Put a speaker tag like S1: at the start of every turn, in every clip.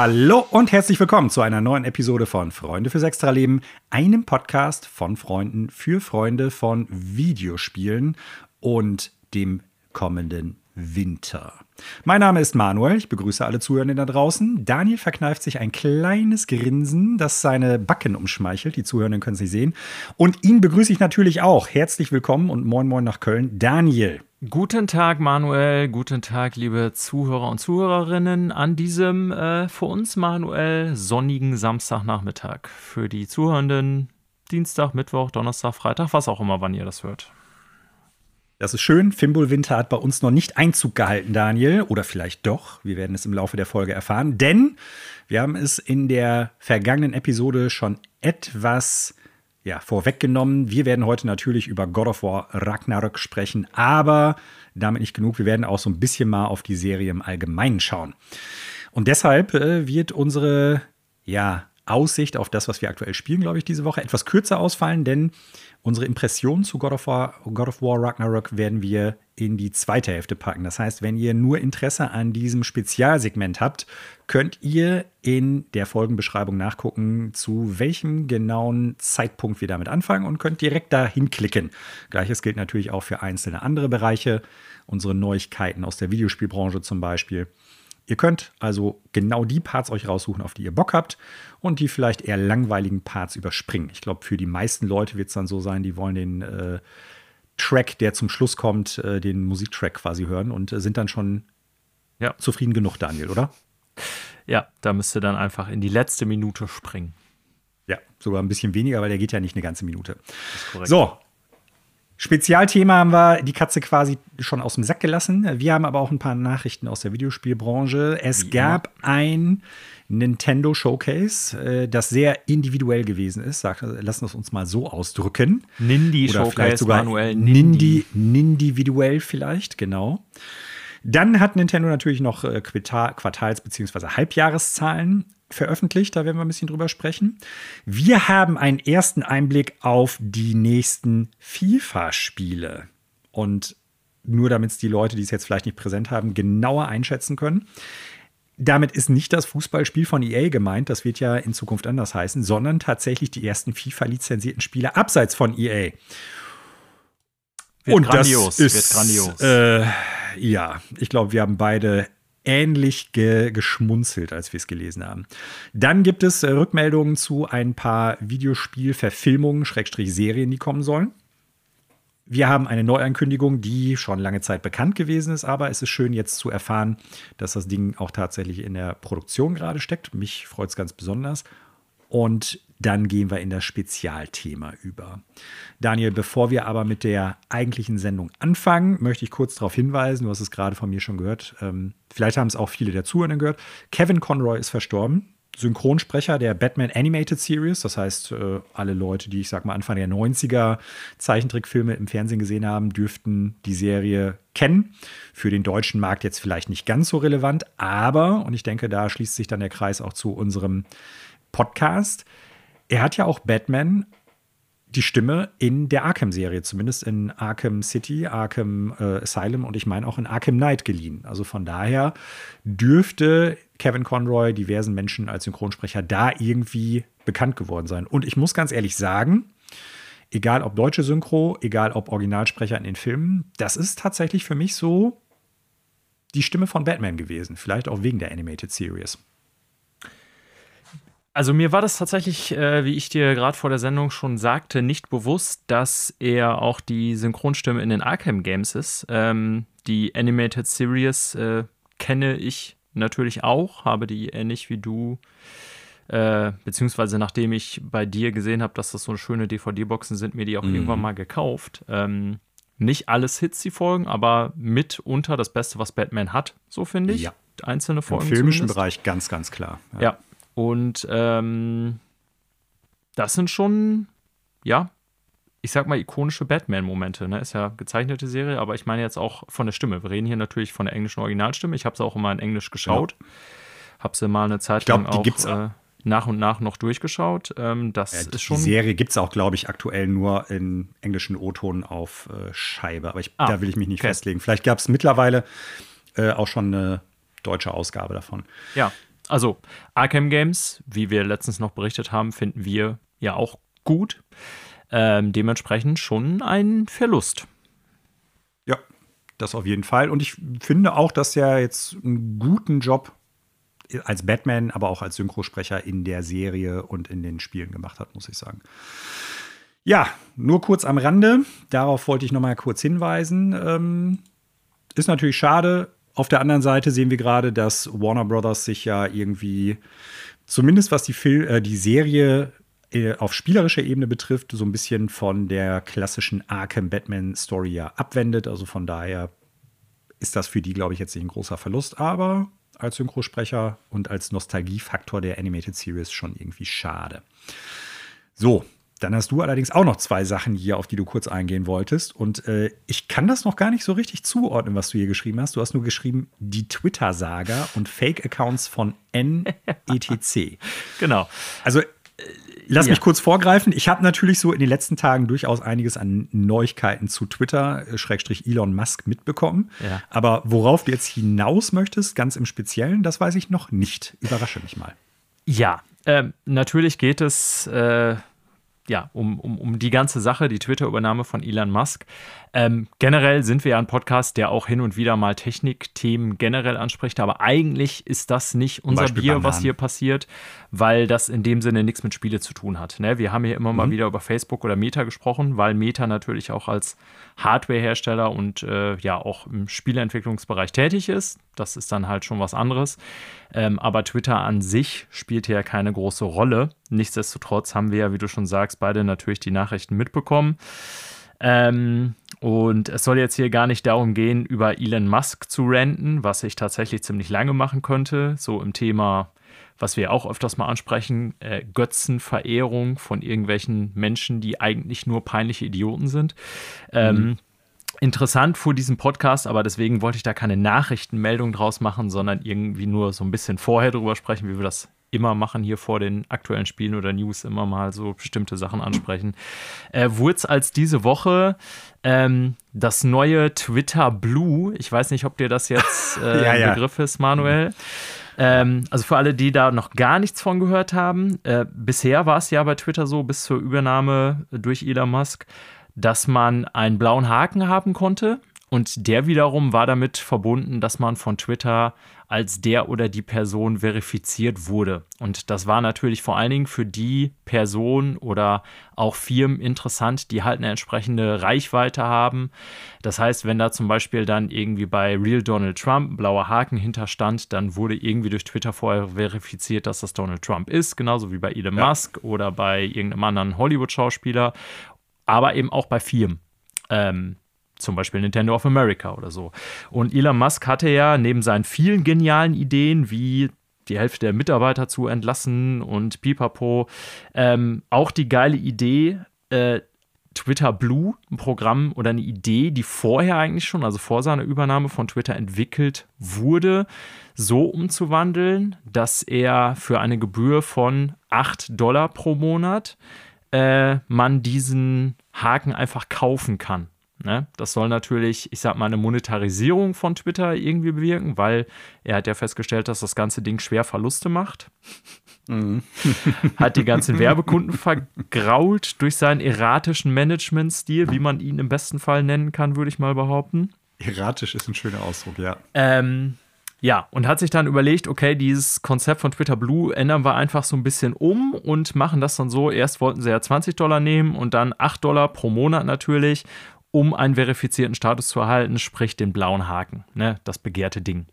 S1: Hallo und herzlich willkommen zu einer neuen Episode von Freunde fürs Extraleben, einem Podcast von Freunden für Freunde von Videospielen und dem kommenden Winter. Mein Name ist Manuel, ich begrüße alle Zuhörenden da draußen. Daniel verkneift sich ein kleines Grinsen, das seine Backen umschmeichelt. Die Zuhörenden können nicht sehen. Und ihn begrüße ich natürlich auch. Herzlich willkommen und moin moin nach Köln, Daniel.
S2: Guten Tag, Manuel. Guten Tag, liebe Zuhörer und Zuhörerinnen, an diesem äh, für uns, Manuel, sonnigen Samstagnachmittag. Für die Zuhörenden Dienstag, Mittwoch, Donnerstag, Freitag, was auch immer, wann ihr das hört.
S1: Das ist schön. Fimbulwinter hat bei uns noch nicht Einzug gehalten, Daniel. Oder vielleicht doch. Wir werden es im Laufe der Folge erfahren. Denn wir haben es in der vergangenen Episode schon etwas ja, vorweggenommen. Wir werden heute natürlich über God of War Ragnarök sprechen. Aber damit nicht genug. Wir werden auch so ein bisschen mal auf die Serie im Allgemeinen schauen. Und deshalb äh, wird unsere ja, Aussicht auf das, was wir aktuell spielen, glaube ich, diese Woche etwas kürzer ausfallen, denn Unsere Impressionen zu God of, War, God of War Ragnarok werden wir in die zweite Hälfte packen. Das heißt, wenn ihr nur Interesse an diesem Spezialsegment habt, könnt ihr in der Folgenbeschreibung nachgucken, zu welchem genauen Zeitpunkt wir damit anfangen und könnt direkt dahin klicken. Gleiches gilt natürlich auch für einzelne andere Bereiche, unsere Neuigkeiten aus der Videospielbranche zum Beispiel. Ihr könnt also genau die Parts euch raussuchen, auf die ihr Bock habt und die vielleicht eher langweiligen Parts überspringen. Ich glaube, für die meisten Leute wird es dann so sein, die wollen den äh, Track, der zum Schluss kommt, äh, den Musiktrack quasi hören und äh, sind dann schon ja. zufrieden genug, Daniel, oder?
S2: Ja, da müsst ihr dann einfach in die letzte Minute springen.
S1: Ja, sogar ein bisschen weniger, weil der geht ja nicht eine ganze Minute. So, Spezialthema haben wir die Katze quasi schon aus dem Sack gelassen. Wir haben aber auch ein paar Nachrichten aus der Videospielbranche. Es Wie gab immer. ein Nintendo Showcase, äh, das sehr individuell gewesen ist. Sag, lassen wir es uns mal so ausdrücken.
S2: Nindy
S1: Oder Showcase, vielleicht sogar Manuel. Nindy. Nindividuell vielleicht, genau. Dann hat Nintendo natürlich noch äh, Quartals- bzw. Halbjahreszahlen veröffentlicht. Da werden wir ein bisschen drüber sprechen. Wir haben einen ersten Einblick auf die nächsten FIFA-Spiele. Und nur damit es die Leute, die es jetzt vielleicht nicht präsent haben, genauer einschätzen können. Damit ist nicht das Fußballspiel von EA gemeint, das wird ja in Zukunft anders heißen, sondern tatsächlich die ersten FIFA-lizenzierten Spiele abseits von EA.
S2: Wird Und grandios, das ist, wird grandios.
S1: Äh, ja, ich glaube, wir haben beide ähnlich ge geschmunzelt, als wir es gelesen haben. Dann gibt es äh, Rückmeldungen zu ein paar Videospielverfilmungen, Schrägstrich Serien, die kommen sollen. Wir haben eine Neuankündigung, die schon lange Zeit bekannt gewesen ist, aber es ist schön jetzt zu erfahren, dass das Ding auch tatsächlich in der Produktion gerade steckt. Mich freut es ganz besonders. Und dann gehen wir in das Spezialthema über. Daniel, bevor wir aber mit der eigentlichen Sendung anfangen, möchte ich kurz darauf hinweisen, du hast es gerade von mir schon gehört, ähm, vielleicht haben es auch viele der Zuhörenden gehört, Kevin Conroy ist verstorben. Synchronsprecher der Batman Animated Series, das heißt, äh, alle Leute, die ich sag mal Anfang der 90er Zeichentrickfilme im Fernsehen gesehen haben, dürften die Serie kennen. Für den deutschen Markt jetzt vielleicht nicht ganz so relevant, aber, und ich denke, da schließt sich dann der Kreis auch zu unserem Podcast. Er hat ja auch Batman die Stimme in der Arkham-Serie, zumindest in Arkham City, Arkham äh, Asylum und ich meine auch in Arkham Knight geliehen. Also von daher dürfte Kevin Conroy diversen Menschen als Synchronsprecher da irgendwie bekannt geworden sein. Und ich muss ganz ehrlich sagen, egal ob deutsche Synchro, egal ob Originalsprecher in den Filmen, das ist tatsächlich für mich so die Stimme von Batman gewesen. Vielleicht auch wegen der Animated Series.
S2: Also mir war das tatsächlich, äh, wie ich dir gerade vor der Sendung schon sagte, nicht bewusst, dass er auch die Synchronstimme in den Arkham Games ist. Ähm, die Animated Series äh, kenne ich natürlich auch, habe die ähnlich wie du, äh, beziehungsweise nachdem ich bei dir gesehen habe, dass das so schöne DVD-Boxen sind, mir die auch mhm. irgendwann mal gekauft. Ähm, nicht alles Hits, die Folgen, aber mitunter das Beste, was Batman hat, so finde ich. Ja. Einzelne Folgen.
S1: Im filmischen zumindest. Bereich ganz, ganz klar.
S2: ja. ja. Und ähm, das sind schon, ja, ich sag mal, ikonische Batman-Momente. Ne? Ist ja gezeichnete Serie, aber ich meine jetzt auch von der Stimme. Wir reden hier natürlich von der englischen Originalstimme. Ich habe sie auch immer in Englisch geschaut. Ja. Habe sie mal eine Zeit
S1: glaub,
S2: lang auch äh, nach und nach noch durchgeschaut. Ähm, das ja, ist schon.
S1: Die Serie gibt es auch, glaube ich, aktuell nur in englischen O-Ton auf äh, Scheibe. Aber ich, ah, da will ich mich nicht okay. festlegen. Vielleicht gab es mittlerweile äh, auch schon eine deutsche Ausgabe davon.
S2: Ja, also Arkham Games, wie wir letztens noch berichtet haben, finden wir ja auch gut. Ähm, dementsprechend schon ein Verlust.
S1: Ja, das auf jeden Fall. Und ich finde auch, dass er jetzt einen guten Job als Batman, aber auch als Synchrosprecher in der Serie und in den Spielen gemacht hat, muss ich sagen. Ja, nur kurz am Rande. Darauf wollte ich noch mal kurz hinweisen. Ähm, ist natürlich schade. Auf der anderen Seite sehen wir gerade, dass Warner Brothers sich ja irgendwie, zumindest was die, Fil äh, die Serie äh, auf spielerischer Ebene betrifft, so ein bisschen von der klassischen Arkham Batman Story ja abwendet. Also von daher ist das für die, glaube ich, jetzt nicht ein großer Verlust. Aber als Synchrosprecher und als Nostalgiefaktor der Animated Series schon irgendwie schade. So, dann hast du allerdings auch noch zwei Sachen hier, auf die du kurz eingehen wolltest. Und äh, ich kann das noch gar nicht so richtig zuordnen, was du hier geschrieben hast. Du hast nur geschrieben, die Twitter-Saga und Fake-Accounts von NETC.
S2: genau.
S1: Also Lass ja. mich kurz vorgreifen. Ich habe natürlich so in den letzten Tagen durchaus einiges an Neuigkeiten zu Twitter, äh, Schrägstrich Elon Musk, mitbekommen. Ja. Aber worauf du jetzt hinaus möchtest, ganz im Speziellen, das weiß ich noch nicht. Überrasche mich mal.
S2: Ja, äh, natürlich geht es äh, ja, um, um, um die ganze Sache, die Twitter-Übernahme von Elon Musk. Ähm, generell sind wir ja ein Podcast, der auch hin und wieder mal Technikthemen generell anspricht, aber eigentlich ist das nicht unser Bier, Bananen. was hier passiert, weil das in dem Sinne nichts mit Spiele zu tun hat. Ne? Wir haben hier immer mhm. mal wieder über Facebook oder Meta gesprochen, weil Meta natürlich auch als Hardware-Hersteller und äh, ja auch im Spieleentwicklungsbereich tätig ist. Das ist dann halt schon was anderes. Ähm, aber Twitter an sich spielt hier keine große Rolle. Nichtsdestotrotz haben wir ja, wie du schon sagst, beide natürlich die Nachrichten mitbekommen. Ähm, und es soll jetzt hier gar nicht darum gehen, über Elon Musk zu ranten, was ich tatsächlich ziemlich lange machen könnte, so im Thema, was wir auch öfters mal ansprechen, äh, Götzenverehrung von irgendwelchen Menschen, die eigentlich nur peinliche Idioten sind. Ähm, mhm. Interessant vor diesem Podcast, aber deswegen wollte ich da keine Nachrichtenmeldung draus machen, sondern irgendwie nur so ein bisschen vorher drüber sprechen, wie wir das immer machen hier vor den aktuellen Spielen oder News immer mal so bestimmte Sachen ansprechen. Äh, Wurde es als diese Woche ähm, das neue Twitter Blue, ich weiß nicht, ob dir das jetzt äh, ja, ja. Begriff ist, Manuel. Ähm, also für alle, die da noch gar nichts von gehört haben, äh, bisher war es ja bei Twitter so, bis zur Übernahme durch Elon Musk, dass man einen blauen Haken haben konnte. Und der wiederum war damit verbunden, dass man von Twitter als der oder die Person verifiziert wurde. Und das war natürlich vor allen Dingen für die Person oder auch Firmen interessant, die halt eine entsprechende Reichweite haben. Das heißt, wenn da zum Beispiel dann irgendwie bei Real Donald Trump ein blauer Haken hinterstand, dann wurde irgendwie durch Twitter vorher verifiziert, dass das Donald Trump ist, genauso wie bei Elon ja. Musk oder bei irgendeinem anderen Hollywood-Schauspieler, aber eben auch bei Firmen. Ähm, zum Beispiel Nintendo of America oder so. Und Elon Musk hatte ja neben seinen vielen genialen Ideen, wie die Hälfte der Mitarbeiter zu entlassen und pipapo, ähm, auch die geile Idee, äh, Twitter Blue, ein Programm oder eine Idee, die vorher eigentlich schon, also vor seiner Übernahme von Twitter entwickelt wurde, so umzuwandeln, dass er für eine Gebühr von 8 Dollar pro Monat äh, man diesen Haken einfach kaufen kann. Ne? Das soll natürlich, ich sag mal, eine Monetarisierung von Twitter irgendwie bewirken, weil er hat ja festgestellt, dass das ganze Ding schwer Verluste macht. Mhm. hat die ganzen Werbekunden vergrault durch seinen erratischen Managementstil, wie man ihn im besten Fall nennen kann, würde ich mal behaupten.
S1: Erratisch ist ein schöner Ausdruck, ja.
S2: Ähm, ja, und hat sich dann überlegt, okay, dieses Konzept von Twitter Blue ändern wir einfach so ein bisschen um und machen das dann so. Erst wollten sie ja 20 Dollar nehmen und dann 8 Dollar pro Monat natürlich um einen verifizierten Status zu erhalten, sprich den blauen Haken, ne, das begehrte Ding.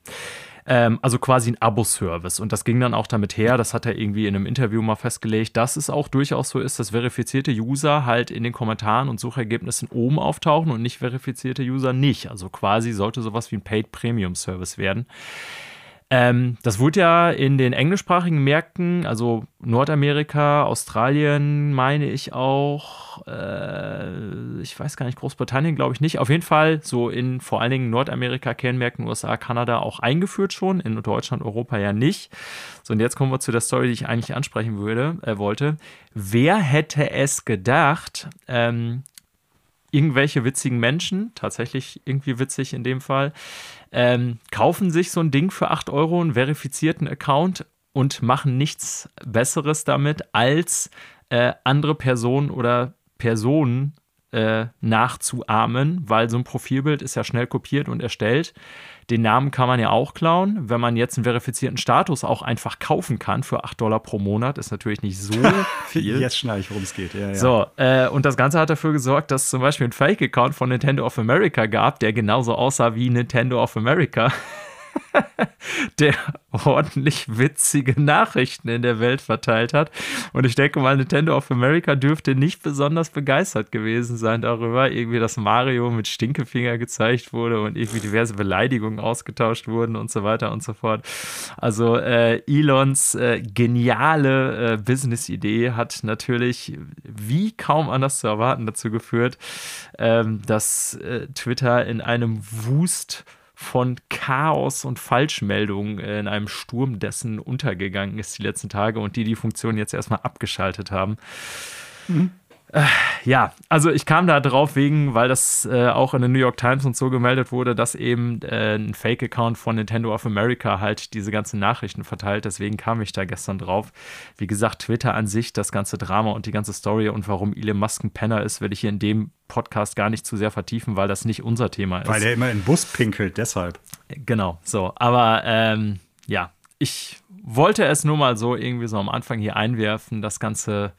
S2: Ähm, also quasi ein Abo-Service. Und das ging dann auch damit her, das hat er irgendwie in einem Interview mal festgelegt, dass es auch durchaus so ist, dass verifizierte User halt in den Kommentaren und Suchergebnissen oben auftauchen und nicht verifizierte User nicht. Also quasi sollte sowas wie ein Paid Premium Service werden. Ähm, das wurde ja in den englischsprachigen Märkten, also Nordamerika, Australien, meine ich auch, äh, ich weiß gar nicht, Großbritannien glaube ich nicht, auf jeden Fall so in vor allen Dingen Nordamerika, Kernmärkten, USA, Kanada auch eingeführt schon, in Deutschland, Europa ja nicht. So, und jetzt kommen wir zu der Story, die ich eigentlich ansprechen würde, äh, wollte. Wer hätte es gedacht, ähm, irgendwelche witzigen Menschen, tatsächlich irgendwie witzig in dem Fall, ähm, kaufen sich so ein Ding für 8 Euro, einen verifizierten Account und machen nichts Besseres damit, als äh, andere Personen oder Personen äh, nachzuahmen, weil so ein Profilbild ist ja schnell kopiert und erstellt. Den Namen kann man ja auch klauen. Wenn man jetzt einen verifizierten Status auch einfach kaufen kann für 8 Dollar pro Monat, ist natürlich nicht so viel.
S1: Jetzt schneide ich, worum es geht. Ja, ja.
S2: So, äh, und das Ganze hat dafür gesorgt, dass es zum Beispiel ein Fake-Account von Nintendo of America gab, der genauso aussah wie Nintendo of America. der ordentlich witzige Nachrichten in der Welt verteilt hat. Und ich denke mal, Nintendo of America dürfte nicht besonders begeistert gewesen sein darüber, irgendwie, dass Mario mit Stinkefinger gezeigt wurde und irgendwie diverse Beleidigungen ausgetauscht wurden und so weiter und so fort. Also äh, Elons äh, geniale äh, Business-Idee hat natürlich wie kaum anders zu erwarten dazu geführt, ähm, dass äh, Twitter in einem Wust von Chaos und Falschmeldungen in einem Sturm dessen untergegangen ist die letzten Tage und die die Funktion jetzt erstmal abgeschaltet haben. Mhm. Äh, ja, also ich kam da drauf wegen, weil das äh, auch in den New York Times und so gemeldet wurde, dass eben äh, ein Fake-Account von Nintendo of America halt diese ganzen Nachrichten verteilt. Deswegen kam ich da gestern drauf. Wie gesagt, Twitter an sich, das ganze Drama und die ganze Story und warum Elon Musk ein Penner ist, werde ich hier in dem Podcast gar nicht zu sehr vertiefen, weil das nicht unser Thema ist.
S1: Weil er immer in den Bus pinkelt, deshalb.
S2: Genau, so. Aber ähm, ja, ich wollte es nur mal so irgendwie so am Anfang hier einwerfen, das ganze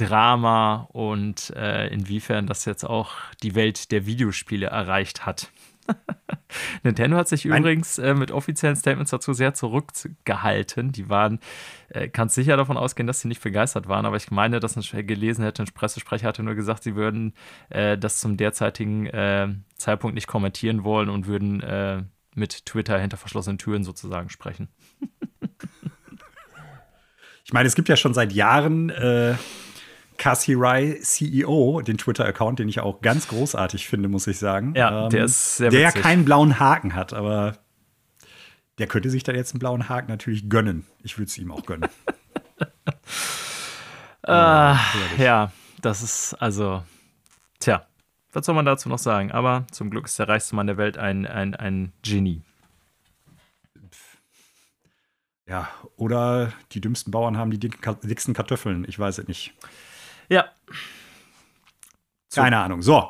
S2: Drama und äh, inwiefern das jetzt auch die Welt der Videospiele erreicht hat. Nintendo hat sich Ein übrigens äh, mit offiziellen Statements dazu sehr zurückgehalten. Die waren, äh, kannst sicher davon ausgehen, dass sie nicht begeistert waren, aber ich meine, dass ein gelesen hätte, ein Pressesprecher hatte nur gesagt, sie würden äh, das zum derzeitigen äh, Zeitpunkt nicht kommentieren wollen und würden äh, mit Twitter hinter verschlossenen Türen sozusagen sprechen.
S1: ich meine, es gibt ja schon seit Jahren äh, Cassie Rai CEO, den Twitter-Account, den ich auch ganz großartig finde, muss ich sagen.
S2: Ja, ähm, der ist sehr
S1: Der ja keinen blauen Haken hat, aber der könnte sich da jetzt einen blauen Haken natürlich gönnen. Ich würde es ihm auch gönnen.
S2: äh, ja, das ist also, tja, was soll man dazu noch sagen? Aber zum Glück ist der reichste Mann der Welt ein, ein, ein Genie.
S1: Ja, oder die dümmsten Bauern haben die dicksten Kartoffeln. Ich weiß es nicht.
S2: Ja.
S1: So. Keine Ahnung. So.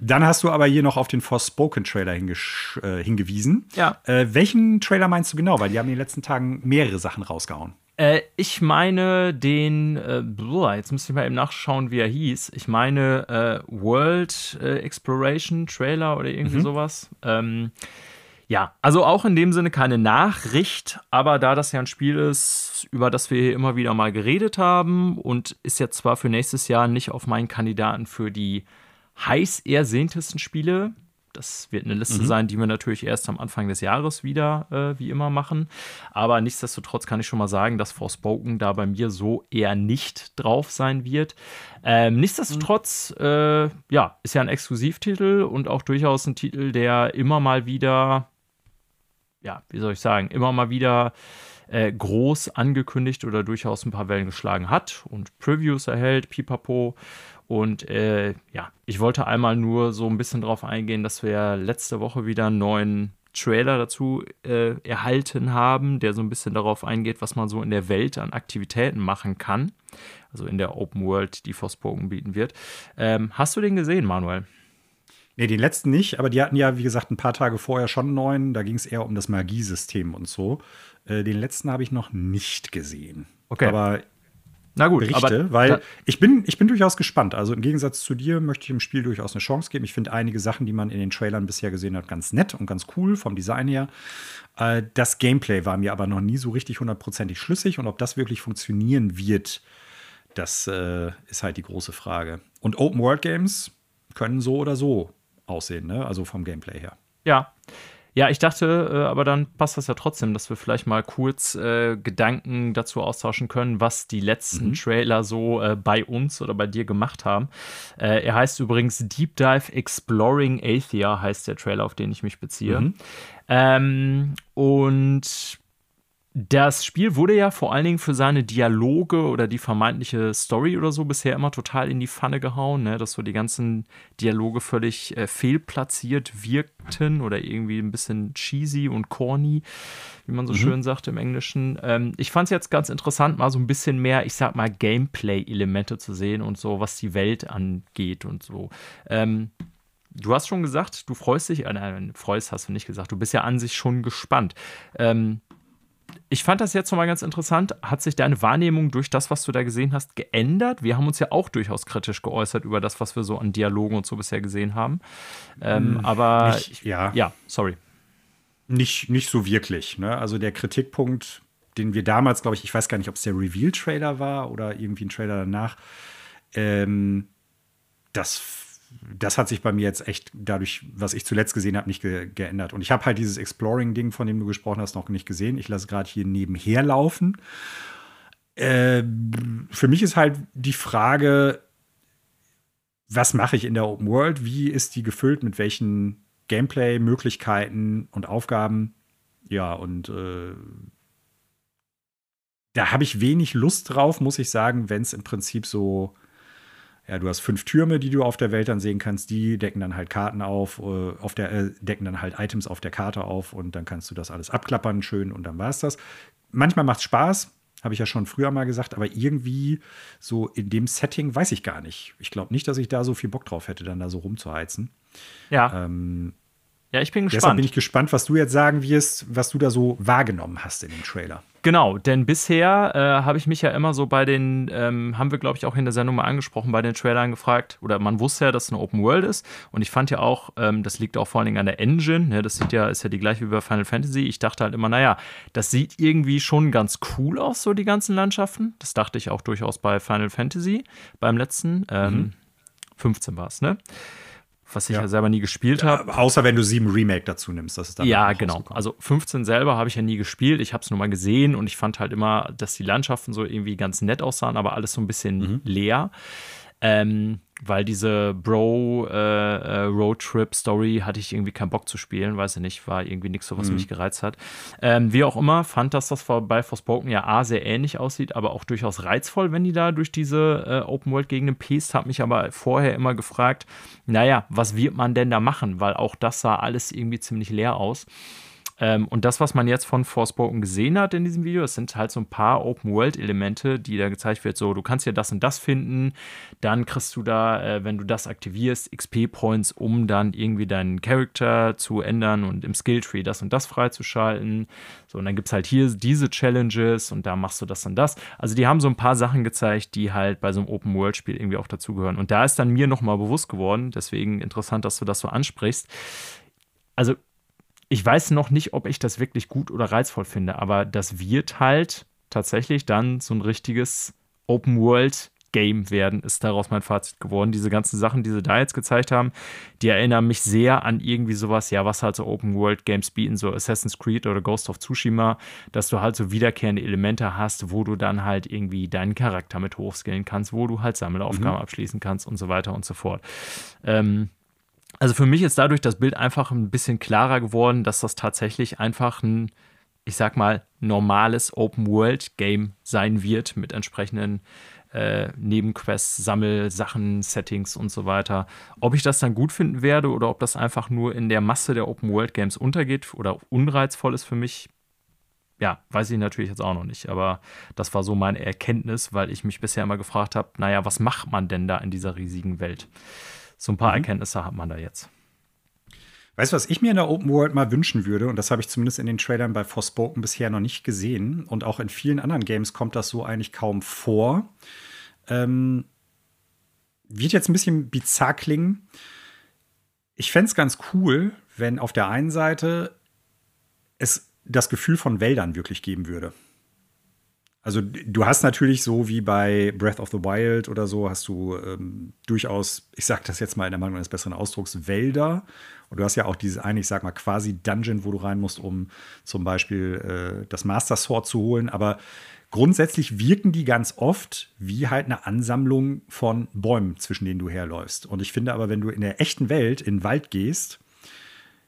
S1: Dann hast du aber hier noch auf den Forspoken-Trailer äh, hingewiesen.
S2: Ja.
S1: Äh, welchen Trailer meinst du genau? Weil die haben in den letzten Tagen mehrere Sachen rausgehauen.
S2: Äh, ich meine den, äh, jetzt müsste ich mal eben nachschauen, wie er hieß. Ich meine äh, World äh, Exploration Trailer oder irgendwie mhm. sowas. Ähm, ja, also auch in dem Sinne keine Nachricht, aber da das ja ein Spiel ist, über das wir hier immer wieder mal geredet haben und ist jetzt zwar für nächstes Jahr nicht auf meinen Kandidaten für die heiß ersehntesten Spiele, das wird eine Liste mhm. sein, die wir natürlich erst am Anfang des Jahres wieder äh, wie immer machen. Aber nichtsdestotrotz kann ich schon mal sagen, dass Forspoken da bei mir so eher nicht drauf sein wird. Ähm, nichtsdestotrotz, mhm. äh, ja, ist ja ein Exklusivtitel und auch durchaus ein Titel, der immer mal wieder ja, wie soll ich sagen, immer mal wieder äh, groß angekündigt oder durchaus ein paar Wellen geschlagen hat und Previews erhält, pipapo. Und äh, ja, ich wollte einmal nur so ein bisschen drauf eingehen, dass wir letzte Woche wieder einen neuen Trailer dazu äh, erhalten haben, der so ein bisschen darauf eingeht, was man so in der Welt an Aktivitäten machen kann. Also in der Open World, die Forspoken bieten wird. Ähm, hast du den gesehen, Manuel?
S1: Nee, den letzten nicht, aber die hatten ja, wie gesagt, ein paar Tage vorher schon einen neuen. Da ging es eher um das Magiesystem und so. Äh, den letzten habe ich noch nicht gesehen.
S2: Okay.
S1: Aber
S2: na gut,
S1: Berichte, aber weil ich bin, ich bin durchaus gespannt. Also im Gegensatz zu dir möchte ich dem Spiel durchaus eine Chance geben. Ich finde einige Sachen, die man in den Trailern bisher gesehen hat, ganz nett und ganz cool vom Design her. Äh, das Gameplay war mir aber noch nie so richtig hundertprozentig schlüssig und ob das wirklich funktionieren wird, das äh, ist halt die große Frage. Und Open World Games können so oder so aussehen, ne? also vom Gameplay her.
S2: Ja. Ja, ich dachte, äh, aber dann passt das ja trotzdem, dass wir vielleicht mal kurz äh, Gedanken dazu austauschen können, was die letzten mhm. Trailer so äh, bei uns oder bei dir gemacht haben. Äh, er heißt übrigens Deep Dive Exploring Athia, heißt der Trailer, auf den ich mich beziehe. Mhm. Ähm, und das Spiel wurde ja vor allen Dingen für seine Dialoge oder die vermeintliche Story oder so bisher immer total in die Pfanne gehauen, ne? dass so die ganzen Dialoge völlig äh, fehlplatziert wirkten oder irgendwie ein bisschen cheesy und corny, wie man so mhm. schön sagt im Englischen. Ähm, ich fand es jetzt ganz interessant, mal so ein bisschen mehr, ich sag mal, Gameplay-Elemente zu sehen und so, was die Welt angeht und so. Ähm, du hast schon gesagt, du freust dich, äh, nein, freust hast du nicht gesagt, du bist ja an sich schon gespannt. Ähm, ich fand das jetzt nochmal ganz interessant. Hat sich deine Wahrnehmung durch das, was du da gesehen hast, geändert? Wir haben uns ja auch durchaus kritisch geäußert über das, was wir so an Dialogen und so bisher gesehen haben. Ähm, hm, aber
S1: nicht, ja.
S2: ja, sorry.
S1: Nicht, nicht so wirklich. Ne? Also der Kritikpunkt, den wir damals, glaube ich, ich weiß gar nicht, ob es der Reveal-Trailer war oder irgendwie ein Trailer danach, ähm, das das hat sich bei mir jetzt echt dadurch, was ich zuletzt gesehen habe, nicht ge geändert. Und ich habe halt dieses Exploring-Ding, von dem du gesprochen hast, noch nicht gesehen. Ich lasse gerade hier nebenher laufen. Äh, für mich ist halt die Frage, was mache ich in der Open World? Wie ist die gefüllt? Mit welchen Gameplay-Möglichkeiten und Aufgaben? Ja, und äh, da habe ich wenig Lust drauf, muss ich sagen, wenn es im Prinzip so ja, du hast fünf Türme, die du auf der Welt dann sehen kannst. Die decken dann halt Karten auf, äh, auf der, äh, decken dann halt Items auf der Karte auf und dann kannst du das alles abklappern, schön und dann war es das. Manchmal macht es Spaß, habe ich ja schon früher mal gesagt, aber irgendwie so in dem Setting weiß ich gar nicht. Ich glaube nicht, dass ich da so viel Bock drauf hätte, dann da so rumzuheizen.
S2: Ja. Ähm, ja, ich bin gespannt.
S1: Deshalb bin ich gespannt, was du jetzt sagen wirst, was du da so wahrgenommen hast in dem Trailer.
S2: Genau, denn bisher äh, habe ich mich ja immer so bei den, ähm, haben wir glaube ich auch in der Sendung mal angesprochen, bei den Trailern gefragt, oder man wusste ja, dass es eine Open World ist. Und ich fand ja auch, ähm, das liegt auch vor allen Dingen an der Engine, ne? das sieht ja, ist ja die gleiche wie bei Final Fantasy. Ich dachte halt immer, naja, das sieht irgendwie schon ganz cool aus, so die ganzen Landschaften. Das dachte ich auch durchaus bei Final Fantasy, beim letzten. Ähm, mhm. 15 war es, ne? Was ich ja, ja selber nie gespielt habe.
S1: Ja, außer wenn du 7 Remake dazu nimmst, das ist
S2: dann Ja, genau. Also 15 selber habe ich ja nie gespielt. Ich habe es nur mal gesehen und ich fand halt immer, dass die Landschaften so irgendwie ganz nett aussahen, aber alles so ein bisschen mhm. leer. Ähm, weil diese Bro-Roadtrip-Story äh, äh, hatte ich irgendwie keinen Bock zu spielen, weiß ich nicht, war irgendwie nichts so, was mhm. mich gereizt hat. Ähm, wie auch immer, fand, dass das bei Forspoken ja A sehr ähnlich aussieht, aber auch durchaus reizvoll, wenn die da durch diese äh, Open-World-Gegenden pest. Hab mich aber vorher immer gefragt, naja, was wird man denn da machen? Weil auch das sah alles irgendwie ziemlich leer aus. Ähm, und das, was man jetzt von Forspoken gesehen hat in diesem Video, das sind halt so ein paar Open-World-Elemente, die da gezeigt wird. So, du kannst ja das und das finden, dann kriegst du da, äh, wenn du das aktivierst, XP-Points, um dann irgendwie deinen Charakter zu ändern und im Skilltree das und das freizuschalten. So, und dann gibt es halt hier diese Challenges und da machst du das und das. Also, die haben so ein paar Sachen gezeigt, die halt bei so einem Open-World-Spiel irgendwie auch dazugehören. Und da ist dann mir nochmal bewusst geworden, deswegen interessant, dass du das so ansprichst. Also, ich weiß noch nicht, ob ich das wirklich gut oder reizvoll finde, aber das wird halt tatsächlich dann so ein richtiges Open World Game werden, ist daraus mein Fazit geworden. Diese ganzen Sachen, die sie da jetzt gezeigt haben, die erinnern mich sehr an irgendwie sowas, ja, was halt so Open World Games bieten, so Assassin's Creed oder Ghost of Tsushima, dass du halt so wiederkehrende Elemente hast, wo du dann halt irgendwie deinen Charakter mit hochskillen kannst, wo du halt Sammelaufgaben mhm. abschließen kannst und so weiter und so fort. Ähm, also für mich ist dadurch das Bild einfach ein bisschen klarer geworden, dass das tatsächlich einfach ein, ich sag mal, normales Open-World-Game sein wird mit entsprechenden äh, Nebenquests, Sammelsachen, Settings und so weiter. Ob ich das dann gut finden werde oder ob das einfach nur in der Masse der Open-World-Games untergeht oder unreizvoll ist für mich, ja, weiß ich natürlich jetzt auch noch nicht. Aber das war so meine Erkenntnis, weil ich mich bisher immer gefragt habe, naja, was macht man denn da in dieser riesigen Welt? So ein paar mhm. Erkenntnisse hat man da jetzt.
S1: Weißt du, was ich mir in der Open World mal wünschen würde, und das habe ich zumindest in den Trailern bei Forspoken bisher noch nicht gesehen, und auch in vielen anderen Games kommt das so eigentlich kaum vor. Ähm, wird jetzt ein bisschen bizarr klingen. Ich fände es ganz cool, wenn auf der einen Seite es das Gefühl von Wäldern wirklich geben würde. Also du hast natürlich so wie bei Breath of the Wild oder so, hast du ähm, durchaus, ich sag das jetzt mal in der Meinung eines besseren Ausdrucks, Wälder. Und du hast ja auch dieses eine, ich sag mal, quasi Dungeon, wo du rein musst, um zum Beispiel äh, das Master Sword zu holen. Aber grundsätzlich wirken die ganz oft wie halt eine Ansammlung von Bäumen, zwischen denen du herläufst. Und ich finde aber, wenn du in der echten Welt in den Wald gehst,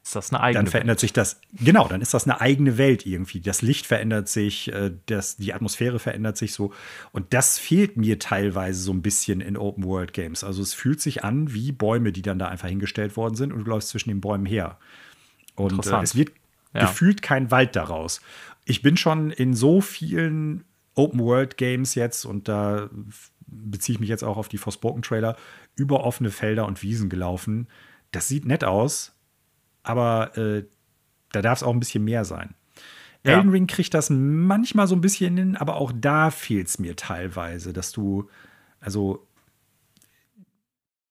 S2: ist das eine eigene
S1: dann verändert
S2: Welt.
S1: sich das, genau, dann ist das eine eigene Welt irgendwie. Das Licht verändert sich, äh, das, die Atmosphäre verändert sich so. Und das fehlt mir teilweise so ein bisschen in Open-World-Games. Also es fühlt sich an wie Bäume, die dann da einfach hingestellt worden sind und du läufst zwischen den Bäumen her. Und äh, es wird
S2: Ja.
S1: gefühlt kein Wald daraus. Ich bin schon in so vielen Open-World-Games jetzt und da beziehe ich mich jetzt auch auf die Forspoken-Trailer, über offene Felder und Wiesen gelaufen. Das sieht nett aus, aber äh, da darf es auch ein bisschen mehr sein.
S2: Ja.
S1: Elden Ring kriegt das manchmal so ein bisschen hin, aber auch da fehlt es mir teilweise, dass du, also,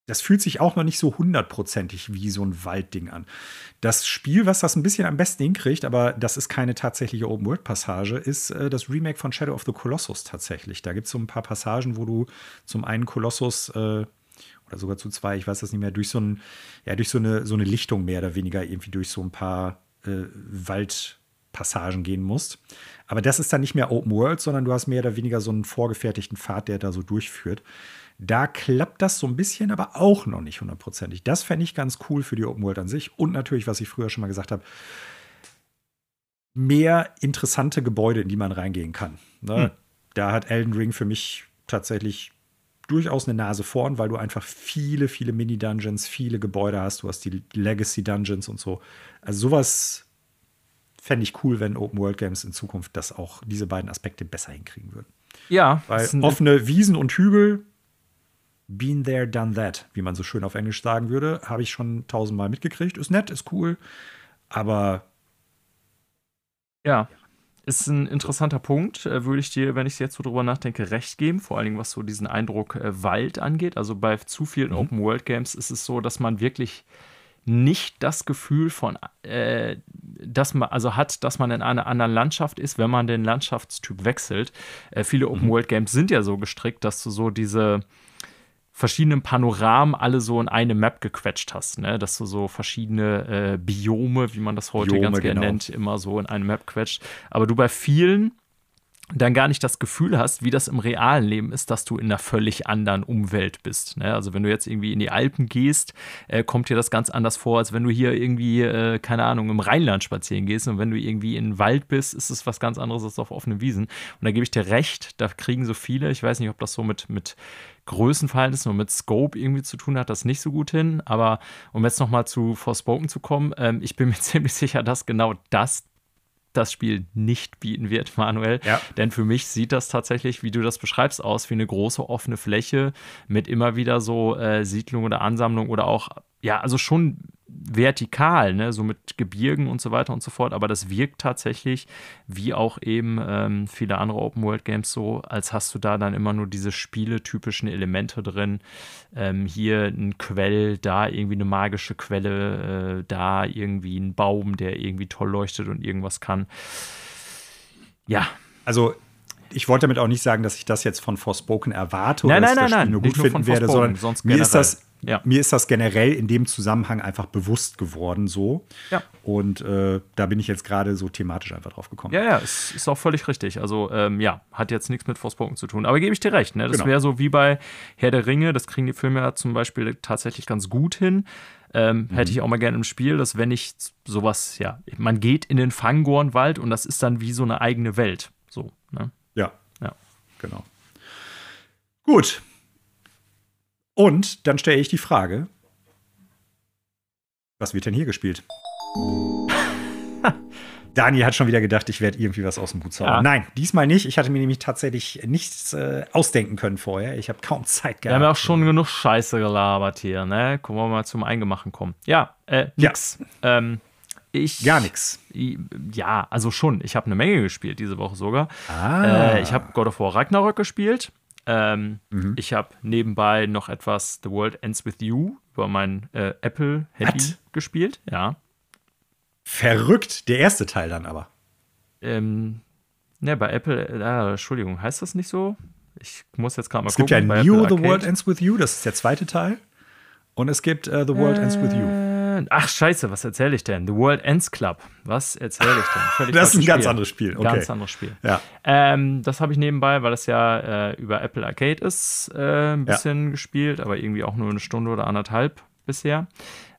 S1: das fühlt sich auch noch nicht so hundertprozentig wie so ein Waldding an. Das Spiel, was das ein bisschen am besten hinkriegt, aber das ist keine tatsächliche Open-World-Passage, ist äh, das Remake von Shadow of the Colossus tatsächlich. Da gibt es so ein paar Passagen, wo du zum einen Kolossus äh, oder sogar zu zwei, ich weiß das nicht mehr, durch so, ein, ja, durch so, eine, so eine Lichtung mehr oder weniger irgendwie durch so ein paar äh, Waldpassagen gehen musst. Aber das ist dann nicht mehr Open World, sondern du hast mehr oder weniger so einen vorgefertigten Pfad, der da so durchführt. Da klappt das so ein bisschen, aber auch noch nicht hundertprozentig. Das fände ich ganz cool für die Open World an sich. Und natürlich, was ich früher schon mal gesagt habe, mehr interessante Gebäude, in die man reingehen kann. Ne?
S2: Hm.
S1: Da hat Elden Ring für mich tatsächlich durchaus eine Nase vorn, weil du einfach viele, viele Mini-Dungeons, viele Gebäude hast. Du hast die Legacy-Dungeons und so. Also sowas fände ich cool, wenn Open-World-Games in Zukunft das auch, diese beiden Aspekte besser hinkriegen würden.
S2: Ja,
S1: Weil offene Wiesen und Hügel, been there, done that, wie man so schön auf Englisch sagen würde, habe ich schon tausendmal mitgekriegt. Ist nett, ist cool, aber
S2: Ja, ist ein interessanter Punkt. Äh, Würde ich dir, wenn ich jetzt so drüber nachdenke, recht geben. Vor allen Dingen, was so diesen Eindruck äh, Wald angeht. Also bei zu vielen
S1: Mhm.
S2: Open-World-Games ist es so, dass man wirklich nicht das Gefühl von, äh, dass man, also hat, dass man in einer anderen Landschaft ist, wenn man den Landschaftstyp wechselt. Äh, viele
S1: Mhm.
S2: Open-World-Games sind ja so gestrickt, dass du so diese verschiedenen Panoramen alle so in eine Map gequetscht hast, ne? dass du so verschiedene äh, Biome, wie man das heute
S1: Biome,
S2: ganz gerne
S1: genau.
S2: nennt, immer so in eine Map quetscht. Aber du bei vielen dann gar nicht das Gefühl hast, wie das im realen Leben ist, dass du in einer völlig anderen Umwelt bist. Ne? Also wenn du jetzt irgendwie in die Alpen gehst, äh, kommt dir das ganz anders vor, als wenn du hier irgendwie, äh, keine Ahnung, im Rheinland spazieren gehst. Und wenn du irgendwie in den Wald bist, ist es was ganz anderes als auf offenen Wiesen. Und da gebe ich dir recht, da kriegen so viele, ich weiß nicht, ob das so mit, mit Größenverhältnissen und mit Scope irgendwie zu tun hat, das nicht so gut hin. Aber um jetzt nochmal zu Forspoken zu kommen, ähm, ich bin mir ziemlich sicher, dass genau das das Spiel nicht bieten wird, Manuel.
S1: Ja.
S2: Denn für mich sieht das tatsächlich, wie du das beschreibst, aus wie eine große offene Fläche mit immer wieder so äh, Siedlung oder Ansammlung oder auch, ja, also schon vertikal, ne, so mit Gebirgen und so weiter und so fort. Aber das wirkt tatsächlich, wie auch eben ähm, viele andere Open-World-Games so, als hast du da dann immer nur diese spieletypischen Elemente drin. Ähm, hier ein Quell, da irgendwie eine magische Quelle, äh, da irgendwie ein Baum, der irgendwie toll leuchtet und irgendwas kann. Ja,
S1: also ich wollte damit auch nicht sagen, dass ich das jetzt von Forspoken erwarte
S2: Nein,
S1: oder
S2: nein,
S1: dass ich das
S2: nein,
S1: Spiel
S2: nein,
S1: nur gut
S2: nur
S1: finden werde, sondern
S2: sonst
S1: mir ist, das,
S2: Ja.
S1: mir ist das generell in dem Zusammenhang einfach bewusst geworden so.
S2: Ja.
S1: Und äh, da bin ich jetzt gerade so thematisch einfach drauf gekommen.
S2: Ja, ja, ist, ist auch völlig richtig. Also, ähm, ja, hat jetzt nichts mit Forspoken zu tun. Aber gebe ich dir recht, ne? Das
S1: Genau.
S2: wäre so wie bei Herr der Ringe, das kriegen die Filme ja zum Beispiel tatsächlich ganz gut hin. Ähm,
S1: Mhm.
S2: Hätte ich auch mal gerne im Spiel, dass wenn ich sowas, ja, man geht in den Fangornwald und das ist dann wie so eine eigene Welt. So, ne?
S1: Ja,
S2: Ja.
S1: genau. Gut. Und dann stelle ich die Frage: Was wird denn hier gespielt? Dani hat schon wieder gedacht, ich werde irgendwie was aus dem Hut zaubern.
S2: Ja.
S1: Nein, diesmal nicht. Ich hatte mir nämlich tatsächlich nichts äh, ausdenken können vorher. Ich habe kaum Zeit
S2: Wir haben
S1: gehabt.
S2: ja auch schon genug Scheiße gelabert hier, ne? Kommen wir mal zum Eingemachten kommen. Ja, äh,
S1: Ja.
S2: nix. Ähm, ich,
S1: Gar nichts.
S2: Ja, also schon. Ich habe eine Menge gespielt diese Woche sogar.
S1: Ah.
S2: Äh, ich habe God of War Ragnarok gespielt. Ähm,
S1: Mhm.
S2: Ich habe nebenbei noch etwas The World Ends With You über mein äh, Apple-Handy gespielt. Ja.
S1: Verrückt. Der erste Teil dann aber.
S2: Ähm, ne, bei Apple, äh, Entschuldigung, heißt das nicht so? Ich muss jetzt gerade mal
S1: Es gibt
S2: gucken.
S1: ja
S2: bei
S1: New
S2: Apple
S1: The World. Ends With You, das ist der zweite Teil. Und es gibt äh, The World Ends With You.
S2: Ach, scheiße, was erzähle ich denn? The World Ends Club. Was erzähle ich denn? Völlig
S1: Das ist ein ganz
S2: Spiel.
S1: anderes Spiel. Okay.
S2: Ganz anderes Spiel.
S1: Ja.
S2: Ähm, das habe ich nebenbei, weil das ja äh, über Apple Arcade ist, äh, ein
S1: Ja.
S2: bisschen gespielt, aber irgendwie auch nur eine Stunde oder anderthalb bisher.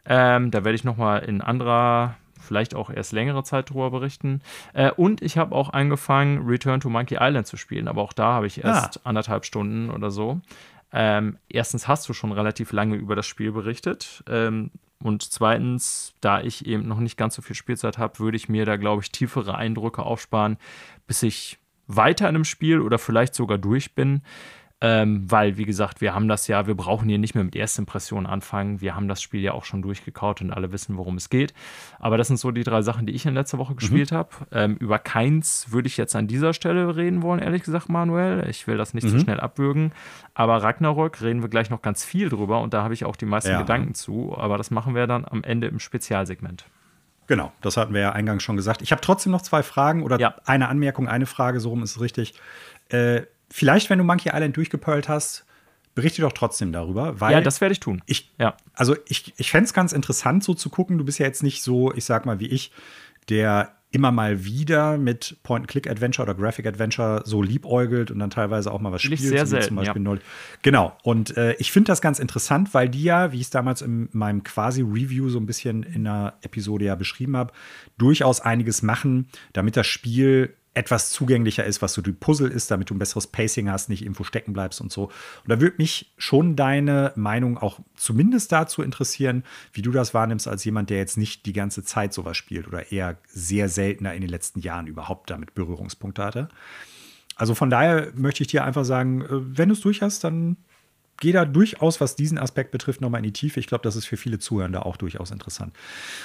S2: Ähm, da werde ich nochmal in anderer vielleicht auch erst längere Zeit darüber berichten. Äh, und ich habe auch angefangen, Return to Monkey Island zu spielen, aber auch da habe ich erst ah. anderthalb Stunden oder so. Ähm, erstens hast du schon relativ lange über das Spiel berichtet. Ähm, und zweitens, da ich eben noch nicht ganz so viel Spielzeit habe, würde ich mir da, glaube ich, tiefere Eindrücke aufsparen, bis ich weiter in einem Spiel oder vielleicht sogar durch bin. Ähm, weil, wie gesagt, wir haben das ja, wir brauchen hier nicht mehr mit Erstimpressionen anfangen. Wir haben das Spiel ja auch schon durchgekaut und alle wissen, worum es geht. Aber das sind so die drei Sachen, die ich in letzter Woche gespielt mhm. habe. Ähm, über keins würde ich jetzt an dieser Stelle reden wollen, ehrlich gesagt, Manuel. Ich will das nicht mhm. zu schnell abwürgen. Aber Ragnarök reden wir gleich noch ganz viel drüber und da habe ich auch die meisten ja. Gedanken zu. Aber das machen wir dann am Ende im Spezialsegment.
S1: Genau, das hatten wir ja eingangs schon gesagt. Ich habe trotzdem noch zwei Fragen oder ja. eine Anmerkung, eine Frage, so rum ist es richtig. Äh, vielleicht, wenn du Monkey Island durchgepearlt hast, berichte doch trotzdem darüber. Weil
S2: ja, das werde ich tun.
S1: Ich, ja. Also ich, ich fände es ganz interessant, so zu gucken. Du bist ja jetzt nicht so, ich sag mal, wie ich, der immer mal wieder mit Point-and-Click-Adventure oder Graphic-Adventure so liebäugelt und dann teilweise auch mal was spielt.
S2: Sehr selten,
S1: zum Beispiel ja. Genau. Und äh, ich finde das ganz interessant, weil die ja, wie ich es damals in meinem quasi Review so ein bisschen in einer Episode ja beschrieben habe, durchaus einiges machen, damit das Spiel etwas zugänglicher ist, was so die Puzzle ist, damit du ein besseres Pacing hast, nicht irgendwo stecken bleibst und so. Und da würde mich schon deine Meinung auch zumindest dazu interessieren, wie du das wahrnimmst als jemand, der jetzt nicht die ganze Zeit sowas spielt oder eher sehr seltener in den letzten Jahren überhaupt damit Berührungspunkte hatte. Also von daher möchte ich dir einfach sagen, äh, wenn du es durch hast, dann geh da durchaus, was diesen Aspekt betrifft, nochmal in die Tiefe. Ich glaube, das ist für viele Zuhörende auch durchaus interessant.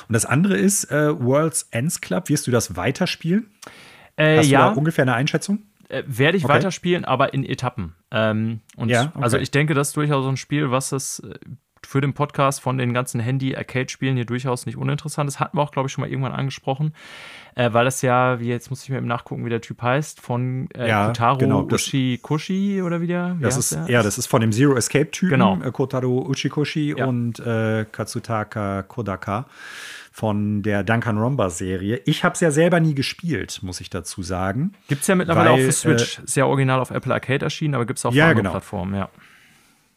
S1: Und das andere ist äh, World's Ends Club. Wirst du das weiterspielen?
S2: Äh, Hast ja.
S1: du ungefähr eine Einschätzung?
S2: Äh, werde ich okay. weiterspielen, aber in Etappen. Ähm, und ja, okay. also ich denke, das ist durchaus so ein Spiel, was es äh, für den Podcast von den ganzen Handy-Arcade-Spielen hier durchaus nicht uninteressant ist. Hatten wir auch, glaube ich, schon mal irgendwann angesprochen, äh, weil das ja, wie jetzt muss ich mir eben nachgucken, wie der Typ heißt, von äh, ja, Kotaro genau, Ushikoshi oder wie der? Wie
S1: das ist, der? Ja, das ist von dem Zero Escape-Typen,
S2: genau.
S1: äh, Kotaro Ushikoshi ja. und äh, Katsutaka Kodaka von der Duncan Romba-Serie. Ich habe es ja selber nie gespielt, muss ich dazu sagen.
S2: Gibt es ja mittlerweile weil, auch für Switch. Äh, Sehr original auf Apple Arcade erschienen, aber gibt es auch auf ja, anderen genau. Plattformen, ja.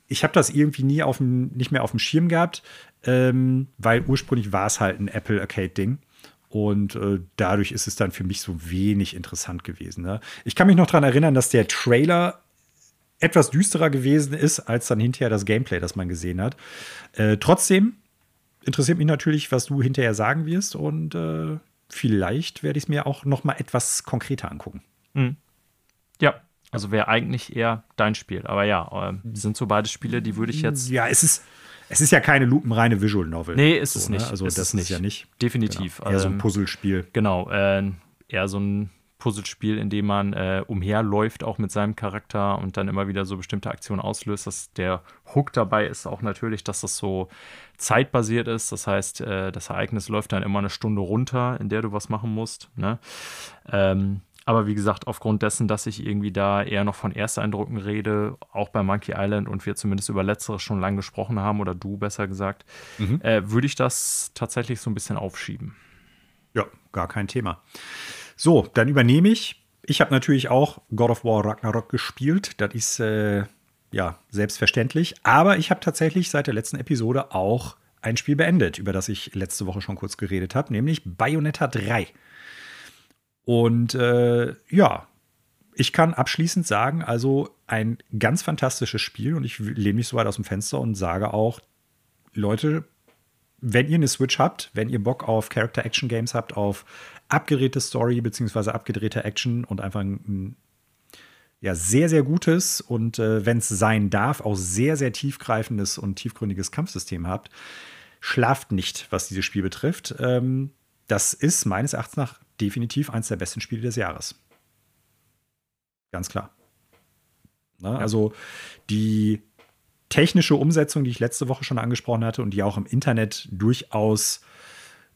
S1: Ich habe das irgendwie nie auf dem, nicht mehr auf dem Schirm gehabt, ähm, weil ursprünglich war es halt ein Apple Arcade-Ding. Und äh, dadurch ist es dann für mich so wenig interessant gewesen. Ne? Ich kann mich noch daran erinnern, dass der Trailer etwas düsterer gewesen ist, als dann hinterher das Gameplay, das man gesehen hat. Äh, trotzdem interessiert mich natürlich, was du hinterher sagen wirst und äh, vielleicht werde ich es mir auch noch mal etwas konkreter angucken.
S2: Mhm. Ja, also wäre eigentlich eher dein Spiel. Aber ja, äh, sind so beide Spiele, die würde ich jetzt.
S1: Ja, es ist, es ist ja keine lupenreine Visual Novel.
S2: Nee, ist so, es
S1: ne?
S2: nicht.
S1: Also ist das ist ja nicht.
S2: Definitiv.
S1: Genau. Eher so ein ähm, Puzzlespiel.
S2: Genau, äh, eher so ein Puzzlespiel, in dem man äh, umherläuft, auch mit seinem Charakter und dann immer wieder so bestimmte Aktionen auslöst. Das, der Hook dabei ist auch natürlich, dass das so zeitbasiert ist. Das heißt, äh, das Ereignis läuft dann immer eine Stunde runter, in der du was machen musst. Ne? Ähm, aber wie gesagt, aufgrund dessen, dass ich irgendwie da eher noch von Ersteindrücken rede, auch bei Monkey Island und wir zumindest über Letzteres schon lange gesprochen haben, oder du besser gesagt, mhm. äh, würde ich das tatsächlich so ein bisschen aufschieben.
S1: Ja, gar kein Thema. So, dann übernehme ich. Ich habe natürlich auch God of War Ragnarok gespielt. Das ist äh, ja selbstverständlich. Aber ich habe tatsächlich seit der letzten Episode auch ein Spiel beendet, über das ich letzte Woche schon kurz geredet habe, nämlich Bayonetta 3. Und äh, ja, ich kann abschließend sagen, also ein ganz fantastisches Spiel und ich lehne mich so weit aus dem Fenster und sage auch, Leute, wenn ihr eine Switch habt, wenn ihr Bock auf Character-Action-Games habt, auf abgedrehte Story beziehungsweise abgedrehte Action und einfach ein, ja, sehr, sehr gutes und äh, wenn es sein darf, auch sehr, sehr tiefgreifendes und tiefgründiges Kampfsystem habt, schlaft nicht, was dieses Spiel betrifft. Ähm, das ist meines Erachtens nach definitiv eines der besten Spiele des Jahres. Ganz klar. Ja. Also die technische Umsetzung, die ich letzte Woche schon angesprochen hatte und die auch im Internet durchaus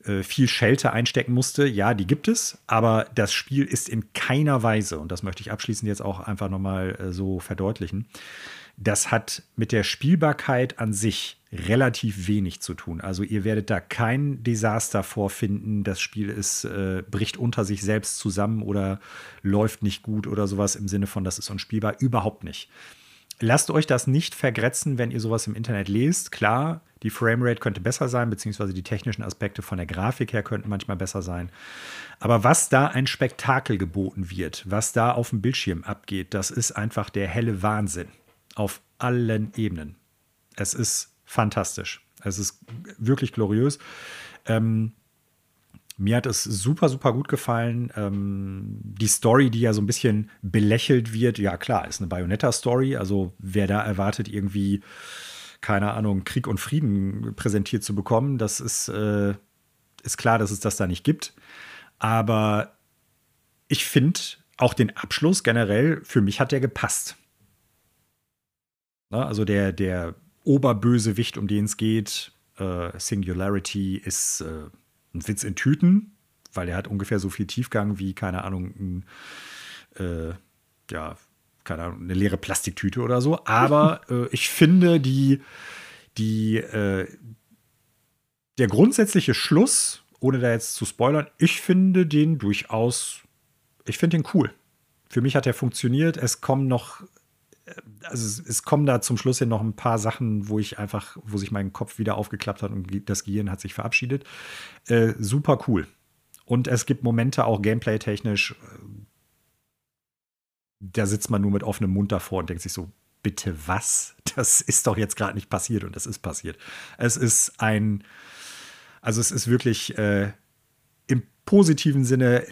S1: äh, viel Schelte einstecken musste, ja, die gibt es, aber das Spiel ist in keiner Weise, und das möchte ich abschließend jetzt auch einfach nochmal äh, so verdeutlichen, das hat mit der Spielbarkeit an sich relativ wenig zu tun. Also ihr werdet da kein Desaster vorfinden, das Spiel ist, äh, bricht unter sich selbst zusammen oder läuft nicht gut oder sowas im Sinne von, das ist unspielbar. Überhaupt nicht. lasst euch das nicht vergrätzen, wenn ihr sowas im Internet lest. Klar, die Framerate könnte besser sein, beziehungsweise die technischen Aspekte von der Grafik her könnten manchmal besser sein. Aber was da ein Spektakel geboten wird, was da auf dem Bildschirm abgeht, das ist einfach der helle Wahnsinn. Auf allen Ebenen. Es ist fantastisch. Es ist wirklich gloriös. Ähm, mir hat es super, super gut gefallen. Ähm, die Story, die ja so ein bisschen belächelt wird, ja klar, ist eine Bayonetta-Story. Also wer da erwartet, irgendwie, keine Ahnung, Krieg und Frieden präsentiert zu bekommen, das ist, äh, ist klar, dass es das da nicht gibt. Aber ich finde auch den Abschluss generell, für mich hat der gepasst. Na, also der, der Oberbösewicht, um den es geht, äh, Singularity, ist äh, ein Witz in Tüten, weil er hat ungefähr so viel Tiefgang wie, keine Ahnung, ein, äh, ja, keine Ahnung, eine leere Plastiktüte oder so. Aber äh, ich finde, die, die, äh, der grundsätzliche Schluss, ohne da jetzt zu spoilern, ich finde den durchaus, ich finde den cool. Für mich hat er funktioniert. Es kommen noch also es, kommen da zum Schluss hin noch ein paar Sachen, wo ich einfach, wo sich mein Kopf wieder aufgeklappt hat und das Gehirn hat sich verabschiedet. Äh, super cool. Und es gibt Momente auch gameplay-technisch, äh, da sitzt man nur mit offenem Mund davor und denkt sich so, bitte was? Das ist doch jetzt gerade nicht passiert und das ist passiert. Es ist ein, also es ist wirklich äh, im positiven Sinne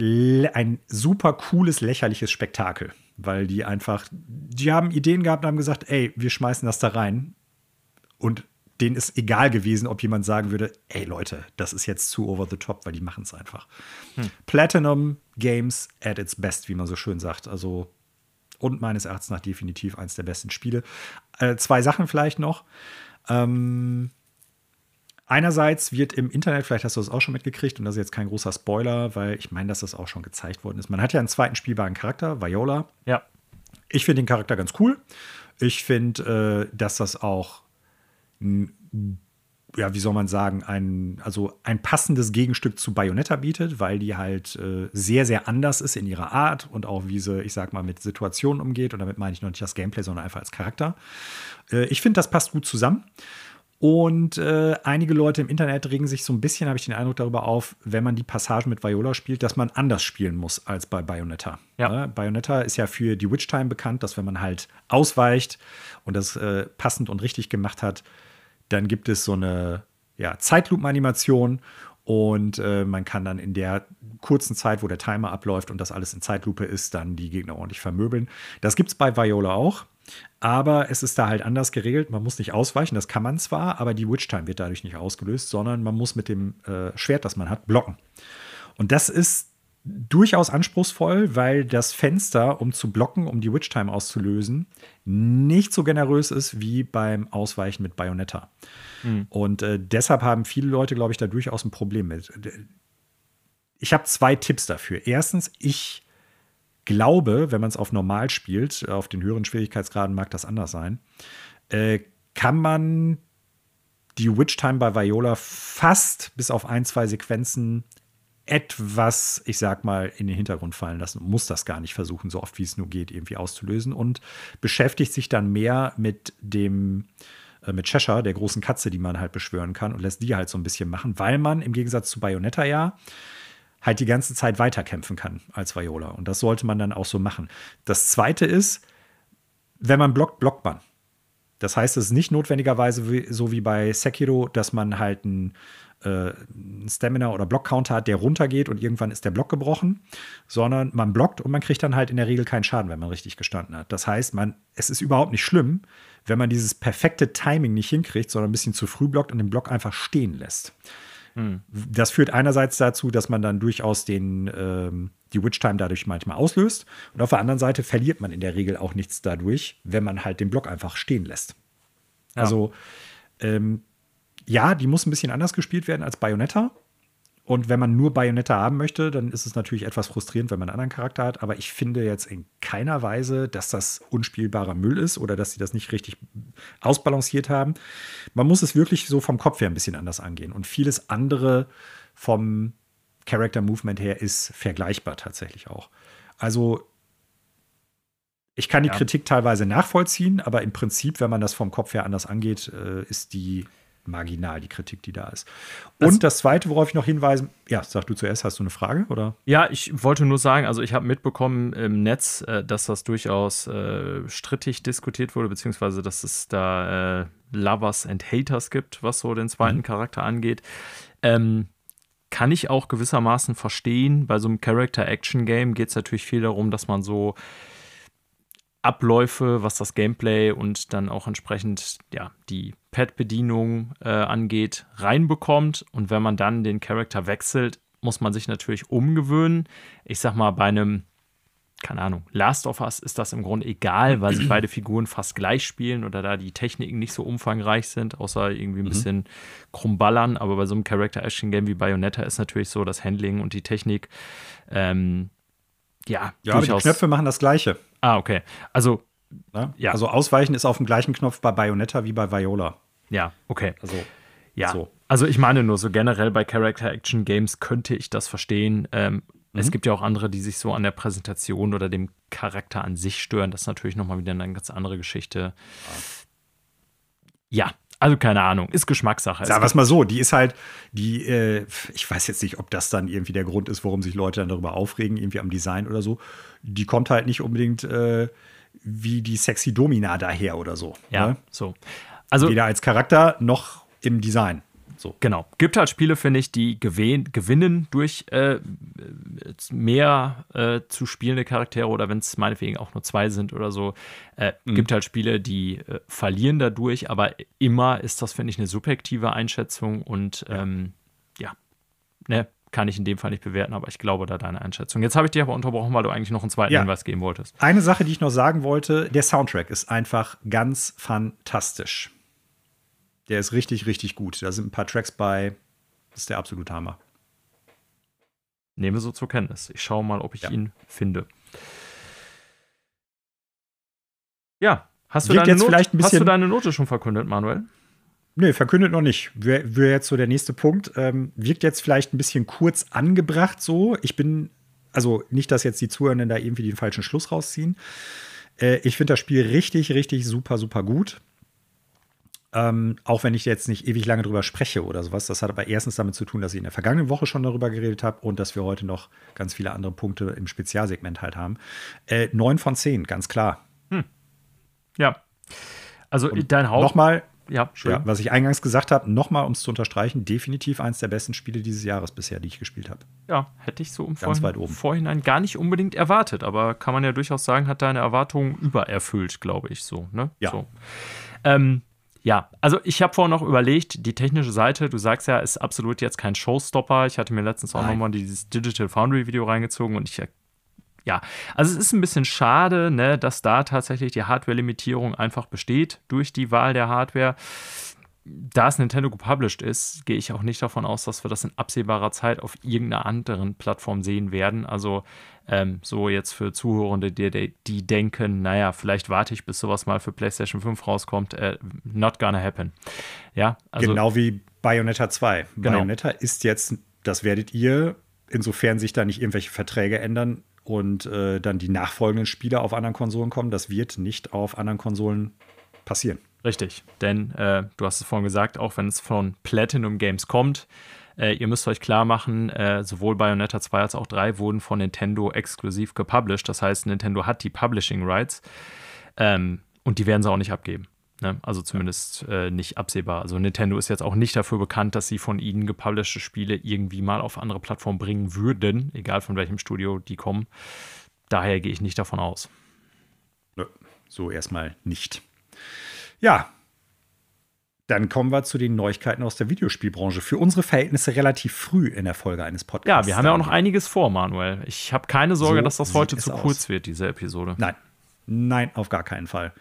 S1: ein super cooles, lächerliches Spektakel weil die einfach, die haben Ideen gehabt und haben gesagt, ey, wir schmeißen das da rein. Und denen ist egal gewesen, ob jemand sagen würde, ey Leute, das ist jetzt zu over the top, weil die machen es einfach. Hm. Platinum Games at its best, wie man so schön sagt. Also und meines Erachtens nach definitiv eins der besten Spiele. Äh, zwei Sachen vielleicht noch. Ähm, Einerseits wird im Internet, vielleicht hast du das auch schon mitgekriegt, und das ist jetzt kein großer Spoiler, weil ich meine, dass das auch schon gezeigt worden ist. Man hat ja einen zweiten spielbaren Charakter, Viola.
S2: Ja.
S1: Ich finde den Charakter ganz cool. Ich finde, äh, dass das auch, ja, wie soll man sagen, ein, also ein passendes Gegenstück zu Bayonetta bietet, weil die halt äh, sehr, sehr anders ist in ihrer Art und auch wie sie, ich sag mal, mit Situationen umgeht. Und damit meine ich noch nicht das Gameplay, sondern einfach als Charakter. Äh, ich finde, das passt gut zusammen. Und äh, einige Leute im Internet regen sich so ein bisschen, habe ich den Eindruck, darüber auf, wenn man die Passagen mit Viola spielt, dass man anders spielen muss als bei Bayonetta. Ja. Ja, Bayonetta ist ja für die Witch Time bekannt, dass wenn man halt ausweicht und das äh, passend und richtig gemacht hat, dann gibt es so eine ja, Zeitlupen-Animation und äh, man kann dann in der kurzen Zeit, wo der Timer abläuft und das alles in Zeitlupe ist, dann die Gegner ordentlich vermöbeln. Das gibt es bei Viola auch. Aber es ist da halt anders geregelt. Man muss nicht ausweichen, das kann man zwar, aber die Witch Time wird dadurch nicht ausgelöst, sondern man muss mit dem äh, Schwert, das man hat, blocken. Und das ist durchaus anspruchsvoll, weil das Fenster, um zu blocken, um die Witch Time auszulösen, nicht so generös ist wie beim Ausweichen mit Bayonetta. Mhm. Und äh, deshalb haben viele Leute, glaube ich, da durchaus ein Problem mit. Ich habe zwei Tipps dafür. Erstens, ich glaube, wenn man es auf normal spielt, auf den höheren Schwierigkeitsgraden mag das anders sein, äh, kann man die Witch Time bei Viola fast bis auf ein, zwei Sequenzen etwas, ich sag mal, in den Hintergrund fallen lassen und muss das gar nicht versuchen, so oft wie es nur geht, irgendwie auszulösen und beschäftigt sich dann mehr mit dem, äh, mit Cheshire, der großen Katze, die man halt beschwören kann und lässt die halt so ein bisschen machen, weil man im Gegensatz zu Bayonetta ja halt die ganze Zeit weiterkämpfen kann als Viola. Und das sollte man dann auch so machen. Das zweite ist, wenn man blockt, blockt man. Das heißt, es ist nicht notwendigerweise so wie bei Sekiro, dass man halt einen, äh, Stamina- oder Block-Counter hat, der runtergeht und irgendwann ist der Block gebrochen, sondern man blockt und man kriegt dann halt in der Regel keinen Schaden, wenn man richtig gestanden hat. Das heißt, man, es ist überhaupt nicht schlimm, wenn man dieses perfekte Timing nicht hinkriegt, sondern ein bisschen zu früh blockt und den Block einfach stehen lässt. Hm. Das führt einerseits dazu, dass man dann durchaus den, ähm, die Witch Time dadurch manchmal auslöst. Und auf der anderen Seite verliert man in der Regel auch nichts dadurch, wenn man halt den Block einfach stehen lässt. Ja. Also, ähm, ja, die muss ein bisschen anders gespielt werden als Bayonetta. Und wenn man nur Bayonetta haben möchte, dann ist es natürlich etwas frustrierend, wenn man einen anderen Charakter hat. Aber ich finde jetzt in keiner Weise, dass das unspielbarer Müll ist oder dass sie das nicht richtig ausbalanciert haben. Man muss es wirklich so vom Kopf her ein bisschen anders angehen. Und vieles andere vom Character Movement her ist vergleichbar tatsächlich auch. Also Ich kann die ja. Kritik teilweise nachvollziehen, aber im Prinzip, wenn man das vom Kopf her anders angeht, äh, ist die marginal, die Kritik, die da ist. Und das, das Zweite, worauf ich noch hinweisen, ja, sag du zuerst, hast du eine Frage, oder?
S2: Ja, ich wollte nur sagen, also ich habe mitbekommen im Netz, äh, dass das durchaus äh, strittig diskutiert wurde, beziehungsweise, dass es da äh, Lovers and Haters gibt, was so den zweiten mhm. Charakter angeht. Ähm, kann ich auch gewissermaßen verstehen. Bei so einem Character-Action-Game geht es natürlich viel darum, dass man so Abläufe, was das Gameplay und dann auch entsprechend ja, die Pad-Bedienung äh, angeht, reinbekommt. Und wenn man dann den Charakter wechselt, muss man sich natürlich umgewöhnen. Ich sag mal, bei einem, keine Ahnung, Last of Us ist das im Grunde egal, weil sich beide Figuren fast gleich spielen oder da die Techniken nicht so umfangreich sind, außer irgendwie ein mhm. bisschen krummballern. Aber bei so einem Character-Action-Game wie Bayonetta ist natürlich so das Handling und die Technik ähm, ja,
S1: ja aber die Knöpfe machen das Gleiche.
S2: Ah, okay. Also,
S1: ja? ja. Also Ausweichen ist auf dem gleichen Knopf bei Bayonetta wie bei Viola.
S2: Ja, okay.
S1: Also,
S2: ja. So. Also ich meine nur so generell bei Character-Action-Games könnte ich das verstehen. Ähm, mhm. Es gibt ja auch andere, die sich so an der Präsentation oder dem Charakter an sich stören. Das ist natürlich nochmal wieder eine ganz andere Geschichte. Ja, also keine Ahnung, ist Geschmackssache.
S1: Sagen wir es mal so, die ist halt, die, äh, ich weiß jetzt nicht, ob das dann irgendwie der Grund ist, warum sich Leute dann darüber aufregen, irgendwie am Design oder so. Die kommt halt nicht unbedingt äh, wie die sexy Domina daher oder so.
S2: Ja, ne? so.
S1: Also weder als Charakter noch im Design.
S2: So. Genau. Gibt halt Spiele, finde ich, die gewinnen durch äh, mehr äh, zu spielende Charaktere oder wenn es meinetwegen auch nur zwei sind oder so. Äh, mhm. Gibt halt Spiele, die äh, verlieren dadurch, aber immer ist das, finde ich, eine subjektive Einschätzung und ähm, ja, ne, kann ich in dem Fall nicht bewerten, aber ich glaube da deine Einschätzung. Jetzt habe ich dich aber unterbrochen, weil du eigentlich noch einen zweiten ja. Hinweis geben wolltest.
S1: Eine Sache, die ich noch sagen wollte, der Soundtrack ist einfach ganz fantastisch. Der ist richtig, richtig gut. Da sind ein paar Tracks bei. Das ist der absolute Hammer.
S2: Nehme so zur Kenntnis. Ich schaue mal, ob ich ja. ihn finde. Ja, hast du, deine
S1: jetzt vielleicht ein bisschen,
S2: hast du deine Note schon verkündet, Manuel?
S1: Nee, verkündet noch nicht. Wäre wär jetzt so der nächste Punkt. Ähm, wirkt jetzt vielleicht ein bisschen kurz angebracht so. Ich bin, also nicht, dass jetzt die Zuhörenden da irgendwie den falschen Schluss rausziehen. Äh, ich finde das Spiel richtig, richtig super, super gut. Ähm, auch wenn ich jetzt nicht ewig lange drüber spreche oder sowas. Das hat aber erstens damit zu tun, dass ich in der vergangenen Woche schon darüber geredet habe und dass wir heute noch ganz viele andere Punkte im Spezialsegment halt haben. Äh, 9 von 10, ganz klar. Hm.
S2: Ja. Also und dein Haupt.
S1: Nochmal, ja, ja, was ich eingangs gesagt habe, nochmal, um es zu unterstreichen, definitiv eins der besten Spiele dieses Jahres bisher, die ich gespielt habe.
S2: Ja, hätte ich so im Vorhinein, Vorhinein, gar nicht unbedingt erwartet, aber kann man ja durchaus sagen, hat deine Erwartungen übererfüllt, glaube ich, so. Ne?
S1: Ja.
S2: So. Ähm, ja, also ich habe vorhin noch überlegt, die technische Seite, du sagst ja, ist absolut jetzt kein Showstopper. Ich hatte mir letztens auch nochmal dieses Digital Foundry Video reingezogen und ich ja, also es ist ein bisschen schade, ne, dass da tatsächlich die Hardware-Limitierung einfach besteht durch die Wahl der Hardware. Da es Nintendo gepublished ist, gehe ich auch nicht davon aus, dass wir das in absehbarer Zeit auf irgendeiner anderen Plattform sehen werden. Also ähm, so jetzt für Zuhörende, die, die denken, naja, vielleicht warte ich, bis sowas mal für PlayStation 5 rauskommt. Äh, not gonna happen. Ja,
S1: also, genau wie Bayonetta 2. Genau. Bayonetta ist jetzt, das werdet ihr, insofern sich da nicht irgendwelche Verträge ändern und äh, dann die nachfolgenden Spiele auf anderen Konsolen kommen, das wird nicht auf anderen Konsolen passieren.
S2: Richtig, denn äh, du hast es vorhin gesagt, auch wenn es von Platinum Games kommt, äh, ihr müsst euch klar machen, äh, sowohl Bayonetta 2 als auch 3 wurden von Nintendo exklusiv gepublished. Das heißt, Nintendo hat die Publishing Rights ähm, und die werden sie auch nicht abgeben. Ne? Also zumindest äh, nicht absehbar. Also Nintendo ist jetzt auch nicht dafür bekannt, dass sie von ihnen gepublishte Spiele irgendwie mal auf andere Plattformen bringen würden, egal von welchem Studio die kommen. Daher gehe ich nicht davon aus.
S1: So erstmal nicht. Ja, dann kommen wir zu den Neuigkeiten aus der Videospielbranche. Für unsere Verhältnisse relativ früh in der Folge eines Podcasts.
S2: Ja, wir haben ja auch noch einiges vor, Manuel. Ich habe keine Sorge, so dass das heute zu kurz wird, diese Episode.
S1: Nein. Nein, auf gar keinen Fall.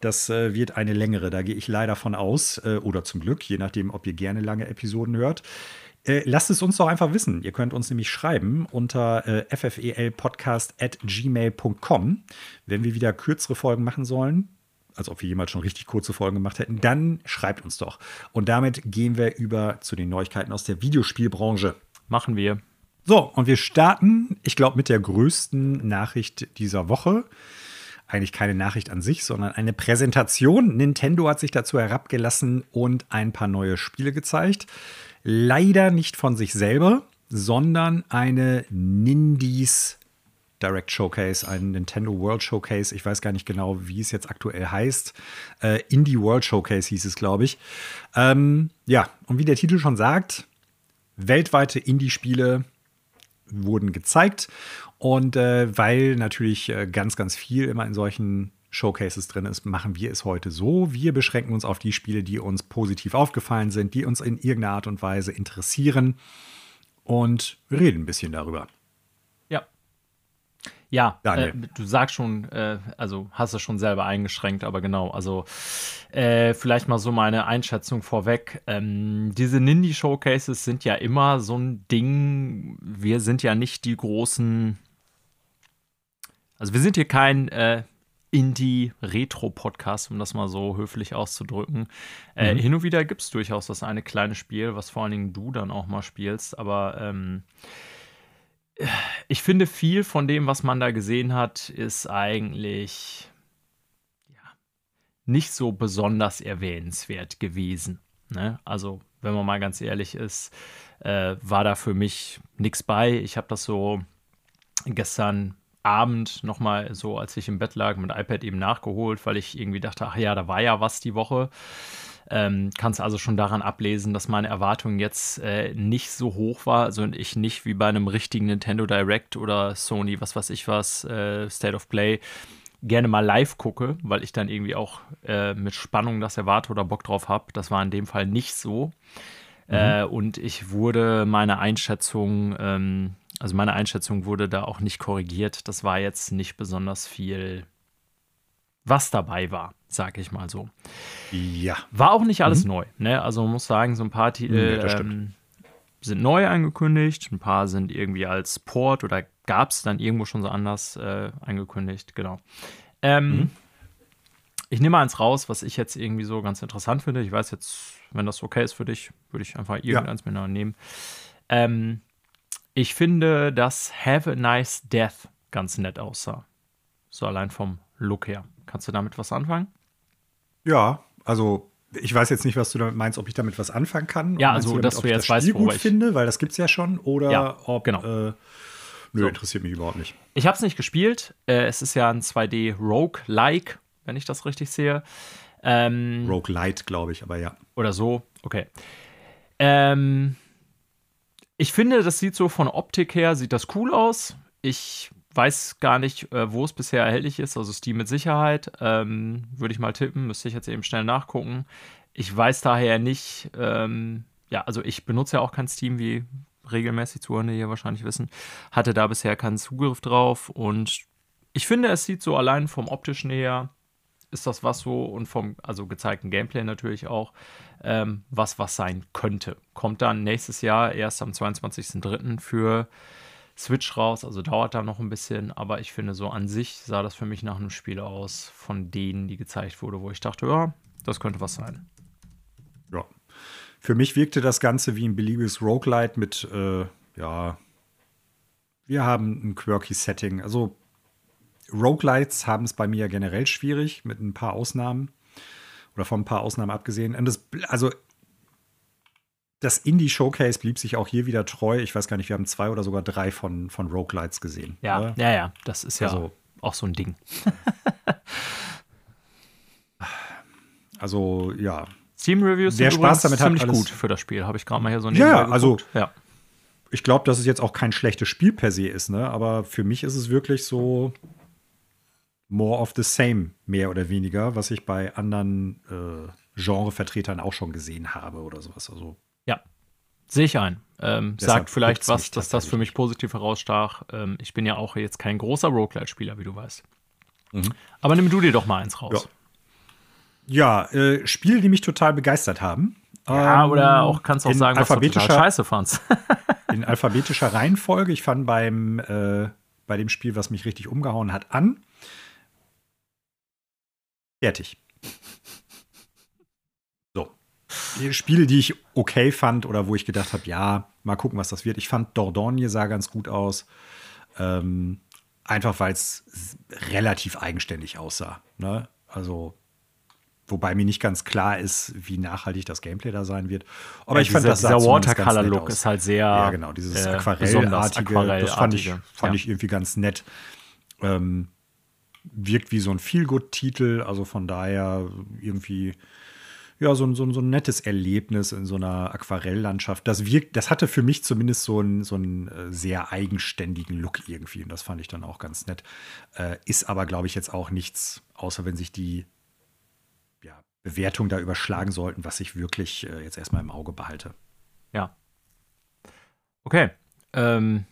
S1: Das äh, wird eine längere, da gehe ich leider von aus. Äh, oder zum Glück, je nachdem, ob ihr gerne lange Episoden hört. Äh, lasst es uns doch einfach wissen. Ihr könnt uns nämlich schreiben unter äh, ffelpodcast.gmail.com, wenn wir wieder kürzere Folgen machen sollen als ob wir jemals schon richtig kurze Folgen gemacht hätten, dann schreibt uns doch. Und damit gehen wir über zu den Neuigkeiten aus der Videospielbranche.
S2: Machen wir.
S1: So, und wir starten, ich glaube, mit der größten Nachricht dieser Woche. eigentlich keine Nachricht an sich, sondern eine Präsentation. Nintendo hat sich dazu herabgelassen und ein paar neue Spiele gezeigt. Leider nicht von sich selber, sondern eine Nindies Direct Showcase, ein Nintendo World Showcase. Ich weiß gar nicht genau, wie es jetzt aktuell heißt. Äh, Indie World Showcase hieß es, glaube ich. Ähm, ja, und wie der Titel schon sagt, weltweite Indie-Spiele wurden gezeigt. Und äh, weil natürlich äh, ganz, ganz viel immer in solchen Showcases drin ist, machen wir es heute so. Wir beschränken uns auf die Spiele, die uns positiv aufgefallen sind, die uns in irgendeiner Art und Weise interessieren und reden ein bisschen darüber.
S2: Ja, äh, du sagst schon, äh, also hast du schon selber eingeschränkt, aber genau, also äh, vielleicht mal so meine Einschätzung vorweg. Ähm, diese Nindy-Showcases sind ja immer so ein Ding, wir sind ja nicht die großen, also wir sind hier kein äh, Indie-Retro-Podcast, um das mal so höflich auszudrücken. Äh, mhm. Hin und wieder gibt es durchaus das eine kleine Spiel, was vor allen Dingen du dann auch mal spielst, aber ähm, ich finde, viel von dem, was man da gesehen hat, ist eigentlich ja, nicht so besonders erwähnenswert gewesen. Ne? Also, wenn man mal ganz ehrlich ist, äh, war da für mich nichts bei. Ich habe das so gestern Abend nochmal so, als ich im Bett lag, mit iPad eben nachgeholt, weil ich irgendwie dachte, ach ja, da war ja was die Woche. Ähm, Kannst also schon daran ablesen, dass meine Erwartung jetzt äh, nicht so hoch war, also ich nicht wie bei einem richtigen Nintendo Direct oder Sony, was weiß ich was, äh, State of Play, gerne mal live gucke, weil ich dann irgendwie auch äh, mit Spannung das erwarte oder Bock drauf habe. Das war in dem Fall nicht so. Mhm. Äh, und ich wurde meine Einschätzung, ähm, also meine Einschätzung wurde da auch nicht korrigiert. Das war jetzt nicht besonders viel, was dabei war sag ich mal so.
S1: Ja.
S2: War auch nicht alles mhm. neu. Ne? Also man muss sagen, so ein paar Titel ja, ähm, sind neu angekündigt, ein paar sind irgendwie als Port oder gab es dann irgendwo schon so anders äh, angekündigt, genau. Ähm, mhm. Ich nehme eins raus, was ich jetzt irgendwie so ganz interessant finde. Ich weiß jetzt, wenn das okay ist für dich, würde ich einfach irgendeins ja. mir nehmen. Ähm, ich finde, dass Have a Nice Death ganz nett aussah. So allein vom Look her. Kannst du damit was anfangen?
S1: Ja, also ich weiß jetzt nicht, was du damit meinst, ob ich damit was anfangen kann.
S2: Ja, also, damit, dass du jetzt
S1: das
S2: weißt,
S1: gut ich finde, weil das gibt es ja schon. Oder
S2: ja,
S1: ob,
S2: genau.
S1: Äh, nö, so. interessiert mich überhaupt nicht.
S2: Ich habe es nicht gespielt. Äh, es ist ja ein 2D-Rogue-like, wenn ich das richtig sehe.
S1: Ähm, Rogue-Light, glaube ich, aber ja.
S2: Oder so, okay. Ähm, ich finde, das sieht so von Optik her, sieht das cool aus. Ich weiß gar nicht, äh, wo es bisher erhältlich ist. Also Steam mit Sicherheit. Ähm, Würde ich mal tippen. Müsste ich jetzt eben schnell nachgucken. Ich weiß daher nicht, ähm, ja, also ich benutze ja auch kein Steam, wie regelmäßig Zuhörende hier wahrscheinlich wissen. Hatte da bisher keinen Zugriff drauf. Und ich finde, es sieht so allein vom optischen her, ist das was so und vom also gezeigten Gameplay natürlich auch, ähm, was was sein könnte. Kommt dann nächstes Jahr erst am 22.03. für Switch raus, also dauert da noch ein bisschen, aber ich finde, so an sich sah das für mich nach einem Spiel aus, von denen, die gezeigt wurde, wo ich dachte, ja, das könnte was sein.
S1: Ja. Für mich wirkte das Ganze wie ein beliebiges Roguelite mit, äh, ja, wir haben ein quirky Setting. Also Roguelites haben es bei mir generell schwierig, mit ein paar Ausnahmen. Oder von ein paar Ausnahmen abgesehen. Und das, also das Indie-Showcase blieb sich auch hier wieder treu. Ich weiß gar nicht, wir haben zwei oder sogar drei von, von Roguelites gesehen.
S2: Ja, oder? ja, ja, das ist ja also, auch so ein Ding.
S1: also, ja.
S2: Steam-Reviews
S1: sind Spaß damit
S2: ziemlich
S1: hat,
S2: gut für das Spiel. Habe ich gerade mal hier so
S1: Ja, also ja. ich glaube, dass es jetzt auch kein schlechtes Spiel per se ist, ne? aber für mich ist es wirklich so more of the same, mehr oder weniger, was ich bei anderen äh, Genrevertretern auch schon gesehen habe oder sowas. Also
S2: sehe ich ein. Ähm, sagt vielleicht was, dass das für mich positiv herausstach. Ähm, ich bin ja auch jetzt kein großer Roguelite-Spieler, wie du weißt. Mhm. Aber nimm du dir doch mal eins raus.
S1: Ja, ja äh, Spiele, die mich total begeistert haben.
S2: Ja, ähm, oder auch kannst du auch sagen, was du total scheiße fandst.
S1: in alphabetischer Reihenfolge. Ich fand beim äh, bei dem Spiel, was mich richtig umgehauen hat, an. Fertig. Spiele, die ich okay fand oder wo ich gedacht habe, ja, mal gucken, was das wird. Ich fand Dordogne sah ganz gut aus. Ähm, einfach weil es relativ eigenständig aussah. Ne? Also, wobei mir nicht ganz klar ist, wie nachhaltig das Gameplay da sein wird. Aber ja, ich
S2: dieser,
S1: fand, das
S2: dieser Watercolor-Look ist halt sehr.
S1: Ja, genau, dieses äh, Aquarellartige. Aquarell das fand ich, fand ja. ich irgendwie ganz nett. Ähm, wirkt wie so ein Feelgood-Titel, also von daher irgendwie ja, so, so, so ein nettes Erlebnis in so einer Aquarelllandschaft. Das wirkt, das hatte für mich zumindest so einen, so einen äh, sehr eigenständigen Look irgendwie. Und das fand ich dann auch ganz nett. Äh, ist aber, glaube ich, jetzt auch nichts, außer wenn sich die ja, Bewertungen da überschlagen sollten, was ich wirklich äh, jetzt erstmal im Auge behalte.
S2: Ja. Okay. Ähm,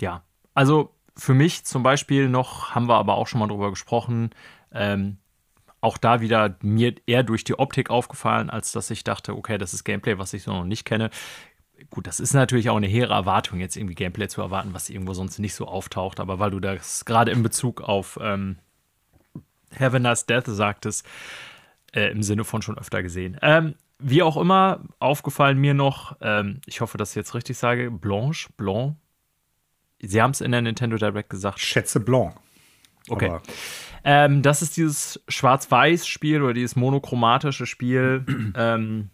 S2: ja. Also für mich zum Beispiel noch, haben wir aber auch schon mal drüber gesprochen, ähm, auch da wieder mir eher durch die Optik aufgefallen, als dass ich dachte, okay, das ist Gameplay, was ich so noch nicht kenne. Gut, das ist natürlich auch eine hehre Erwartung, jetzt irgendwie Gameplay zu erwarten, was irgendwo sonst nicht so auftaucht, aber weil du das gerade in Bezug auf ähm, Heaven Has Death sagtest, äh, im Sinne von schon öfter gesehen. Ähm, wie auch immer, aufgefallen mir noch, ähm, ich hoffe, dass ich jetzt richtig sage, Blanche, Blanc. Sie haben es in der Nintendo Direct gesagt.
S1: Schätze Blanc.
S2: Okay. Aber ähm, das ist dieses Schwarz-Weiß-Spiel oder dieses monochromatische Spiel ähm,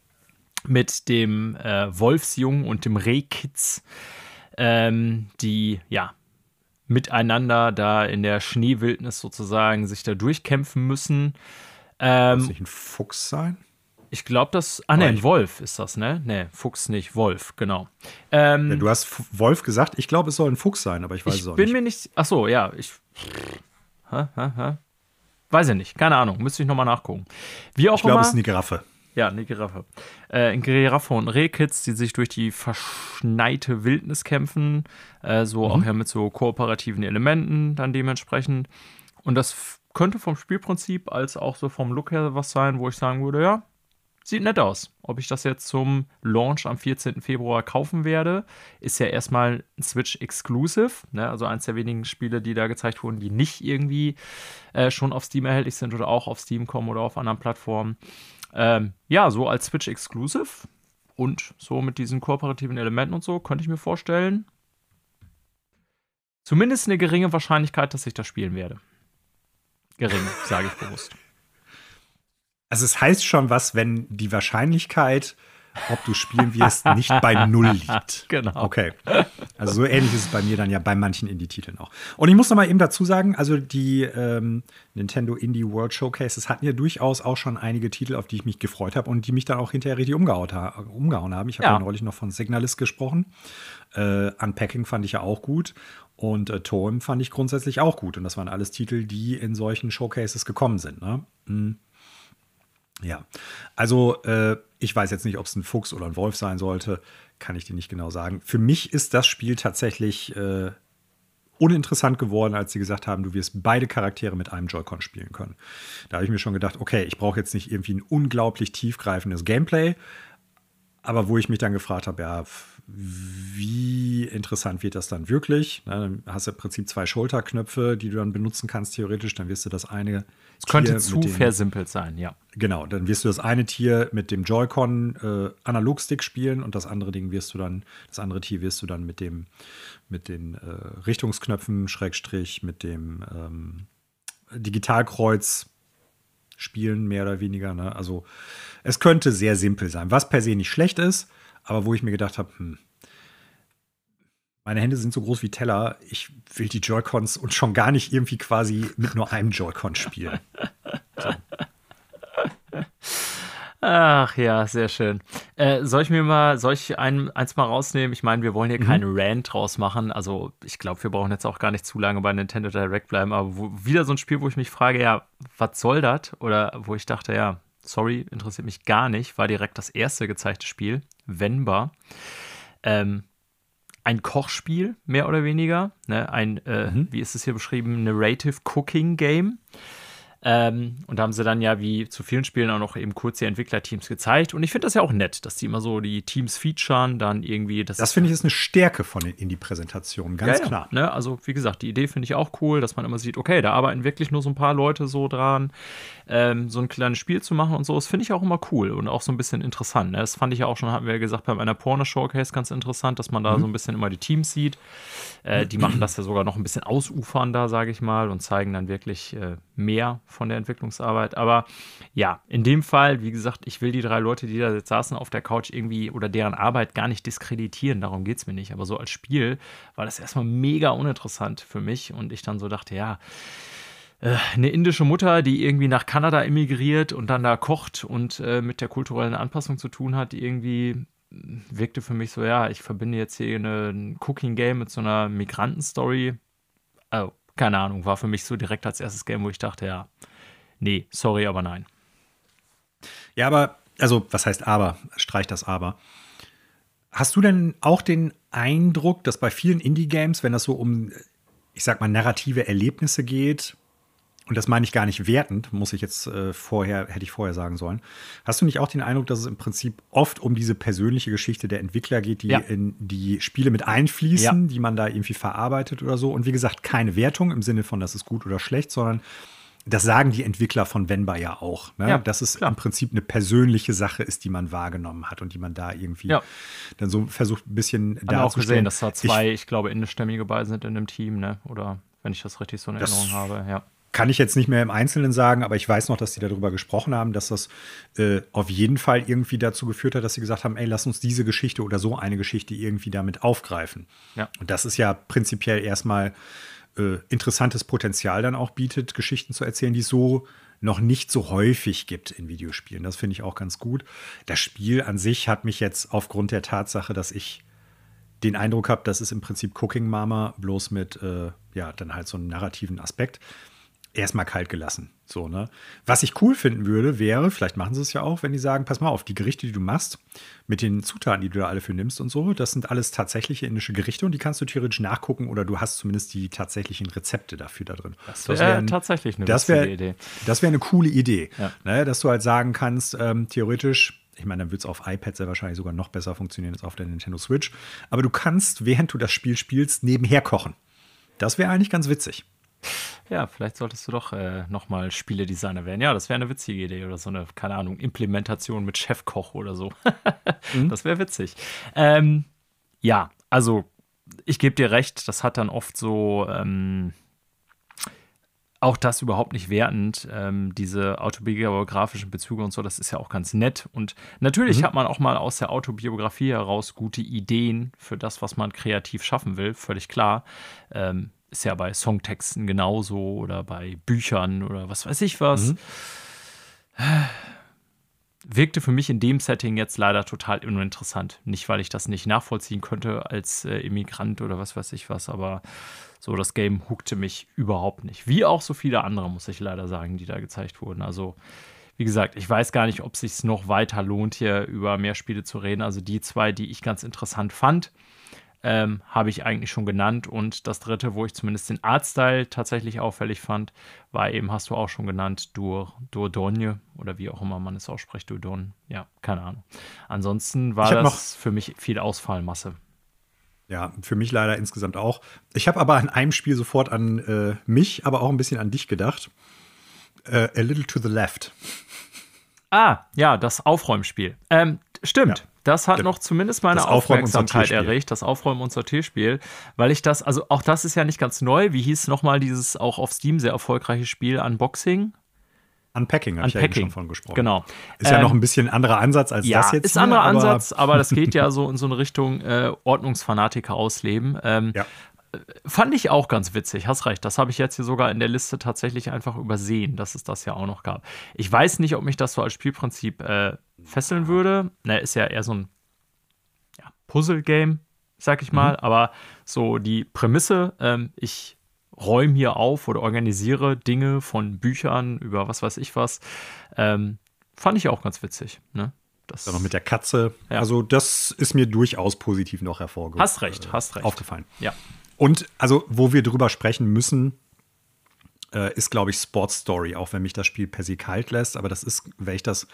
S2: mit dem äh, Wolfsjungen und dem Rehkitz, ähm, die ja miteinander da in der Schneewildnis sozusagen sich da durchkämpfen müssen.
S1: Ähm, Muss nicht ein Fuchs sein?
S2: Ich glaube, das. Ah, ne, ein Wolf ist das, ne? Ne, Fuchs nicht, Wolf, genau.
S1: Ähm, ja, du hast Wolf gesagt. Ich glaube, es soll ein Fuchs sein, aber ich weiß es
S2: auch nicht.
S1: Ich
S2: bin mir nicht. Ach so, ja. Ich. Ha, ha, ha. Weiß ich nicht, keine Ahnung, müsste ich nochmal nachgucken. Wie auch
S1: ich glaube, es ist eine Giraffe.
S2: Ja, eine Giraffe. Äh, Giraffe und Rehkitz, die sich durch die verschneite Wildnis kämpfen. Äh, so mhm. auch ja mit so kooperativen Elementen dann dementsprechend. Und das könnte vom Spielprinzip als auch so vom Look her was sein, wo ich sagen würde, ja, Sieht nett aus. Ob ich das jetzt zum Launch am 14. Februar kaufen werde, ist ja erstmal ein Switch Exclusive. Ne? Also eins der wenigen Spiele, die da gezeigt wurden, die nicht irgendwie äh, schon auf Steam erhältlich sind oder auch auf Steam kommen oder auf anderen Plattformen. Ähm, ja, so als Switch Exclusive und so mit diesen kooperativen Elementen und so, könnte ich mir vorstellen. Zumindest eine geringe Wahrscheinlichkeit, dass ich das spielen werde. Gering, sage ich bewusst.
S1: Also es heißt schon was, wenn die Wahrscheinlichkeit, ob du spielen wirst, nicht bei null liegt.
S2: Genau.
S1: Okay. Also so ähnlich ist es bei mir dann ja bei manchen Indie-Titeln auch. Und ich muss noch mal eben dazu sagen, also die ähm, Nintendo Indie World Showcases hatten ja durchaus auch schon einige Titel, auf die ich mich gefreut habe und die mich dann auch hinterher richtig umgehauen, ha umgehauen haben. Ich habe ja. ja. neulich noch von Signalist gesprochen. Äh, Unpacking fand ich ja auch gut. Und äh, Toem fand ich grundsätzlich auch gut. Und das waren alles Titel, die in solchen Showcases gekommen sind. Ne? Mhm. Ja, also äh, ich weiß jetzt nicht, ob es ein Fuchs oder ein Wolf sein sollte, kann ich dir nicht genau sagen. Für mich ist das Spiel tatsächlich äh, uninteressant geworden, als sie gesagt haben, du wirst beide Charaktere mit einem Joy-Con spielen können. Da habe ich mir schon gedacht, okay, ich brauche jetzt nicht irgendwie ein unglaublich tiefgreifendes Gameplay, aber wo ich mich dann gefragt habe, ja, wie interessant wird das dann wirklich? dann hast du im Prinzip zwei Schulterknöpfe, die du dann benutzen kannst, theoretisch. Dann wirst du das eine.
S2: Es könnte zu dem, versimpelt sein, ja.
S1: Genau, dann wirst du das eine Tier mit dem Joy-Con äh, Analogstick spielen und das andere Ding wirst du dann, das andere Tier wirst du dann mit dem, mit den äh, Richtungsknöpfen, Schrägstrich, mit dem ähm, Digitalkreuz spielen, mehr oder weniger. Ne? Also es könnte sehr simpel sein, was per se nicht schlecht ist aber wo ich mir gedacht habe, hm, meine Hände sind so groß wie Teller, ich will die Joy-Cons und schon gar nicht irgendwie quasi mit nur einem Joy-Con spielen. So.
S2: Ach ja, sehr schön. Äh, soll ich mir mal, soll ich ein, eins mal rausnehmen? Ich meine, wir wollen hier mhm. keinen Rant draus machen. Also ich glaube, wir brauchen jetzt auch gar nicht zu lange bei Nintendo Direct bleiben. Aber wo, wieder so ein Spiel, wo ich mich frage, ja, was soll das? Oder wo ich dachte, ja, sorry, interessiert mich gar nicht, war direkt das erste gezeigte Spiel, Venba. Ähm, ein Kochspiel, mehr oder weniger. Ne? Ein, äh, mhm. wie ist es hier beschrieben, Narrative Cooking Game. Ähm, und da haben sie dann ja wie zu vielen Spielen auch noch eben kurz die Entwicklerteams gezeigt. Und ich finde das ja auch nett, dass die immer so die Teams featuren, dann irgendwie.
S1: Das, das finde ich ist eine Stärke von den Indie-Präsentationen, ganz ja, klar.
S2: Ja, ne? Also, wie gesagt, die Idee finde ich auch cool, dass man immer sieht, okay, da arbeiten wirklich nur so ein paar Leute so dran, ähm, so ein kleines Spiel zu machen und so. Das finde ich auch immer cool und auch so ein bisschen interessant. Ne? Das fand ich ja auch schon, hatten wir ja gesagt, bei einer Porno-Showcase ganz interessant, dass man da mhm. so ein bisschen immer die Teams sieht. Äh, die machen das ja sogar noch ein bisschen ausufernder, sage ich mal, und zeigen dann wirklich äh, mehr von der Entwicklungsarbeit. Aber ja, in dem Fall, wie gesagt, ich will die drei Leute, die da jetzt saßen auf der Couch irgendwie oder deren Arbeit gar nicht diskreditieren, darum geht es mir nicht. Aber so als Spiel war das erstmal mega uninteressant für mich und ich dann so dachte, ja, eine indische Mutter, die irgendwie nach Kanada emigriert und dann da kocht und äh, mit der kulturellen Anpassung zu tun hat, irgendwie wirkte für mich so, ja, ich verbinde jetzt hier eine, ein Cooking-Game mit so einer Migranten-Story. Also, keine Ahnung, war für mich so direkt als erstes Game, wo ich dachte, ja, nee, sorry, aber nein.
S1: Ja, aber, also, was heißt aber? Streich das aber. Hast du denn auch den Eindruck, dass bei vielen Indie-Games, wenn das so um, ich sag mal, narrative Erlebnisse geht, und das meine ich gar nicht wertend, muss ich jetzt äh, vorher, hätte ich vorher sagen sollen. Hast du nicht auch den Eindruck, dass es im Prinzip oft um diese persönliche Geschichte der Entwickler geht, die ja. in die Spiele mit einfließen, ja. die man da irgendwie verarbeitet oder so? Und wie gesagt, keine Wertung im Sinne von, das ist gut oder schlecht, sondern das sagen die Entwickler von Venba ja auch, ne? ja, dass es klar. im Prinzip eine persönliche Sache ist, die man wahrgenommen hat und die man da irgendwie ja. dann so versucht ein bisschen
S2: darzustellen. auch gesehen, dass da zwei, ich, ich glaube, indischstämmige bei sind in dem Team, ne? oder wenn ich das richtig so in Erinnerung habe, ja
S1: kann ich jetzt nicht mehr im Einzelnen sagen, aber ich weiß noch, dass die darüber gesprochen haben, dass das äh, auf jeden Fall irgendwie dazu geführt hat, dass sie gesagt haben, ey, lass uns diese Geschichte oder so eine Geschichte irgendwie damit aufgreifen. Ja. Und das ist ja prinzipiell erstmal äh, interessantes Potenzial dann auch bietet, Geschichten zu erzählen, die es so noch nicht so häufig gibt in Videospielen. Das finde ich auch ganz gut. Das Spiel an sich hat mich jetzt aufgrund der Tatsache, dass ich den Eindruck habe, das ist im Prinzip Cooking Mama, bloß mit, äh, ja, dann halt so einem narrativen Aspekt erstmal kalt gelassen. So, ne? Was ich cool finden würde, wäre, vielleicht machen sie es ja auch, wenn die sagen, pass mal auf, die Gerichte, die du machst, mit den Zutaten, die du da alle für nimmst und so, das sind alles tatsächliche indische Gerichte und die kannst du theoretisch nachgucken oder du hast zumindest die tatsächlichen Rezepte dafür da drin.
S2: Das wäre wär tatsächlich eine
S1: das wär, Idee. Das wäre eine coole Idee, ja. ne? dass du halt sagen kannst, ähm, theoretisch, ich meine, dann wird es auf iPad sehr wahrscheinlich sogar noch besser funktionieren als auf der Nintendo Switch, aber du kannst, während du das Spiel spielst, nebenher kochen. Das wäre eigentlich ganz witzig.
S2: Ja, vielleicht solltest du doch äh, nochmal Spieledesigner werden. Ja, das wäre eine witzige Idee oder so eine, keine Ahnung, Implementation mit Chefkoch oder so. mhm. Das wäre witzig. Ähm, ja, also ich gebe dir recht, das hat dann oft so. Ähm, auch das überhaupt nicht wertend, ähm, diese autobiografischen Bezüge und so, das ist ja auch ganz nett. Und natürlich mhm. hat man auch mal aus der Autobiografie heraus gute Ideen für das, was man kreativ schaffen will, völlig klar. Ähm, ist ja bei Songtexten genauso oder bei Büchern oder was weiß ich was. Mhm. Wirkte für mich in dem Setting jetzt leider total uninteressant. Nicht, weil ich das nicht nachvollziehen könnte als äh, Immigrant oder was weiß ich was, aber so das Game hookte mich überhaupt nicht. Wie auch so viele andere, muss ich leider sagen, die da gezeigt wurden. Also wie gesagt, ich weiß gar nicht, ob es sich noch weiter lohnt, hier über mehr Spiele zu reden. Also die zwei, die ich ganz interessant fand, ähm, habe ich eigentlich schon genannt. Und das dritte, wo ich zumindest den Artstyle tatsächlich auffällig fand, war eben, hast du auch schon genannt, Dur, Dordogne oder wie auch immer man es ausspricht, Durdon. Ja, keine Ahnung. Ansonsten war das für mich viel Ausfallmasse.
S1: Ja, für mich leider insgesamt auch. Ich habe aber an einem Spiel sofort an äh, mich, aber auch ein bisschen an dich gedacht. Äh, A Little to the Left.
S2: Ah, ja, das Aufräumspiel. Ähm, stimmt. Ja. Das hat noch zumindest meine Aufmerksamkeit erregt, das Aufräumen und Sortierspiel, weil ich das, also auch das ist ja nicht ganz neu. Wie hieß nochmal dieses auch auf Steam sehr erfolgreiche Spiel Unboxing?
S1: Unpacking habe ich ja schon von gesprochen.
S2: Genau.
S1: Ist ja ähm, noch ein bisschen anderer Ansatz als
S2: ja,
S1: das jetzt.
S2: Ist ein anderer Ansatz, aber das geht ja so in so eine Richtung äh, Ordnungsfanatiker ausleben. Ähm, ja. Fand ich auch ganz witzig, hast recht. Das habe ich jetzt hier sogar in der Liste tatsächlich einfach übersehen, dass es das ja auch noch gab. Ich weiß nicht, ob mich das so als Spielprinzip äh, fesseln würde. Ne, ist ja eher so ein ja, Puzzle-Game, sag ich mal. Mhm. Aber so die Prämisse, ähm, ich räume hier auf oder organisiere Dinge von Büchern über was weiß ich was, ähm, fand ich auch ganz witzig. Ne?
S1: Das noch mit der Katze. Ja. Also, das ist mir durchaus positiv noch hervorgehoben.
S2: Hast recht, hast recht.
S1: Aufgefallen.
S2: Ja.
S1: Und also, wo wir drüber sprechen müssen, äh, ist, glaube ich, Sports Story, auch wenn mich das Spiel per se kalt lässt. Aber das ist, wenn ich das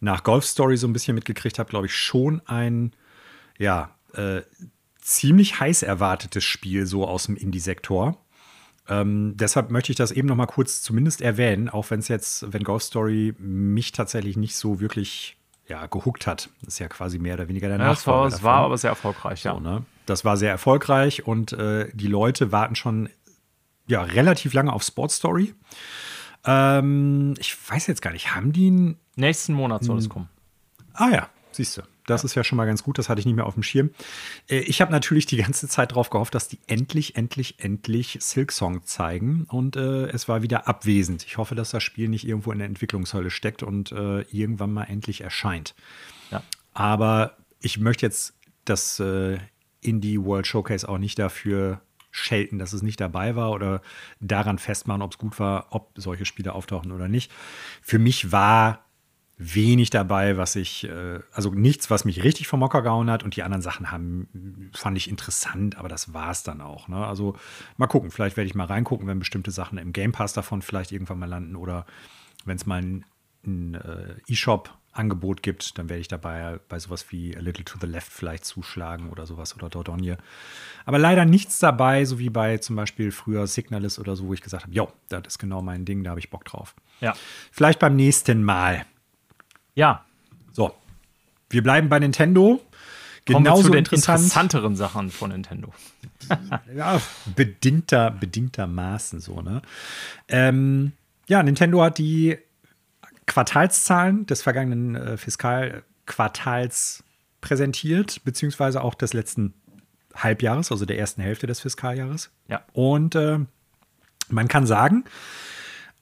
S1: nach Golf Story so ein bisschen mitgekriegt habe, glaube ich, schon ein, ja, äh, ziemlich heiß erwartetes Spiel so aus dem Indie-Sektor. Ähm, deshalb möchte ich das eben noch mal kurz zumindest erwähnen, auch wenn es jetzt, wenn Golf Story mich tatsächlich nicht so wirklich ja, gehuckt hat. Das ist ja quasi mehr oder weniger der ja,
S2: Nachfolger. Es war, aber sehr erfolgreich, ja.
S1: So, ne? Das war sehr erfolgreich und äh, die Leute warten schon ja, relativ lange auf Sports Story. Ähm, ich weiß jetzt gar nicht, haben die einen.
S2: Nächsten Monat soll es kommen.
S1: Ah ja, siehst du. Das ja. ist ja schon mal ganz gut, das hatte ich nicht mehr auf dem Schirm. Äh, ich habe natürlich die ganze Zeit darauf gehofft, dass die endlich, endlich, endlich Silksong zeigen und äh, es war wieder abwesend. Ich hoffe, dass das Spiel nicht irgendwo in der Entwicklungshölle steckt und äh, irgendwann mal endlich erscheint. Ja. Aber ich möchte jetzt das äh, Indie World Showcase auch nicht dafür schelten, dass es nicht dabei war oder daran festmachen, ob es gut war, ob solche Spiele auftauchen oder nicht. Für mich war wenig dabei, was ich, äh, also nichts, was mich richtig vom Mocker gehauen hat und die anderen Sachen haben, fand ich interessant, aber das war es dann auch. Ne? Also mal gucken, vielleicht werde ich mal reingucken, wenn bestimmte Sachen im Game Pass davon vielleicht irgendwann mal landen oder wenn es mal ein, ein äh, E-Shop Angebot gibt, dann werde ich dabei bei sowas wie A Little to the Left vielleicht zuschlagen oder sowas oder Dordogne. Aber leider nichts dabei, so wie bei zum Beispiel früher Signalis oder so, wo ich gesagt habe, jo, das ist genau mein Ding, da habe ich Bock drauf.
S2: Ja.
S1: Vielleicht beim nächsten Mal.
S2: Ja.
S1: So. Wir bleiben bei Nintendo.
S2: Kommen Genauso zu den interessant. interessanteren Sachen von Nintendo.
S1: ja, bedingter, bedingtermaßen so, ne? Ähm, ja, Nintendo hat die Quartalszahlen des vergangenen äh, Fiskalquartals präsentiert, beziehungsweise auch des letzten Halbjahres, also der ersten Hälfte des Fiskaljahres.
S2: Ja.
S1: Und äh, man kann sagen,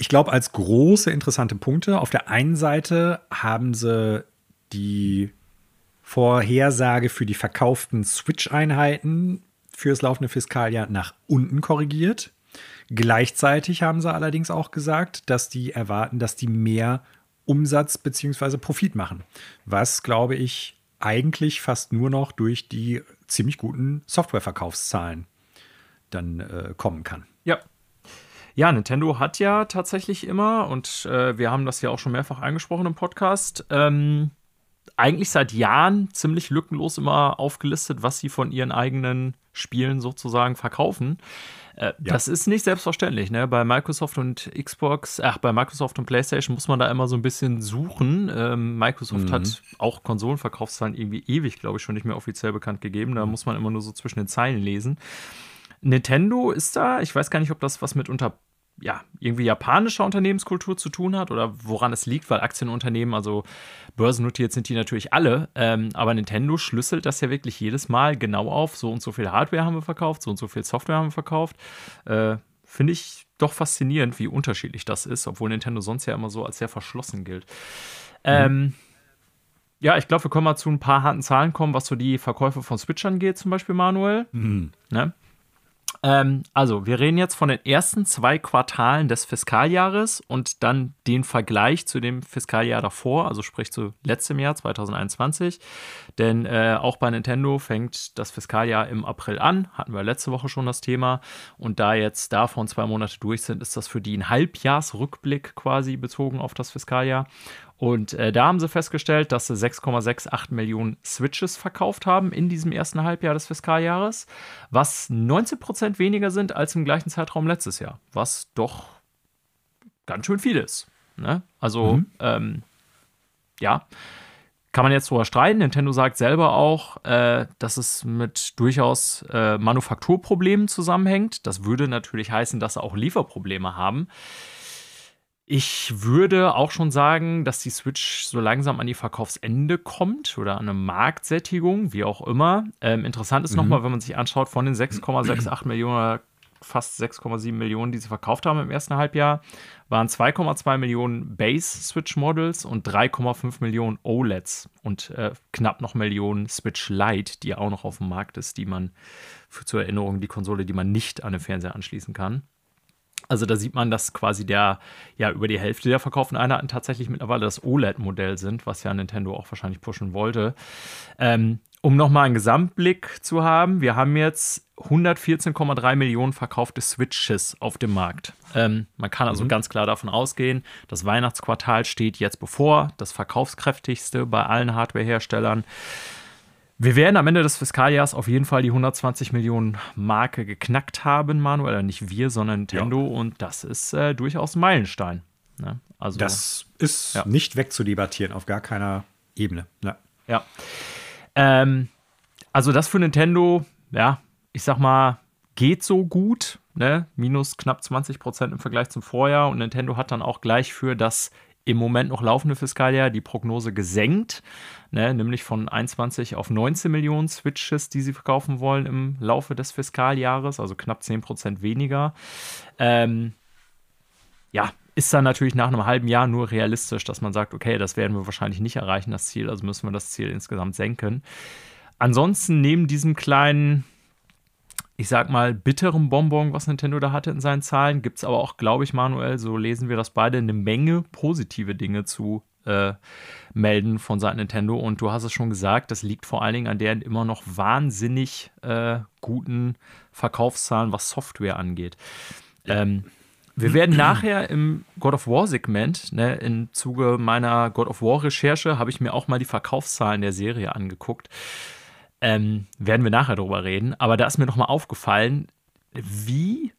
S1: ich glaube, als große interessante Punkte, auf der einen Seite haben sie die Vorhersage für die verkauften Switch-Einheiten für das laufende Fiskaljahr nach unten korrigiert. Gleichzeitig haben sie allerdings auch gesagt, dass die erwarten, dass die mehr Umsatz bzw. Profit machen. Was, glaube ich, eigentlich fast nur noch durch die ziemlich guten Softwareverkaufszahlen dann äh, kommen kann.
S2: Ja. Nintendo hat ja tatsächlich immer, und äh, wir haben das ja auch schon mehrfach angesprochen im Podcast, ähm, eigentlich seit Jahren ziemlich lückenlos immer aufgelistet, was sie von ihren eigenen Spielen sozusagen verkaufen. Äh, ja. Das ist nicht selbstverständlich. Ne? Bei Microsoft und Xbox, ach, bei Microsoft und PlayStation muss man da immer so ein bisschen suchen. Ähm, Microsoft mhm. hat auch Konsolenverkaufszahlen irgendwie ewig, glaube ich, schon nicht mehr offiziell bekannt gegeben. Da mhm. muss man immer nur so zwischen den Zeilen lesen. Nintendo ist da, ich weiß gar nicht, ob das was mit unter ja, irgendwie japanischer Unternehmenskultur zu tun hat oder woran es liegt, weil Aktienunternehmen, also börsennotiert sind die natürlich alle, ähm, aber Nintendo schlüsselt das ja wirklich jedes Mal genau auf. So und so viel Hardware haben wir verkauft, so und so viel Software haben wir verkauft. Äh, Finde ich doch faszinierend, wie unterschiedlich das ist, obwohl Nintendo sonst ja immer so als sehr verschlossen gilt. Mhm. Ähm, ja, ich glaube, wir können mal zu ein paar harten Zahlen kommen, was so die Verkäufe von Switch angeht, zum Beispiel, Manuel. Mhm. Ne? Ähm, also, wir reden jetzt von den ersten zwei Quartalen des Fiskaljahres und dann den Vergleich zu dem Fiskaljahr davor, also sprich zu letztem Jahr 2021. Denn äh, auch bei Nintendo fängt das Fiskaljahr im April an. Hatten wir letzte Woche schon das Thema. Und da jetzt davon zwei Monate durch sind, ist das für die ein Halbjahresrückblick quasi bezogen auf das Fiskaljahr. Und äh, da haben sie festgestellt, dass sie 6,68 Millionen Switches verkauft haben in diesem ersten Halbjahr des Fiskaljahres, was 19 Prozent weniger sind als im gleichen Zeitraum letztes Jahr, was doch ganz schön viel ist. Ne? Also, mhm. ähm, ja, kann man jetzt drüber streiten. Nintendo sagt selber auch, äh, dass es mit durchaus äh, Manufakturproblemen zusammenhängt. Das würde natürlich heißen, dass sie auch Lieferprobleme haben. Ich würde auch schon sagen, dass die Switch so langsam an die Verkaufsende kommt oder an eine Marktsättigung, wie auch immer. Ähm, interessant ist mhm. nochmal, wenn man sich anschaut, von den 6,68 Millionen, fast 6,7 Millionen, die sie verkauft haben im ersten Halbjahr, waren 2,2 Millionen Base-Switch-Models und 3,5 Millionen OLEDs und äh, knapp noch Millionen Switch Lite, die auch noch auf dem Markt ist, die man, für zur Erinnerung, die Konsole, die man nicht an den Fernseher anschließen kann. Also da sieht man, dass quasi der, ja, über die Hälfte der verkauften Einheiten tatsächlich mittlerweile das OLED-Modell sind, was ja Nintendo auch wahrscheinlich pushen wollte. Ähm, um nochmal einen Gesamtblick zu haben, wir haben jetzt 114,3 Millionen verkaufte Switches auf dem Markt. Ähm, man kann also mhm. ganz klar davon ausgehen, das Weihnachtsquartal steht jetzt bevor, das verkaufskräftigste bei allen Hardwareherstellern. Wir werden am Ende des Fiskaljahres auf jeden Fall die 120 Millionen Marke geknackt haben, Manuel. Äh, nicht wir, sondern Nintendo. Ja. Und das ist äh, durchaus ein Meilenstein. Ne?
S1: Also, das ist ja. nicht wegzudebattieren, auf gar keiner Ebene.
S2: Ne? Ja. Ähm, also das für Nintendo, ja, ich sag mal, geht so gut. Ne? Minus knapp 20 Prozent im Vergleich zum Vorjahr. Und Nintendo hat dann auch gleich für das im Moment noch laufende Fiskaljahr die Prognose gesenkt, ne, nämlich von 21 auf 19 Millionen Switches, die sie verkaufen wollen im Laufe des Fiskaljahres, also knapp 10 Prozent weniger. Ähm, ja, ist dann natürlich nach einem halben Jahr nur realistisch, dass man sagt, okay, das werden wir wahrscheinlich nicht erreichen, das Ziel, also müssen wir das Ziel insgesamt senken. Ansonsten neben diesem kleinen, ich sag mal, bitteren Bonbon, was Nintendo da hatte in seinen Zahlen, gibt es aber auch, glaube ich, Manuel, so lesen wir das beide, eine Menge positive Dinge zu äh, melden von Seiten Nintendo. Und du hast es schon gesagt, das liegt vor allen Dingen an deren immer noch wahnsinnig äh, guten Verkaufszahlen, was Software angeht. Ähm, wir werden nachher im God of War-Segment, ne, im Zuge meiner God of War-Recherche, habe ich mir auch mal die Verkaufszahlen der Serie angeguckt. Ähm, werden wir nachher drüber reden. Aber da ist mir nochmal aufgefallen, wie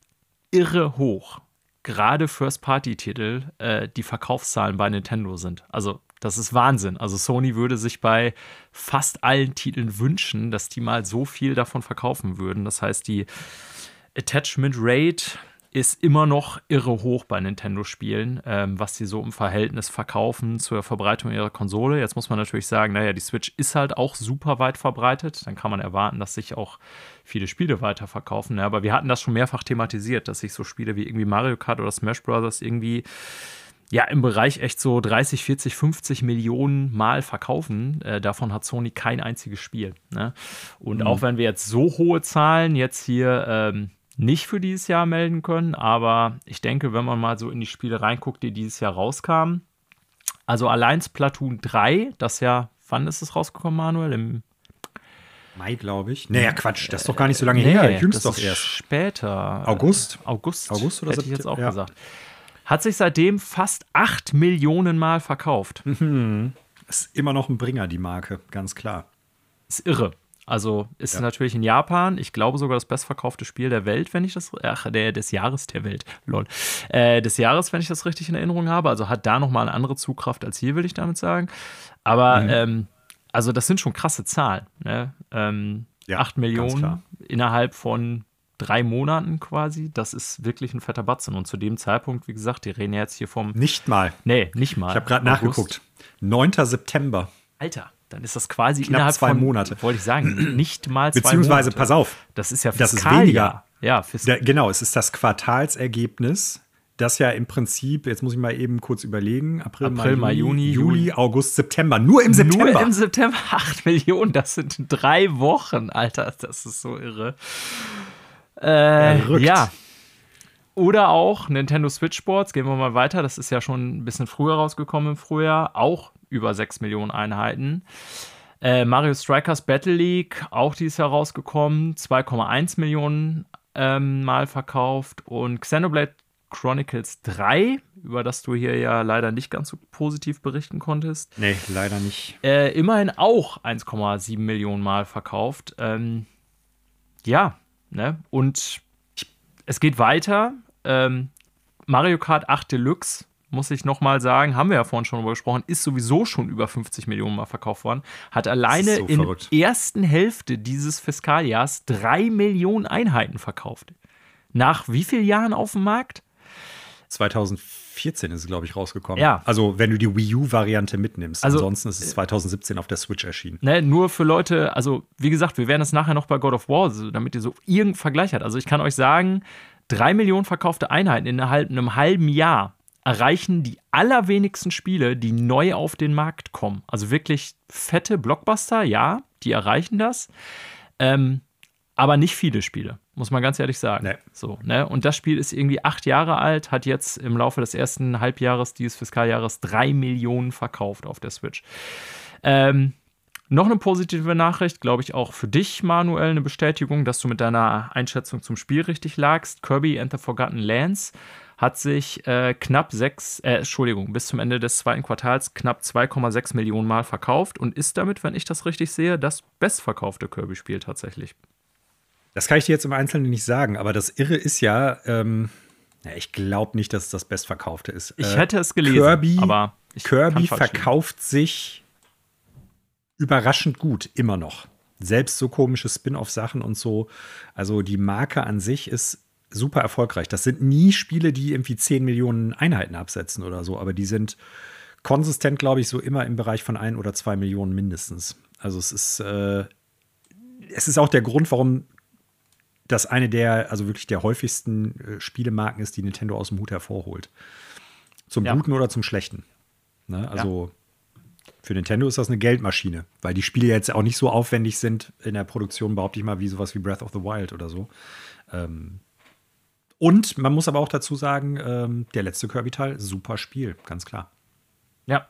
S2: irre hoch gerade First-Party-Titel äh, die Verkaufszahlen bei Nintendo sind. Also, das ist Wahnsinn. Also, Sony würde sich bei fast allen Titeln wünschen, dass die mal so viel davon verkaufen würden. Das heißt, die Attachment Rate ist immer noch irre hoch bei Nintendo-Spielen, ähm, was sie so im Verhältnis verkaufen zur Verbreitung ihrer Konsole. Jetzt muss man natürlich sagen, naja, die Switch ist halt auch super weit verbreitet. Dann kann man erwarten, dass sich auch viele Spiele weiterverkaufen. Ja, aber wir hatten das schon mehrfach thematisiert, dass sich so Spiele wie irgendwie Mario Kart oder Smash Bros. irgendwie ja, im Bereich echt so 30, 40, 50 Millionen Mal verkaufen. Äh, davon hat Sony kein einziges Spiel. Ne? Und mhm. auch wenn wir jetzt so hohe Zahlen jetzt hier ähm, nicht für dieses Jahr melden können, aber ich denke, wenn man mal so in die Spiele reinguckt, die dieses Jahr rauskamen, also allein Splatoon 3, das ja, wann ist es rausgekommen, Manuel? Im
S1: Mai, glaube ich. Naja, Quatsch, das ist doch gar nicht so lange nee, her.
S2: Jüngst doch erst. Später.
S1: August.
S2: August. August oder hätte ich jetzt auch ja. gesagt. Hat sich seitdem fast 8 Millionen Mal verkauft.
S1: Mhm. Ist immer noch ein Bringer, die Marke, ganz klar.
S2: Ist irre. Also ist ja. natürlich in Japan, ich glaube sogar das bestverkaufte Spiel der Welt, wenn ich das, ach, der, des Jahres der Welt, lol, äh, des Jahres, wenn ich das richtig in Erinnerung habe. Also hat da nochmal eine andere Zugkraft als hier, will ich damit sagen. Aber, mhm. ähm, also das sind schon krasse Zahlen. Ne? Ähm, ja, 8 Millionen innerhalb von drei Monaten quasi. Das ist wirklich ein fetter Batzen. Und zu dem Zeitpunkt, wie gesagt, die reden jetzt hier vom.
S1: Nicht mal.
S2: Nee, nicht mal.
S1: Ich habe gerade nachgeguckt. 9. September.
S2: Alter. Dann ist das quasi
S1: Knapp innerhalb
S2: zwei
S1: von, Monate.
S2: Wollte ich sagen, nicht mal zwei
S1: Beziehungsweise, Monate. pass auf.
S2: Das ist ja Fiskaljahr. Das ist weniger.
S1: Ja, Fiskal da, genau, es ist das Quartalsergebnis, das ja im Prinzip, jetzt muss ich mal eben kurz überlegen, April,
S2: April Mai, Juni,
S1: Juli, Juli, August, September. Nur im September. Nur
S2: im September 8 Millionen, das sind drei Wochen, Alter, das ist so irre. Äh, ja. Oder auch Nintendo Switch Sports, gehen wir mal weiter, das ist ja schon ein bisschen früher rausgekommen im Frühjahr, auch über 6 Millionen Einheiten. Äh, Mario Strikers Battle League, auch dieses Jahr rausgekommen, 2,1 Millionen ähm, Mal verkauft. Und Xenoblade Chronicles 3, über das du hier ja leider nicht ganz so positiv berichten konntest.
S1: Nee, leider nicht.
S2: Äh, immerhin auch 1,7 Millionen Mal verkauft. Ähm, ja, ne? Und es geht weiter. Ähm, Mario Kart 8 Deluxe muss ich nochmal sagen, haben wir ja vorhin schon drüber gesprochen, ist sowieso schon über 50 Millionen Mal verkauft worden. Hat alleine so in der ersten Hälfte dieses Fiskaljahrs drei Millionen Einheiten verkauft. Nach wie vielen Jahren auf dem Markt?
S1: 2014 ist es, glaube ich, rausgekommen.
S2: Ja.
S1: Also, wenn du die Wii U-Variante mitnimmst. Also, Ansonsten ist es 2017 auf der Switch erschienen.
S2: Ne, nur für Leute, also, wie gesagt, wir werden das nachher noch bei God of War, damit ihr so irgendeinen Vergleich habt. Also, ich kann euch sagen, drei Millionen verkaufte Einheiten in einem halben Jahr erreichen die allerwenigsten Spiele, die neu auf den Markt kommen. Also wirklich fette Blockbuster, ja, die erreichen das. Ähm, aber nicht viele Spiele, muss man ganz ehrlich sagen. Nee. So, ne? Und das Spiel ist irgendwie acht Jahre alt, hat jetzt im Laufe des ersten Halbjahres dieses Fiskaljahres drei Millionen verkauft auf der Switch. Ähm, Noch eine positive Nachricht, glaube ich, auch für dich, Manuel, eine Bestätigung, dass du mit deiner Einschätzung zum Spiel richtig lagst. Kirby and the Forgotten Lands hat sich äh, knapp sechs, äh, Entschuldigung, bis zum Ende des zweiten Quartals knapp 2,6 Millionen Mal verkauft und ist damit, wenn ich das richtig sehe, das bestverkaufte Kirby-Spiel tatsächlich.
S1: Das kann ich dir jetzt im Einzelnen nicht sagen, aber das Irre ist ja, ähm, ja ich glaube nicht, dass es das bestverkaufte ist.
S2: Ich äh, hätte es gelesen,
S1: Kirby,
S2: aber
S1: Kirby verkauft sich überraschend gut, immer noch. Selbst so komische Spin-off-Sachen und so. Also die Marke an sich ist super erfolgreich. Das sind nie Spiele, die irgendwie 10 Millionen Einheiten absetzen oder so, aber die sind konsistent, glaube ich, so immer im Bereich von 1 oder 2 Millionen mindestens. Also es ist, äh, es ist auch der Grund, warum das eine der, also wirklich der häufigsten äh, Spielemarken ist, die Nintendo aus dem Hut hervorholt. Zum ja. Guten oder zum Schlechten. Ne? Also ja. für Nintendo ist das eine Geldmaschine, weil die Spiele jetzt auch nicht so aufwendig sind in der Produktion, behaupte ich mal, wie sowas wie Breath of the Wild oder so. Ähm, und man muss aber auch dazu sagen, ähm, der letzte Kirby-Teil, super Spiel, ganz klar.
S2: Ja.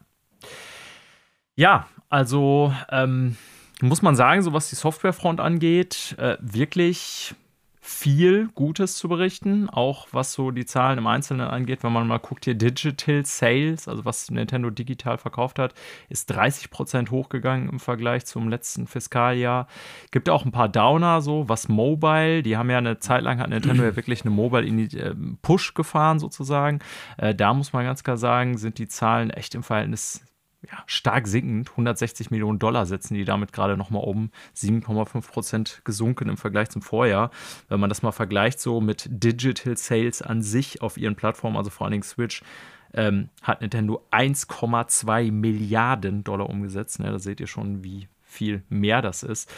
S2: Ja, also ähm, muss man sagen, so was die Softwarefront angeht, äh, wirklich viel Gutes zu berichten, auch was so die Zahlen im Einzelnen angeht. Wenn man mal guckt hier, Digital Sales, also was Nintendo digital verkauft hat, ist 30 Prozent hochgegangen im Vergleich zum letzten Fiskaljahr. Gibt auch ein paar Downer, so was Mobile. Die haben ja eine Zeit lang hat Nintendo ja wirklich eine Mobile ähm, Push gefahren sozusagen. Äh, da muss man ganz klar sagen, sind die Zahlen echt im Verhältnis ja, stark sinkend. 160 Millionen Dollar setzen die damit gerade nochmal um. 7,5 Prozent gesunken im Vergleich zum Vorjahr. Wenn man das mal vergleicht so mit Digital Sales an sich auf ihren Plattformen, also vor allen Dingen Switch, ähm, hat Nintendo 1,2 Milliarden Dollar umgesetzt. Ne, da seht ihr schon, wie viel mehr das ist.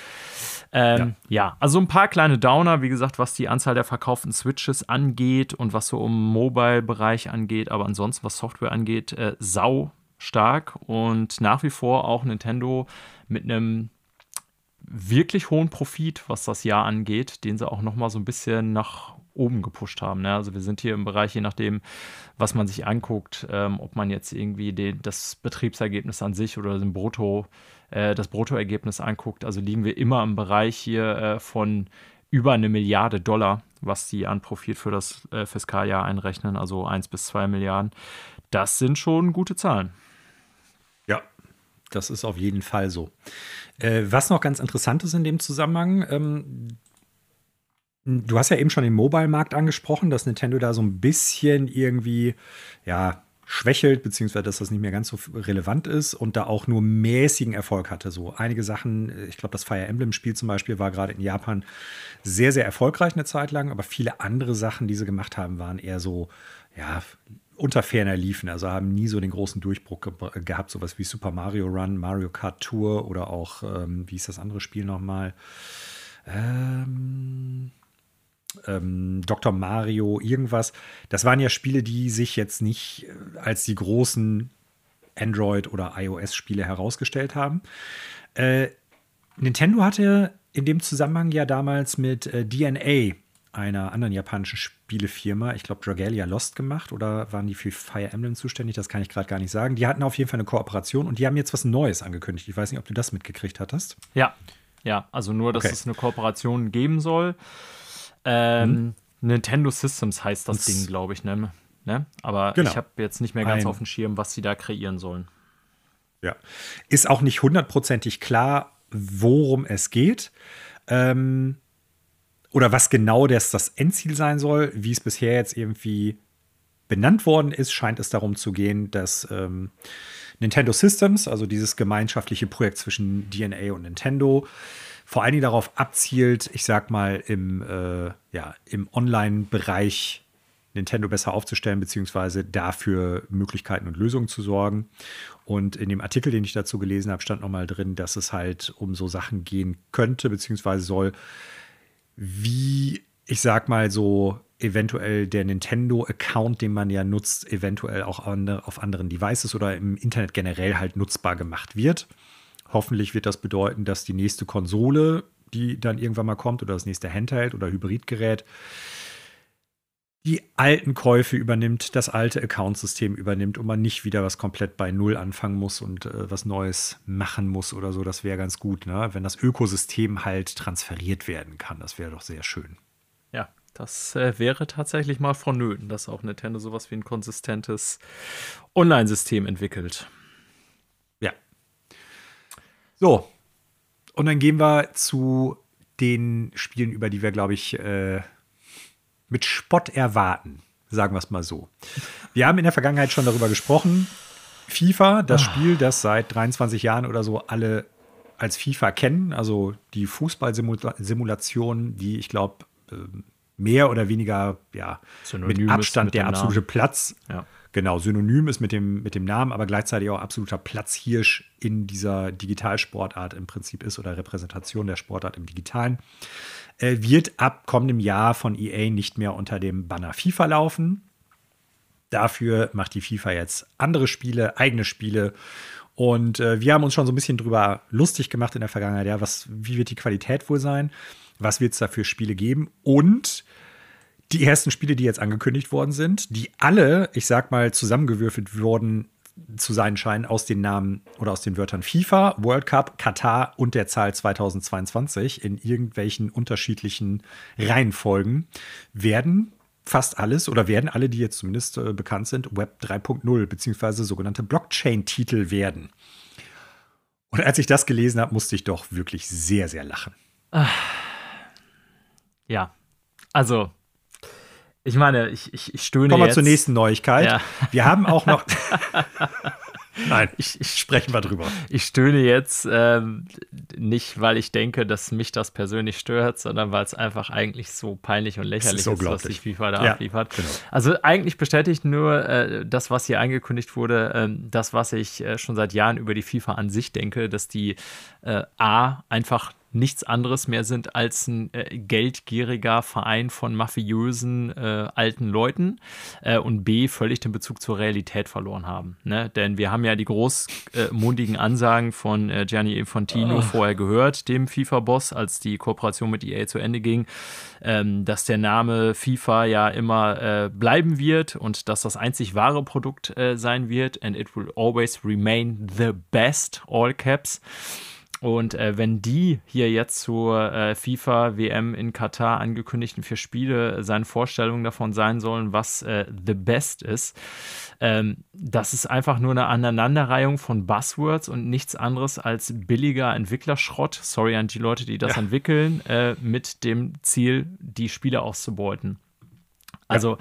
S2: Ähm, ja. ja. also ein paar kleine Downer, wie gesagt, was die Anzahl der verkauften Switches angeht und was so im Mobile-Bereich angeht, aber ansonsten, was Software angeht, äh, sau stark und nach wie vor auch Nintendo mit einem wirklich hohen Profit, was das Jahr angeht, den sie auch noch mal so ein bisschen nach oben gepusht haben. Ne? Also wir sind hier im Bereich, je nachdem, was man sich anguckt, ähm, ob man jetzt irgendwie den, das Betriebsergebnis an sich oder den Brutto, äh, das Bruttoergebnis anguckt. Also liegen wir immer im Bereich hier äh, von über eine Milliarde Dollar, was die an Profit für das äh, Fiskaljahr einrechnen, also 1 bis 2 Milliarden. Das sind schon gute Zahlen.
S1: Das ist auf jeden Fall so. Äh, was noch ganz interessant ist in dem Zusammenhang, ähm, du hast ja eben schon den Mobile-Markt angesprochen, dass Nintendo da so ein bisschen irgendwie, ja, schwächelt, beziehungsweise dass das nicht mehr ganz so relevant ist und da auch nur mäßigen Erfolg hatte. So einige Sachen, ich glaube, das Fire Emblem-Spiel zum Beispiel war gerade in Japan sehr, sehr erfolgreich eine Zeit lang, aber viele andere Sachen, die sie gemacht haben, waren eher so, ja, unter ferner liefen, also haben nie so den großen Durchbruch ge gehabt, sowas wie Super Mario Run, Mario Kart Tour oder auch, ähm, wie ist das andere Spiel nochmal? Ähm, ähm, Dr. Mario, irgendwas. Das waren ja Spiele, die sich jetzt nicht äh, als die großen Android- oder iOS-Spiele herausgestellt haben. Äh, Nintendo hatte in dem Zusammenhang ja damals mit äh, DNA einer anderen japanischen Spielefirma, ich glaube Dragalia Lost gemacht oder waren die für Fire Emblem zuständig? Das kann ich gerade gar nicht sagen. Die hatten auf jeden Fall eine Kooperation und die haben jetzt was Neues angekündigt. Ich weiß nicht, ob du das mitgekriegt hattest.
S2: Ja, ja, also nur, dass okay. es eine Kooperation geben soll. Ähm, hm. Nintendo Systems heißt das und Ding, glaube ich, ne? ne? Aber genau. ich habe jetzt nicht mehr ganz Ein, auf dem Schirm, was sie da kreieren sollen.
S1: Ja, ist auch nicht hundertprozentig klar, worum es geht. Ähm, oder was genau das, das Endziel sein soll, wie es bisher jetzt irgendwie benannt worden ist, scheint es darum zu gehen, dass ähm, Nintendo Systems, also dieses gemeinschaftliche Projekt zwischen DNA und Nintendo, vor allen Dingen darauf abzielt, ich sag mal, im, äh, ja, im Online-Bereich Nintendo besser aufzustellen, beziehungsweise dafür Möglichkeiten und Lösungen zu sorgen. Und in dem Artikel, den ich dazu gelesen habe, stand nochmal drin, dass es halt um so Sachen gehen könnte, beziehungsweise soll, wie, ich sag mal so, eventuell der Nintendo-Account, den man ja nutzt, eventuell auch auf anderen Devices oder im Internet generell halt nutzbar gemacht wird. Hoffentlich wird das bedeuten, dass die nächste Konsole, die dann irgendwann mal kommt, oder das nächste Handheld oder Hybridgerät, die alten Käufe übernimmt, das alte Accountsystem übernimmt und man nicht wieder was komplett bei Null anfangen muss und äh, was Neues machen muss oder so. Das wäre ganz gut, ne? wenn das Ökosystem halt transferiert werden kann. Das wäre doch sehr schön.
S2: Ja, das äh, wäre tatsächlich mal vonnöten, dass auch Nintendo sowas wie ein konsistentes Online-System entwickelt.
S1: Ja. So. Und dann gehen wir zu den Spielen, über die wir, glaube ich, äh, mit Spott erwarten. Sagen wir es mal so. Wir haben in der Vergangenheit schon darüber gesprochen. FIFA, das oh. Spiel, das seit 23 Jahren oder so alle als FIFA kennen, also die Fußballsimulation, die ich glaube ähm, mehr oder weniger ja, mit Abstand mit der absolute Namen. Platz. Ja. Genau, synonym ist mit dem, mit dem Namen, aber gleichzeitig auch absoluter Platzhirsch in dieser Digitalsportart im Prinzip ist oder Repräsentation der Sportart im Digitalen äh, wird ab kommendem Jahr von EA nicht mehr unter dem Banner FIFA laufen. Dafür macht die FIFA jetzt andere Spiele, eigene Spiele. Und äh, wir haben uns schon so ein bisschen drüber lustig gemacht in der Vergangenheit. Ja, was, wie wird die Qualität wohl sein? Was wird es da für Spiele geben? Und die ersten Spiele, die jetzt angekündigt worden sind, die alle, ich sag mal, zusammengewürfelt wurden zu sein scheinen aus den Namen oder aus den Wörtern FIFA, World Cup, Katar und der Zahl 2022 in irgendwelchen unterschiedlichen Reihenfolgen, werden fast alles oder werden alle, die jetzt zumindest äh, bekannt sind, Web 3.0 beziehungsweise sogenannte Blockchain-Titel werden. Und als ich das gelesen habe, musste ich doch wirklich sehr, sehr lachen.
S2: Ja, also ich meine, ich, ich, ich stöhne
S1: Kommen
S2: wir
S1: zur nächsten Neuigkeit. Ja. Wir haben auch noch. Nein, ich, ich, sprechen wir drüber.
S2: Ich stöhne jetzt ähm, nicht, weil ich denke, dass mich das persönlich stört, sondern weil es einfach eigentlich so peinlich und lächerlich ist, ist was die FIFA da ja, abliefert. Genau. Also eigentlich bestätigt nur äh, das, was hier angekündigt wurde, äh, das, was ich äh, schon seit Jahren über die FIFA an sich denke, dass die äh, A einfach nichts anderes mehr sind als ein äh, geldgieriger Verein von mafiösen äh, alten Leuten äh, und B völlig den Bezug zur Realität verloren haben. Ne? Denn wir haben ja die großmundigen Ansagen von äh, Gianni Infantino oh. vorher gehört, dem FIFA-Boss, als die Kooperation mit EA zu Ende ging, ähm, dass der Name FIFA ja immer äh, bleiben wird und dass das einzig wahre Produkt äh, sein wird and it will always remain the best, all caps. Und äh, wenn die hier jetzt zur äh, FIFA WM in Katar angekündigten vier Spiele seine Vorstellungen davon sein sollen, was äh, the best ist, ähm, das ist einfach nur eine Aneinanderreihung von Buzzwords und nichts anderes als billiger Entwicklerschrott. Sorry an die Leute, die das ja. entwickeln, äh, mit dem Ziel, die Spiele auszubeuten. Also,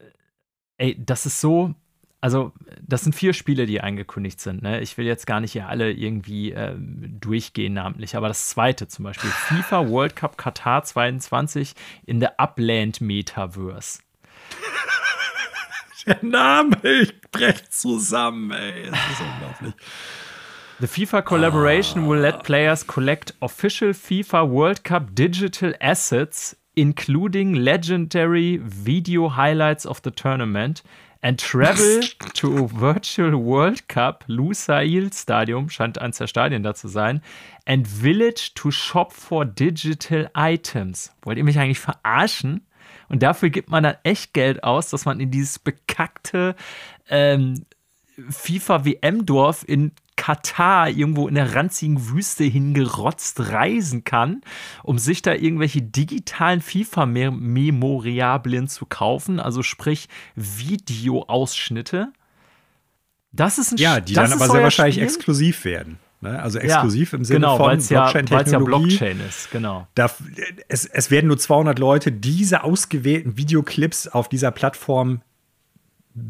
S2: ja. Äh, ey, das ist so, also das sind vier Spiele, die angekündigt sind. Ne? Ich will jetzt gar nicht hier alle irgendwie äh, durchgehen namentlich, aber das zweite zum Beispiel, FIFA World Cup Katar 22 in der Upland Metaverse.
S1: Der Name, ich brech zusammen, ey. Das ist unglaublich.
S2: The FIFA collaboration oh. will let players collect official FIFA World Cup digital assets, including legendary video highlights of the tournament and travel to a virtual World Cup Lusail Stadium, scheint eins der Stadien da zu sein, and village to shop for digital items. Wollt ihr mich eigentlich verarschen? Und dafür gibt man dann echt Geld aus, dass man in dieses bekackte ähm, FIFA-WM-Dorf in Katar irgendwo in der ranzigen Wüste hingerotzt reisen kann, um sich da irgendwelche digitalen FIFA-Memoriablen zu kaufen, also sprich Videoausschnitte. Das ist ein
S1: Ja, die dann aber sehr wahrscheinlich Spiel? exklusiv werden. Ne? Also exklusiv ja, im Sinne genau, von Blockchain-Technologie. Ja, Blockchain
S2: ist, genau.
S1: Da, es, es werden nur 200 Leute diese ausgewählten Videoclips auf dieser Plattform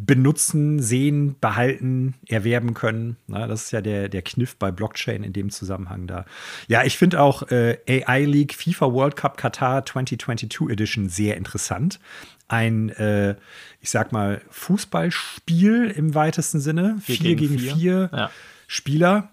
S1: benutzen, sehen, behalten, erwerben können. Na, das ist ja der, der Kniff bei Blockchain in dem Zusammenhang da. Ja, ich finde auch äh, AI League FIFA World Cup Qatar 2022 Edition sehr interessant. Ein, äh, ich sag mal, Fußballspiel im weitesten Sinne. Vier, vier gegen, vier, vier ja. Spieler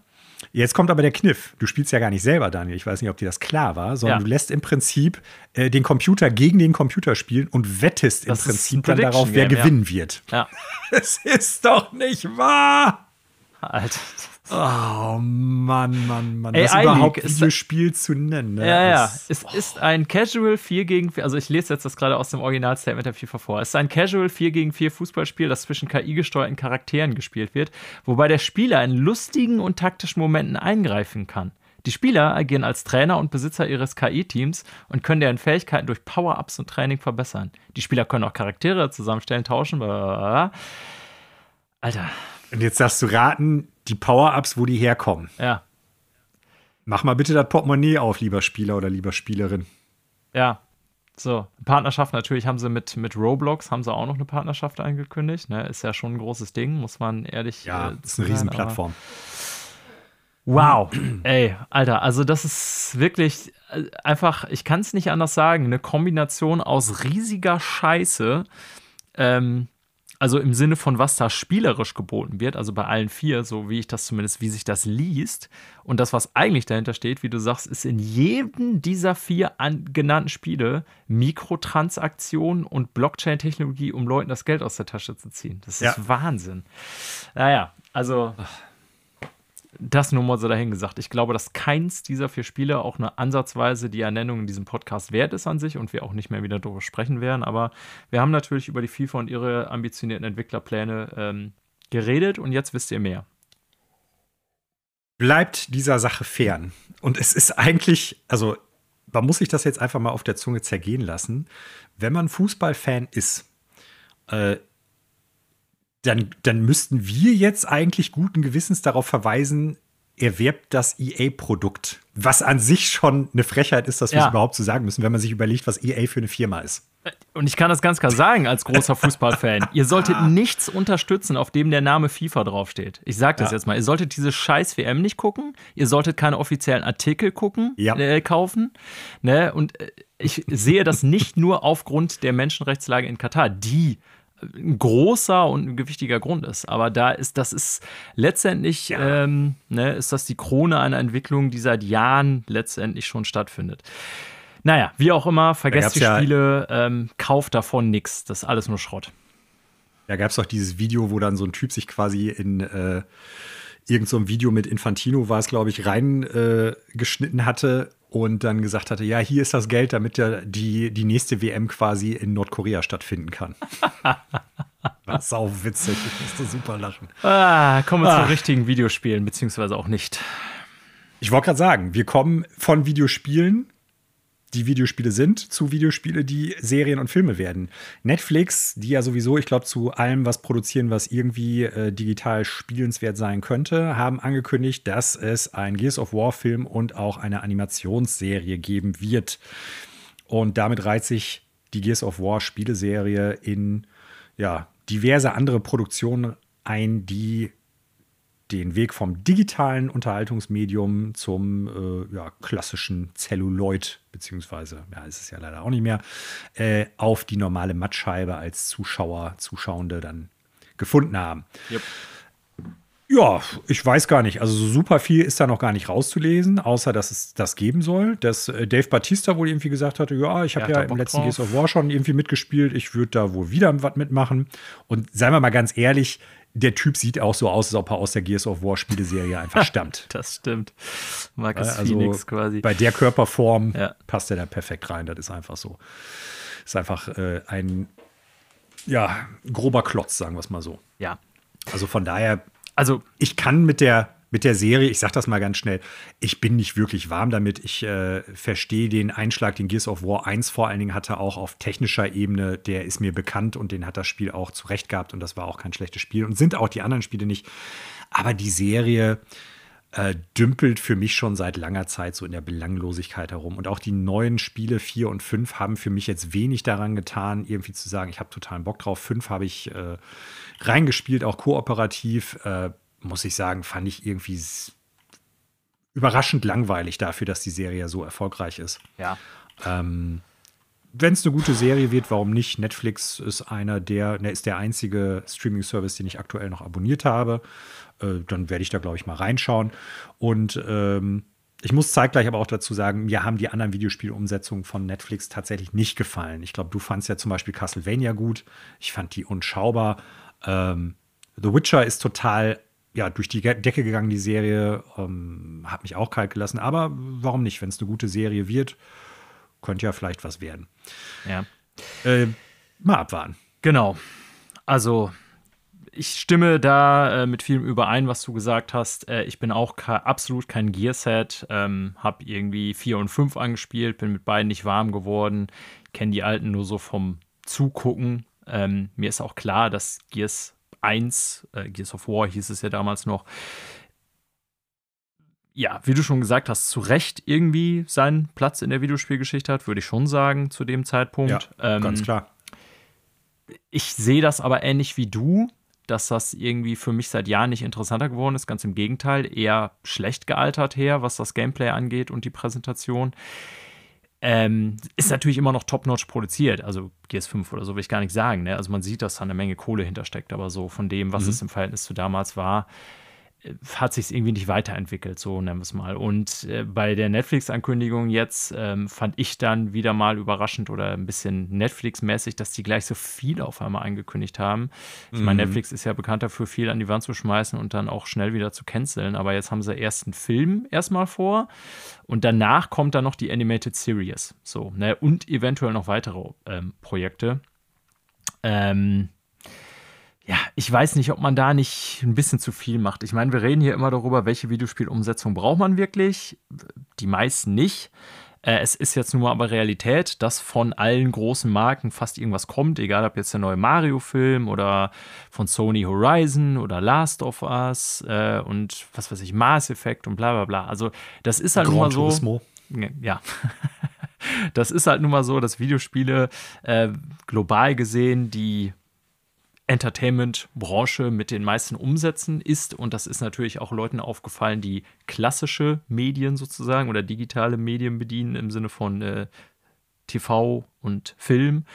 S1: Jetzt kommt aber der Kniff. Du spielst ja gar nicht selber, Daniel. Ich weiß nicht, ob dir das klar war, sondern ja. du lässt im Prinzip äh, den Computer gegen den Computer spielen und wettest das im Prinzip dann darauf, wer Game, gewinnen ja. wird.
S2: Ja.
S1: Es ist doch nicht wahr!
S2: Alter.
S1: Oh Mann, Mann, Mann. Ey, das überhaupt Videospiel zu nennen. Ne?
S2: Ja, ja. Es oh. ist ein Casual 4 gegen 4, also ich lese jetzt das gerade aus dem Originalstatement der FIFA vor. Es ist ein Casual 4 gegen 4 Fußballspiel, das zwischen KI-gesteuerten Charakteren gespielt wird, wobei der Spieler in lustigen und taktischen Momenten eingreifen kann. Die Spieler agieren als Trainer und Besitzer ihres KI-Teams und können deren Fähigkeiten durch Power-Ups und Training verbessern. Die Spieler können auch Charaktere zusammenstellen, tauschen. Blablabla. Alter.
S1: Und jetzt darfst du raten, die Power-Ups, wo die herkommen.
S2: Ja.
S1: Mach mal bitte das Portemonnaie auf, lieber Spieler oder lieber Spielerin.
S2: Ja. So, Partnerschaft natürlich haben sie mit, mit Roblox, haben sie auch noch eine Partnerschaft angekündigt. Ne? Ist ja schon ein großes Ding, muss man ehrlich
S1: Ja, äh, ist eine Riesenplattform.
S2: Wow, ey, Alter, also das ist wirklich äh, einfach, ich kann es nicht anders sagen, eine Kombination aus riesiger Scheiße, ähm, also im Sinne von was da spielerisch geboten wird, also bei allen vier, so wie ich das zumindest, wie sich das liest. Und das, was eigentlich dahinter steht, wie du sagst, ist in jedem dieser vier an, genannten Spiele Mikrotransaktionen und Blockchain-Technologie, um Leuten das Geld aus der Tasche zu ziehen. Das ist ja. Wahnsinn. Naja, also. Das nur mal so dahingesagt. Ich glaube, dass keins dieser vier Spiele auch eine ansatzweise die Ernennung in diesem Podcast wert ist an sich und wir auch nicht mehr wieder darüber sprechen werden. Aber wir haben natürlich über die FIFA und ihre ambitionierten Entwicklerpläne ähm, geredet und jetzt wisst ihr mehr.
S1: Bleibt dieser Sache fern. Und es ist eigentlich, also man muss sich das jetzt einfach mal auf der Zunge zergehen lassen. Wenn man Fußballfan ist, äh, dann, dann müssten wir jetzt eigentlich guten Gewissens darauf verweisen, erwerbt das EA-Produkt. Was an sich schon eine Frechheit ist, dass wir es überhaupt so sagen müssen, wenn man sich überlegt, was EA für eine Firma ist.
S2: Und ich kann das ganz klar sagen als großer Fußballfan. ihr solltet nichts unterstützen, auf dem der Name FIFA draufsteht. Ich sage das ja. jetzt mal. Ihr solltet diese scheiß WM nicht gucken. Ihr solltet keine offiziellen Artikel gucken, ja. äh, kaufen. Ne? Und äh, ich sehe das nicht nur aufgrund der Menschenrechtslage in Katar, die ein großer und ein gewichtiger Grund ist. Aber da ist, das ist letztendlich, ja. ähm, ne, ist das die Krone einer Entwicklung, die seit Jahren letztendlich schon stattfindet. Naja, wie auch immer, vergesst die Spiele, ja, ähm, kauft davon nichts. Das ist alles nur Schrott.
S1: Ja, gab es doch dieses Video, wo dann so ein Typ sich quasi in äh, irgend so Video mit Infantino war es, glaube ich, reingeschnitten äh, hatte und dann gesagt hatte, ja, hier ist das Geld, damit ja die, die nächste WM quasi in Nordkorea stattfinden kann. Was sau witzig, ich musste super lachen.
S2: Ah, kommen wir ah. zu richtigen Videospielen, beziehungsweise auch nicht.
S1: Ich wollte gerade sagen, wir kommen von Videospielen die Videospiele sind, zu Videospiele, die Serien und Filme werden. Netflix, die ja sowieso, ich glaube, zu allem was produzieren, was irgendwie äh, digital spielenswert sein könnte, haben angekündigt, dass es ein Gears of War Film und auch eine Animationsserie geben wird. Und damit reiht sich die Gears of War Spieleserie in ja, diverse andere Produktionen ein, die den Weg vom digitalen Unterhaltungsmedium zum äh, ja, klassischen Celluloid, beziehungsweise, ja, ist es ja leider auch nicht mehr, äh, auf die normale Mattscheibe als Zuschauer, Zuschauende dann gefunden haben. Yep. Ja, ich weiß gar nicht. Also so super viel ist da noch gar nicht rauszulesen, außer dass es das geben soll. Dass äh, Dave Batista wohl irgendwie gesagt hatte, ja, ich habe ja, ja im letzten Gears of War schon irgendwie mitgespielt, ich würde da wohl wieder was mitmachen. Und seien wir mal ganz ehrlich, der Typ sieht auch so aus, als ob er aus der Gears of War Spieleserie einfach stammt.
S2: das stimmt. Marcus also, Phoenix quasi.
S1: Bei der Körperform ja. passt er da perfekt rein. Das ist einfach so. Ist einfach äh, ein ja, grober Klotz, sagen wir es mal so.
S2: Ja.
S1: Also von daher, also ich kann mit der mit der Serie, ich sag das mal ganz schnell, ich bin nicht wirklich warm damit. Ich äh, verstehe den Einschlag, den Gears of War 1 vor allen Dingen hatte, auch auf technischer Ebene. Der ist mir bekannt und den hat das Spiel auch zurecht gehabt und das war auch kein schlechtes Spiel und sind auch die anderen Spiele nicht. Aber die Serie äh, dümpelt für mich schon seit langer Zeit so in der Belanglosigkeit herum. Und auch die neuen Spiele 4 und 5 haben für mich jetzt wenig daran getan, irgendwie zu sagen, ich habe totalen Bock drauf. 5 habe ich äh, reingespielt, auch kooperativ. Äh, muss ich sagen, fand ich irgendwie überraschend langweilig dafür, dass die Serie so erfolgreich ist.
S2: Ja.
S1: Ähm, wenn es eine gute Serie wird, warum nicht? Netflix ist einer der, ne, ist der einzige Streaming-Service, den ich aktuell noch abonniert habe. Äh, dann werde ich da, glaube ich, mal reinschauen. Und ähm, ich muss zeitgleich aber auch dazu sagen, mir haben die anderen Videospielumsetzungen von Netflix tatsächlich nicht gefallen. Ich glaube, du fandst ja zum Beispiel Castlevania gut. Ich fand die unschaubar. Ähm, The Witcher ist total ja, durch die Decke gegangen, die Serie. Ähm, hat mich auch kalt gelassen. Aber warum nicht? Wenn es eine gute Serie wird, könnte ja vielleicht was werden.
S2: Ja.
S1: Äh, mal abwarten.
S2: Genau. Also, ich stimme da äh, mit vielem überein, was du gesagt hast. Äh, ich bin auch absolut kein Gearset. Ähm, hab irgendwie 4 und 5 angespielt, bin mit beiden nicht warm geworden. Kenne die alten nur so vom Zugucken. Ähm, mir ist auch klar, dass Gears 1, äh, Gears of War hieß es ja damals noch, ja, wie du schon gesagt hast, zu Recht irgendwie seinen Platz in der Videospielgeschichte hat, würde ich schon sagen, zu dem Zeitpunkt.
S1: Ja, ähm, ganz klar.
S2: Ich sehe das aber ähnlich wie du, dass das irgendwie für mich seit Jahren nicht interessanter geworden ist. Ganz im Gegenteil, eher schlecht gealtert her, was das Gameplay angeht und die Präsentation. Ähm, ist natürlich immer noch top-notch produziert. Also GS5 oder so will ich gar nicht sagen. Ne? Also man sieht, dass da eine Menge Kohle hintersteckt, aber so von dem, was mhm. es im Verhältnis zu damals war, hat sich irgendwie nicht weiterentwickelt, so nennen wir es mal. Und äh, bei der Netflix-Ankündigung jetzt ähm, fand ich dann wieder mal überraschend oder ein bisschen Netflix-mäßig, dass die gleich so viel auf einmal angekündigt haben. Ich meine, mhm. Netflix ist ja bekannt dafür, viel an die Wand zu schmeißen und dann auch schnell wieder zu canceln. Aber jetzt haben sie erst einen Film erstmal vor und danach kommt dann noch die Animated Series. So, ne? Und eventuell noch weitere ähm, Projekte. Ähm, ja, ich weiß nicht, ob man da nicht ein bisschen zu viel macht. Ich meine, wir reden hier immer darüber, welche Videospielumsetzung braucht man wirklich. Die meisten nicht. Äh, es ist jetzt nun mal aber Realität, dass von allen großen Marken fast irgendwas kommt, egal ob jetzt der neue Mario-Film oder von Sony Horizon oder Last of Us äh, und was weiß ich, Mass Effect und bla bla bla. Also, das ist halt nun mal so. Ja. das ist halt nun mal so, dass Videospiele äh, global gesehen die Entertainment-Branche mit den meisten Umsätzen ist. Und das ist natürlich auch Leuten aufgefallen, die klassische Medien sozusagen oder digitale Medien bedienen im Sinne von äh, TV und Film.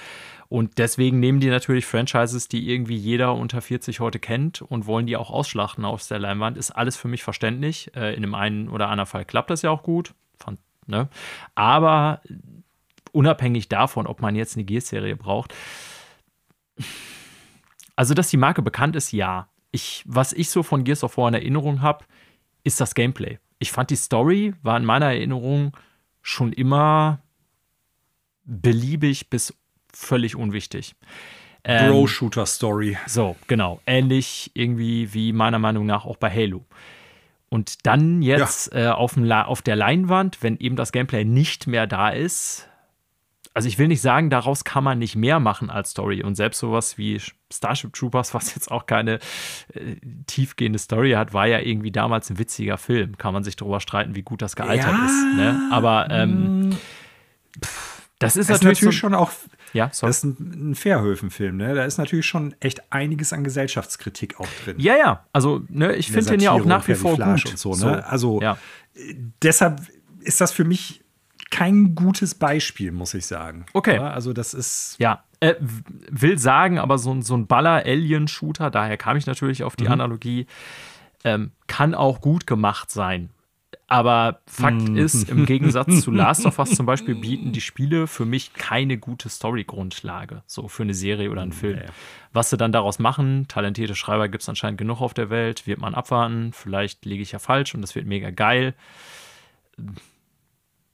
S2: Und deswegen nehmen die natürlich Franchises, die irgendwie jeder unter 40 heute kennt und wollen die auch ausschlachten aus der Leinwand. Ist alles für mich verständlich. Äh, in dem einen oder anderen Fall klappt das ja auch gut. Fand, ne? Aber unabhängig davon, ob man jetzt eine Gears-Serie braucht, also, dass die Marke bekannt ist, ja. Ich, was ich so von Gears of War in Erinnerung habe, ist das Gameplay. Ich fand die Story war in meiner Erinnerung schon immer beliebig bis völlig unwichtig.
S1: Ähm, Bro-Shooter-Story.
S2: So, genau. Ähnlich irgendwie wie meiner Meinung nach auch bei Halo. Und dann jetzt ja. äh, auf, auf der Leinwand, wenn eben das Gameplay nicht mehr da ist, also ich will nicht sagen, daraus kann man nicht mehr machen als Story. Und selbst sowas wie Starship Troopers, was jetzt auch keine äh, tiefgehende Story hat, war ja irgendwie damals ein witziger Film. Kann man sich darüber streiten, wie gut das gealtert ja, ist. Ne? Aber ähm,
S1: pff, das ist natürlich, ist natürlich so, schon auch. Ja, sorry. Das ist ein, ein Fairhöfen-Film, ne? Da ist natürlich schon echt einiges an Gesellschaftskritik auch drin.
S2: Ja, ja. Also, ne, ich finde den ja auch nach wie vor gut.
S1: Und so, ne? so. Also, ja. deshalb ist das für mich kein gutes Beispiel, muss ich sagen.
S2: Okay.
S1: Ja, also das ist.
S2: Ja, äh, will sagen, aber so, so ein Baller-Alien-Shooter, daher kam ich natürlich auf die mhm. Analogie, ähm, kann auch gut gemacht sein. Aber Fakt mm. ist, im Gegensatz zu Last of Us zum Beispiel bieten die Spiele für mich keine gute Story-Grundlage, so für eine Serie oder einen Film. Nee. Was sie dann daraus machen, talentierte Schreiber gibt es anscheinend genug auf der Welt, wird man abwarten. Vielleicht liege ich ja falsch und das wird mega geil.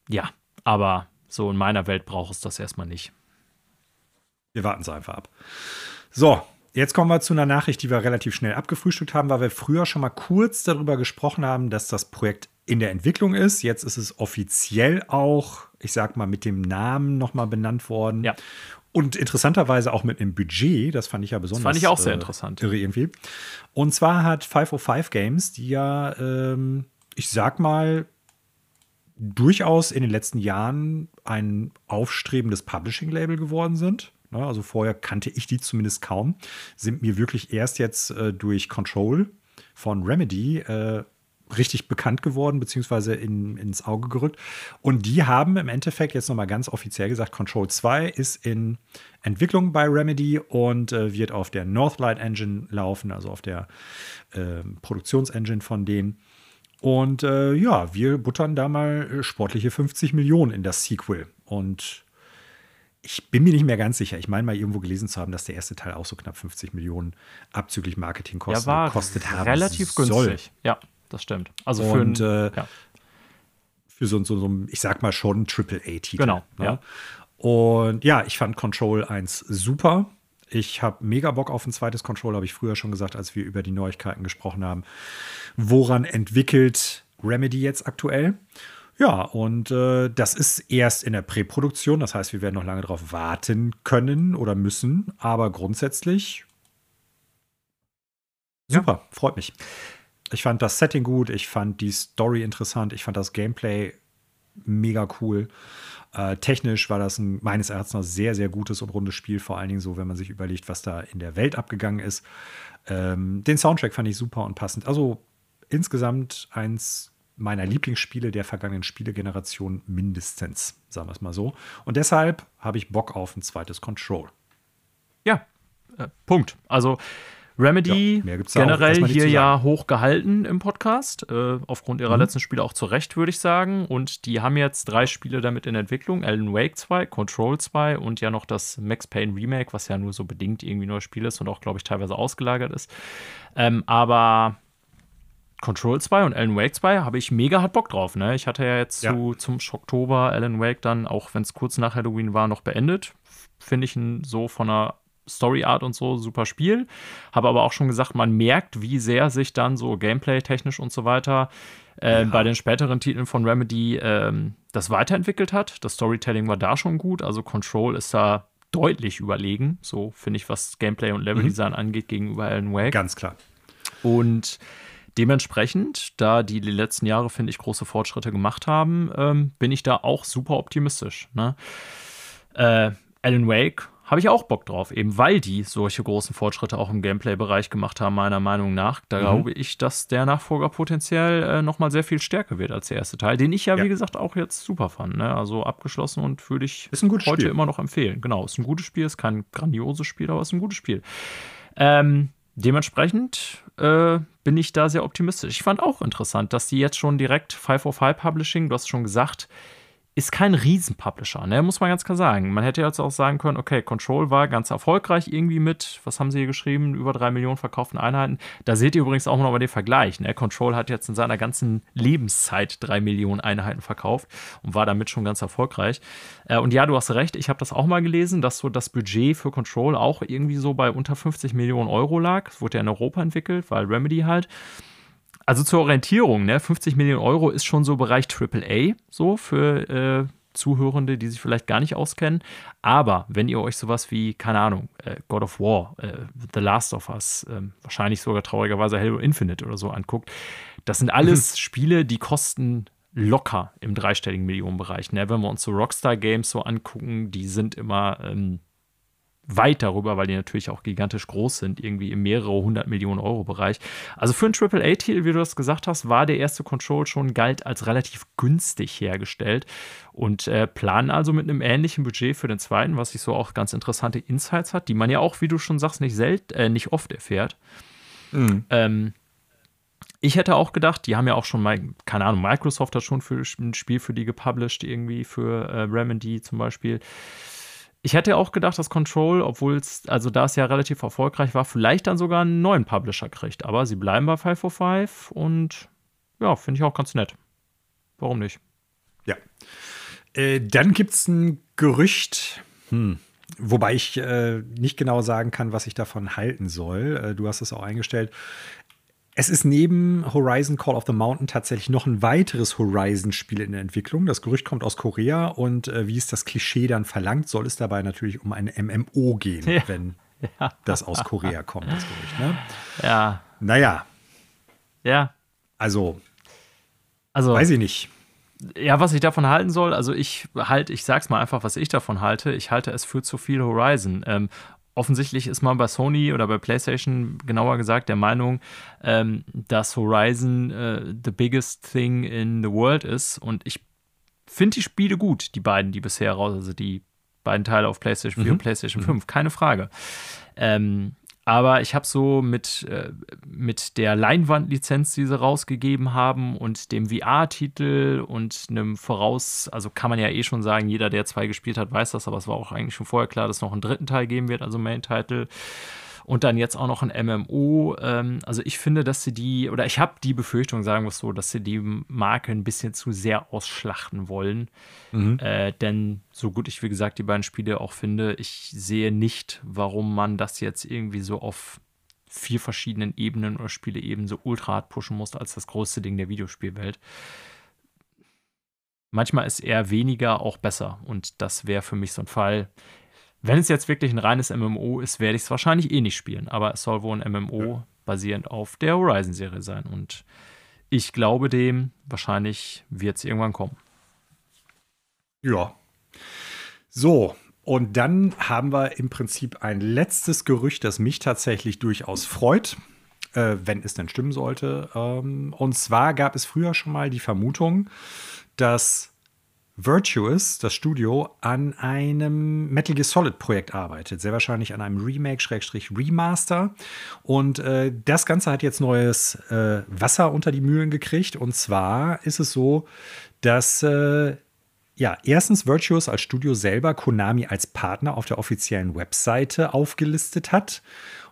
S2: Ja, aber so in meiner Welt braucht es das erstmal nicht.
S1: Wir warten es einfach ab. So, jetzt kommen wir zu einer Nachricht, die wir relativ schnell abgefrühstückt haben, weil wir früher schon mal kurz darüber gesprochen haben, dass das Projekt in der Entwicklung ist. Jetzt ist es offiziell auch, ich sag mal, mit dem Namen nochmal benannt worden.
S2: Ja.
S1: Und interessanterweise auch mit einem Budget, das fand ich ja besonders. Das
S2: fand ich auch sehr äh, interessant.
S1: Irgendwie. Und zwar hat 505 Games, die ja, ähm, ich sag mal, durchaus in den letzten Jahren ein aufstrebendes Publishing-Label geworden sind. Also vorher kannte ich die zumindest kaum, sind mir wirklich erst jetzt äh, durch Control von Remedy äh, richtig bekannt geworden, beziehungsweise in, ins Auge gerückt. Und die haben im Endeffekt jetzt nochmal ganz offiziell gesagt, Control 2 ist in Entwicklung bei Remedy und äh, wird auf der Northlight Engine laufen, also auf der äh, Produktionsengine von denen. Und äh, ja, wir buttern da mal äh, sportliche 50 Millionen in das Sequel. Und ich bin mir nicht mehr ganz sicher. Ich meine mal irgendwo gelesen zu haben, dass der erste Teil auch so knapp 50 Millionen abzüglich Marketingkosten
S2: ja, war
S1: gekostet haben
S2: relativ
S1: soll.
S2: günstig. Ja, das stimmt. Also für,
S1: Und,
S2: ein,
S1: äh,
S2: ja.
S1: für so, so, so, ich sag mal schon Triple-A-Titel.
S2: Genau,
S1: Ne?
S2: ja.
S1: Und ja, ich fand Control 1 super. Ich habe mega Bock auf ein zweites Control, habe ich früher schon gesagt, als wir über die Neuigkeiten gesprochen haben. Woran entwickelt Remedy jetzt aktuell? Ja, und äh, das ist erst in der Präproduktion. Das heißt, wir werden noch lange darauf warten können oder müssen. Aber grundsätzlich super, freut mich. Ich fand das Setting gut, ich fand die Story interessant, ich fand das Gameplay mega cool. Äh, technisch war das ein meines Erachtens sehr, sehr gutes und rundes Spiel, vor allen Dingen so, wenn man sich überlegt, was da in der Welt abgegangen ist. Ähm, den Soundtrack fand ich super und passend. Also insgesamt eins meiner Lieblingsspiele der vergangenen Spielegeneration mindestens, sagen wir es mal so. Und deshalb habe ich Bock auf ein zweites Control.
S2: Ja, äh, Punkt. Also Remedy
S1: Ja, auch
S2: generell
S1: nicht
S2: hier ja hoch gehalten im Podcast, äh, aufgrund ihrer
S1: Mhm.
S2: letzten Spiele auch zu Recht, würde ich sagen. Und die haben jetzt drei Spiele damit in Entwicklung: Alan Wake 2, Control 2 und ja noch das Max Payne Remake, was ja nur so bedingt irgendwie neues Spiel ist und auch, glaube ich, teilweise ausgelagert ist. Ähm, aber Control 2 und Alan Wake 2 habe ich mega hart Bock drauf. Ne? Ich hatte ja jetzt
S1: Ja.
S2: zu, zum Oktober Alan Wake dann, auch wenn es kurz nach Halloween war, noch beendet. Finde ich ein so von der Story Art und so super Spiel. Habe aber auch schon gesagt, man merkt, wie sehr sich dann so Gameplay-technisch und so weiter äh,
S1: Ja.
S2: bei den späteren Titeln von Remedy ähm, das weiterentwickelt hat. Das Storytelling war da schon gut. Also Control ist da deutlich überlegen. So finde ich, was Gameplay und Leveldesign angeht gegenüber Alan Wake.
S1: Ganz klar.
S2: Und dementsprechend, da die die letzten Jahre, finde ich, große Fortschritte gemacht haben, ähm, bin ich da auch super optimistisch. Ne? Äh, Alan Wake habe ich auch Bock drauf, eben weil die solche großen Fortschritte auch im Gameplay-Bereich gemacht haben, meiner Meinung nach. Da
S1: Mhm.
S2: glaube ich, dass der Nachfolger potenziell äh, nochmal sehr viel stärker wird als der erste Teil, den ich ja,
S1: Ja.
S2: wie gesagt, auch jetzt super fand. Ne? Also abgeschlossen und würde ich
S1: Ist ein gutes
S2: heute
S1: Spiel.
S2: immer noch empfehlen. Genau, ist ein gutes Spiel, ist kein grandioses Spiel, aber ist ein gutes Spiel. Ähm, dementsprechend äh, bin ich da sehr optimistisch. Ich fand auch interessant, dass die jetzt schon direkt 505 Publishing, du hast schon gesagt, ist kein Riesen-Publisher, ne? muss man ganz klar sagen. Man hätte jetzt auch sagen können, okay, Control war ganz erfolgreich irgendwie mit, was haben sie hier geschrieben, über drei Millionen verkauften Einheiten. Da seht ihr übrigens auch noch mal den Vergleich. Ne? Control hat jetzt in seiner ganzen Lebenszeit drei Millionen Einheiten verkauft und war damit schon ganz erfolgreich. Äh, und ja, du hast recht, ich habe das auch mal gelesen, dass so das Budget für Control auch irgendwie so bei unter 50 Millionen Euro lag. Es wurde ja in Europa entwickelt, weil Remedy halt. Also zur Orientierung, ne, 50 Millionen Euro ist schon so Bereich AAA, so für äh, Zuhörende, die sich vielleicht gar nicht auskennen. Aber wenn ihr euch sowas wie, keine Ahnung, äh, God of War, äh, The Last of Us, ähm, wahrscheinlich sogar traurigerweise Halo Infinite oder so anguckt, das sind alles Spiele, die kosten locker im dreistelligen Millionenbereich. Ne? Wenn wir uns so Rockstar Games so angucken, die sind immer ähm, weit darüber, weil die natürlich auch gigantisch groß sind, irgendwie im mehrere hundert Millionen Euro Bereich. Also für einen AAA-Titel, wie du das gesagt hast, war der erste Control schon galt als relativ günstig hergestellt und äh, planen also mit einem ähnlichen Budget für den zweiten, was sich so auch ganz interessante Insights hat, die man ja auch, wie du schon sagst, nicht selten, äh, nicht oft erfährt. Ähm, ich hätte auch gedacht, die haben ja auch schon mal, keine Ahnung, Microsoft hat schon für ein Spiel für die gepublished, irgendwie für äh, Remedy zum Beispiel. Ich hätte auch gedacht, dass Control, obwohl es, also da es ja relativ erfolgreich war, vielleicht dann sogar einen neuen Publisher kriegt. Aber sie bleiben bei 545 und ja, finde ich auch ganz nett. Warum nicht?
S1: Ja. Äh, dann gibt es ein Gerücht, hm, wobei ich äh, nicht genau sagen kann, was ich davon halten soll. Äh, du hast es auch eingestellt. Es ist neben Horizon Call of the Mountain tatsächlich noch ein weiteres Horizon-Spiel in der Entwicklung. Das Gerücht kommt aus Korea und äh, wie es das Klischee dann verlangt, soll es dabei natürlich um ein MMO gehen,
S2: Ja.
S1: wenn das aus Korea kommt, das Gerücht. Ne?
S2: Ja,
S1: Naja,
S2: ja.
S1: also
S2: Also,
S1: weiß ich nicht.
S2: ja, was ich davon halten soll, also ich halt, ich sag's mal einfach, was ich davon halte. Ich halte es für zu viel Horizon. Ähm, offensichtlich ist man bei Sony oder bei PlayStation genauer gesagt der Meinung, ähm, dass Horizon äh, the biggest thing in the world ist. Und ich finde die Spiele gut, die beiden, die bisher raus, also die beiden Teile auf PlayStation 4 und PlayStation 5, keine Frage. Ähm, Aber ich habe so mit, äh, mit der Leinwandlizenz, die sie rausgegeben haben und dem VR-Titel und einem Voraus, also kann man ja eh schon sagen, jeder, der zwei gespielt hat, weiß das, aber es war auch eigentlich schon vorher klar, dass es noch einen dritten Teil geben wird, also Main-Titel und dann jetzt auch noch ein MMO. Ähm, also ich finde, dass sie die, oder ich habe die Befürchtung, sagen wir es so, dass sie die Marke ein bisschen zu sehr ausschlachten wollen. Mhm. Äh, denn so gut ich, wie gesagt, die beiden Spiele auch finde, ich sehe nicht, warum man das jetzt irgendwie so auf vier verschiedenen Ebenen oder Spiele eben so ultra hart pushen muss als das größte Ding der Videospielwelt. Manchmal ist eher weniger auch besser und das wäre für mich so ein Fall. Wenn es jetzt wirklich ein reines MMO ist, werde ich es wahrscheinlich eh nicht spielen. Aber es soll wohl ein MMO basierend auf der Horizon-Serie sein. Und ich glaube dem, wahrscheinlich wird es irgendwann kommen.
S1: Ja. So, und dann haben wir im Prinzip ein letztes Gerücht, das mich tatsächlich durchaus freut, äh, wenn es denn stimmen sollte. Ähm, und zwar gab es früher schon mal die Vermutung, dass Virtuous, das Studio, an einem Metal Gear Solid Projekt arbeitet. Sehr wahrscheinlich an einem Remake, Schrägstrich Remaster. Und äh, das Ganze hat jetzt neues äh, Wasser unter die Mühlen gekriegt. Und zwar ist es so, dass äh, ja, erstens Virtuous als Studio selber Konami als Partner auf der offiziellen Webseite aufgelistet hat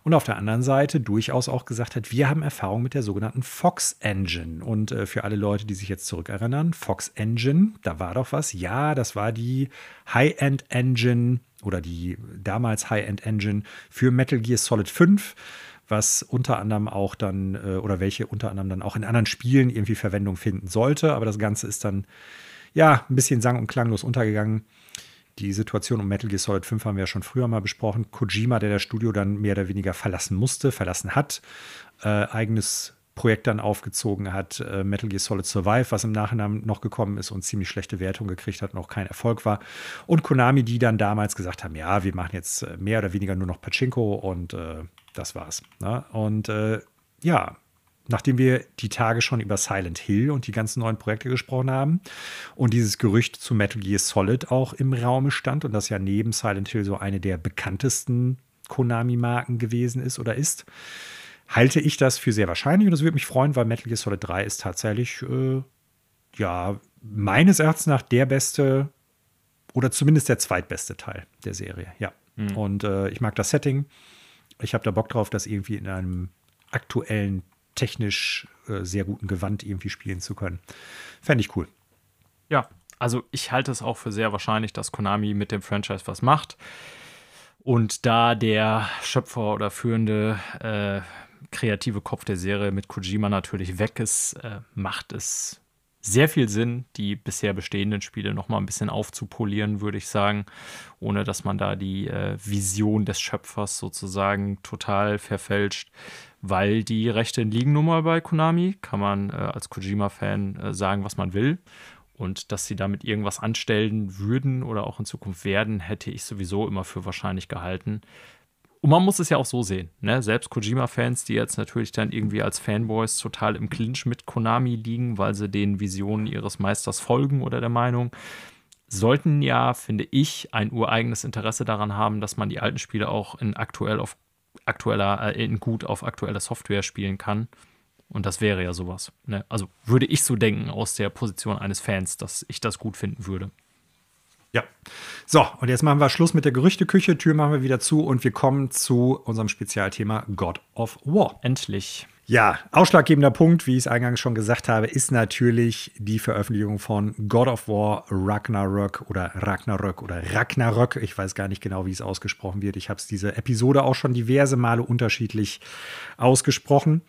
S1: und auf der anderen Seite durchaus auch gesagt hat, wir haben Erfahrung mit der sogenannten Fox Engine. Und äh, für alle Leute, die sich jetzt zurückerinnern, Fox Engine, da war doch was. Ja, das war die High-End Engine oder die damals High-End Engine für Metal Gear Solid 5 was unter anderem auch dann, äh, oder welche unter anderem dann auch in anderen Spielen irgendwie Verwendung finden sollte. Aber das Ganze ist dann, ja, ein bisschen sang- und klanglos untergegangen. Die Situation um Metal Gear Solid 5 haben wir ja schon früher mal besprochen. Kojima, der das Studio dann mehr oder weniger verlassen musste, verlassen hat, äh, eigenes Projekt dann aufgezogen hat, äh, Metal Gear Solid Survive, was im Nachhinein noch gekommen ist und ziemlich schlechte Wertung gekriegt hat und auch kein Erfolg war. Und Konami, die dann damals gesagt haben, ja, wir machen jetzt äh, mehr oder weniger nur noch Pachinko und äh, das war's. Ne? Und äh, ja, nachdem wir die Tage schon über Silent Hill und die ganzen neuen Projekte gesprochen haben und dieses Gerücht zu Metal Gear Solid auch im Raum stand und das ja neben Silent Hill so eine der bekanntesten Konami-Marken gewesen ist oder ist, halte ich das für sehr wahrscheinlich und das würde mich freuen, weil Metal Gear Solid 3 ist tatsächlich, äh, ja, meines Erachtens nach der beste oder zumindest der zweitbeste Teil der Serie, ja. Mhm. Und äh, ich mag das Setting. Ich habe da Bock drauf, das irgendwie in einem aktuellen technisch äh, sehr guten Gewand irgendwie spielen zu können. Fände ich cool.
S2: Ja, also ich halte es auch für sehr wahrscheinlich, dass Konami mit dem Franchise was macht. Und da der Schöpfer oder führende äh, kreative Kopf der Serie mit Kojima natürlich weg ist, äh, macht es sehr viel Sinn, die bisher bestehenden Spiele noch mal ein bisschen aufzupolieren, würde ich sagen, ohne dass man da die äh, Vision des Schöpfers sozusagen total verfälscht weil die Rechte liegen nun mal bei Konami, kann man äh, als Kojima-Fan äh, sagen, was man will. Und dass sie damit irgendwas anstellen würden oder auch in Zukunft werden, hätte ich sowieso immer für wahrscheinlich gehalten. Und man muss es ja auch so sehen. Ne? Selbst Kojima-Fans, die jetzt natürlich dann irgendwie als Fanboys total im Clinch mit Konami liegen, weil sie den Visionen ihres Meisters folgen oder der Meinung, sollten ja, finde ich, ein ureigenes Interesse daran haben, dass man die alten Spiele auch in aktuell auf aktueller, äh, gut auf aktueller Software spielen kann. Und das wäre ja sowas. Ne? Also würde ich so denken aus der Position eines Fans, dass ich das gut finden würde.
S1: Ja. So, und jetzt machen wir Schluss mit der Gerüchteküche. Tür machen wir wieder zu und wir kommen zu unserem Spezialthema God of War.
S2: Endlich.
S1: Ja, ausschlaggebender Punkt, wie ich es eingangs schon gesagt habe, ist natürlich die Veröffentlichung von God of War Ragnarök oder Ragnarök oder Ragnarök. Ich weiß gar nicht genau, wie es ausgesprochen wird. Ich habe es diese Episode auch schon diverse Male unterschiedlich ausgesprochen.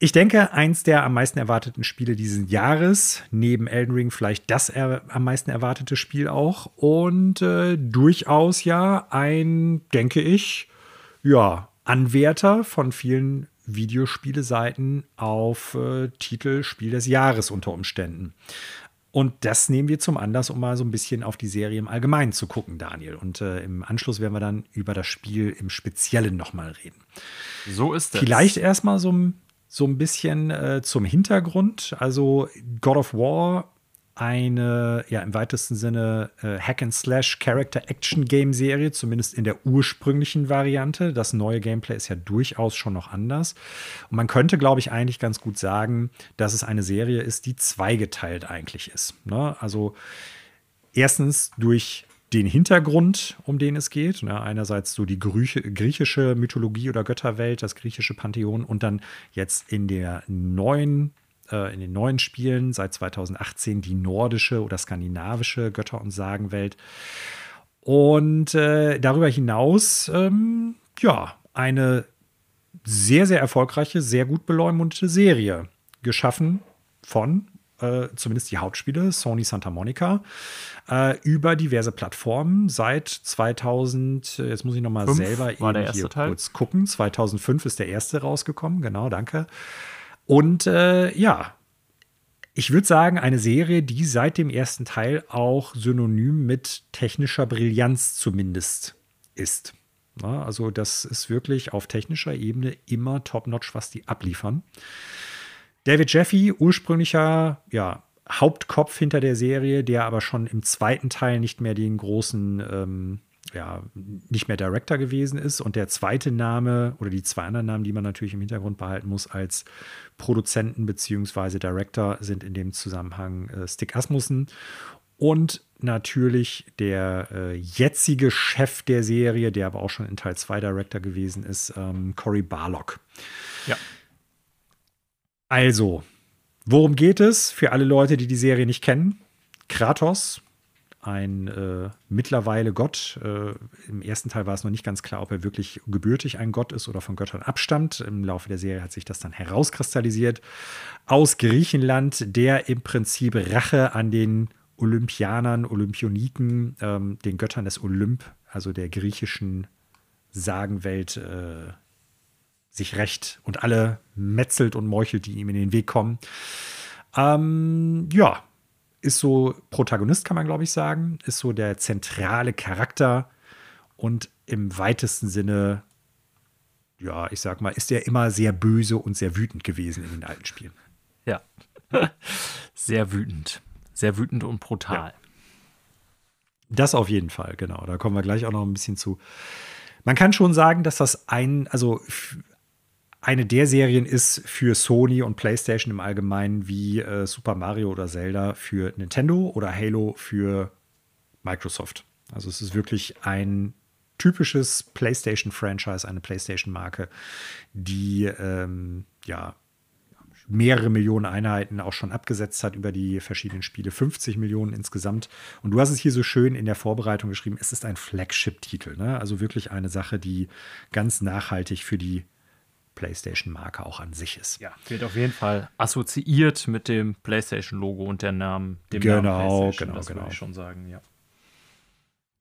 S1: Ich denke, eins der am meisten erwarteten Spiele dieses Jahres, neben Elden Ring vielleicht das am meisten erwartete Spiel auch. Und äh, durchaus ja ein, denke ich, ja, Anwärter von vielen Videospieleseiten auf äh, Titel Spiel des Jahres unter Umständen. Und das nehmen wir zum Anlass, um mal so ein bisschen auf die Serie im Allgemeinen zu gucken, Daniel. Und äh, im Anschluss werden wir dann über das Spiel im Speziellen nochmal reden.
S2: So ist es.
S1: Vielleicht erstmal so, so ein bisschen äh, zum Hintergrund. Also God of War eine, ja, im weitesten Sinne äh, Hack-and-Slash-Character-Action-Game-Serie, zumindest in der ursprünglichen Variante. Das neue Gameplay ist ja durchaus schon noch anders. Und man könnte, glaube ich, eigentlich ganz gut sagen, dass es eine Serie ist, die zweigeteilt eigentlich ist. Ne? Also erstens durch den Hintergrund, um den es geht. Ne? Einerseits so die griechische Mythologie oder Götterwelt, das griechische Pantheon und dann jetzt in der neuen äh, in den neuen Spielen seit 2018 die nordische oder skandinavische Götter- und Sagenwelt. Und äh, darüber hinaus, ähm, ja, eine sehr, sehr erfolgreiche, sehr gut beleumundete Serie. Geschaffen von äh, zumindest die Hauptspiele, Sony Santa Monica, äh, über diverse Plattformen seit 2000, jetzt muss ich noch mal selber
S2: eben hier Teil?
S1: kurz gucken, 2005 ist der erste rausgekommen, genau, danke. Und äh, ja, ich würde sagen, eine Serie, die seit dem ersten Teil auch synonym mit technischer Brillanz zumindest ist. Ja, also das ist wirklich auf technischer Ebene immer top-notch, was die abliefern. David Jeffy, ursprünglicher ja, Hauptkopf hinter der Serie, der aber schon im zweiten Teil nicht mehr den großen, ähm, ja, nicht mehr Director gewesen ist. Und der zweite Name oder die zwei anderen Namen, die man natürlich im Hintergrund behalten muss als Produzenten bzw. Director, sind in dem Zusammenhang äh, Stick Asmussen und natürlich der äh, jetzige Chef der Serie, der aber auch schon in Teil 2 Director gewesen ist, ähm, Cory Barlock.
S2: Ja.
S1: Also, worum geht es für alle Leute, die die Serie nicht kennen? Kratos, ein äh, mittlerweile Gott. Äh, Im ersten Teil war es noch nicht ganz klar, ob er wirklich gebürtig ein Gott ist oder von Göttern abstammt. Im Laufe der Serie hat sich das dann herauskristallisiert. Aus Griechenland, der im Prinzip Rache an den Olympianern, Olympioniken, ähm, den Göttern des Olymp, also der griechischen Sagenwelt, äh, sich rächt und alle metzelt und meuchelt, die ihm in den Weg kommen. Ähm, ja, ist so Protagonist, kann man glaube ich sagen, ist so der zentrale Charakter und im weitesten Sinne, ja, ich sag mal, ist er immer sehr böse und sehr wütend gewesen in den alten Spielen.
S2: Ja, sehr wütend, sehr wütend und brutal. Ja.
S1: Das auf jeden Fall, genau. Da kommen wir gleich auch noch ein bisschen zu. Man kann schon sagen, dass das ein, also eine der Serien ist für Sony und PlayStation im Allgemeinen wie äh, Super Mario oder Zelda für Nintendo oder Halo für Microsoft. Also es ist wirklich ein typisches PlayStation-Franchise, eine PlayStation-Marke, die ähm, ja mehrere Millionen Einheiten auch schon abgesetzt hat über die verschiedenen Spiele, 50 Millionen insgesamt. Und du hast es hier so schön in der Vorbereitung geschrieben, es ist ein Flagship-Titel, ne? also wirklich eine Sache, die ganz nachhaltig für die PlayStation-Marke auch an sich ist.
S2: Ja, wird auf jeden Fall assoziiert mit dem PlayStation-Logo und der Namen, dem
S1: genau,
S2: Namen
S1: genau, das
S2: genau. würde ich schon sagen, ja.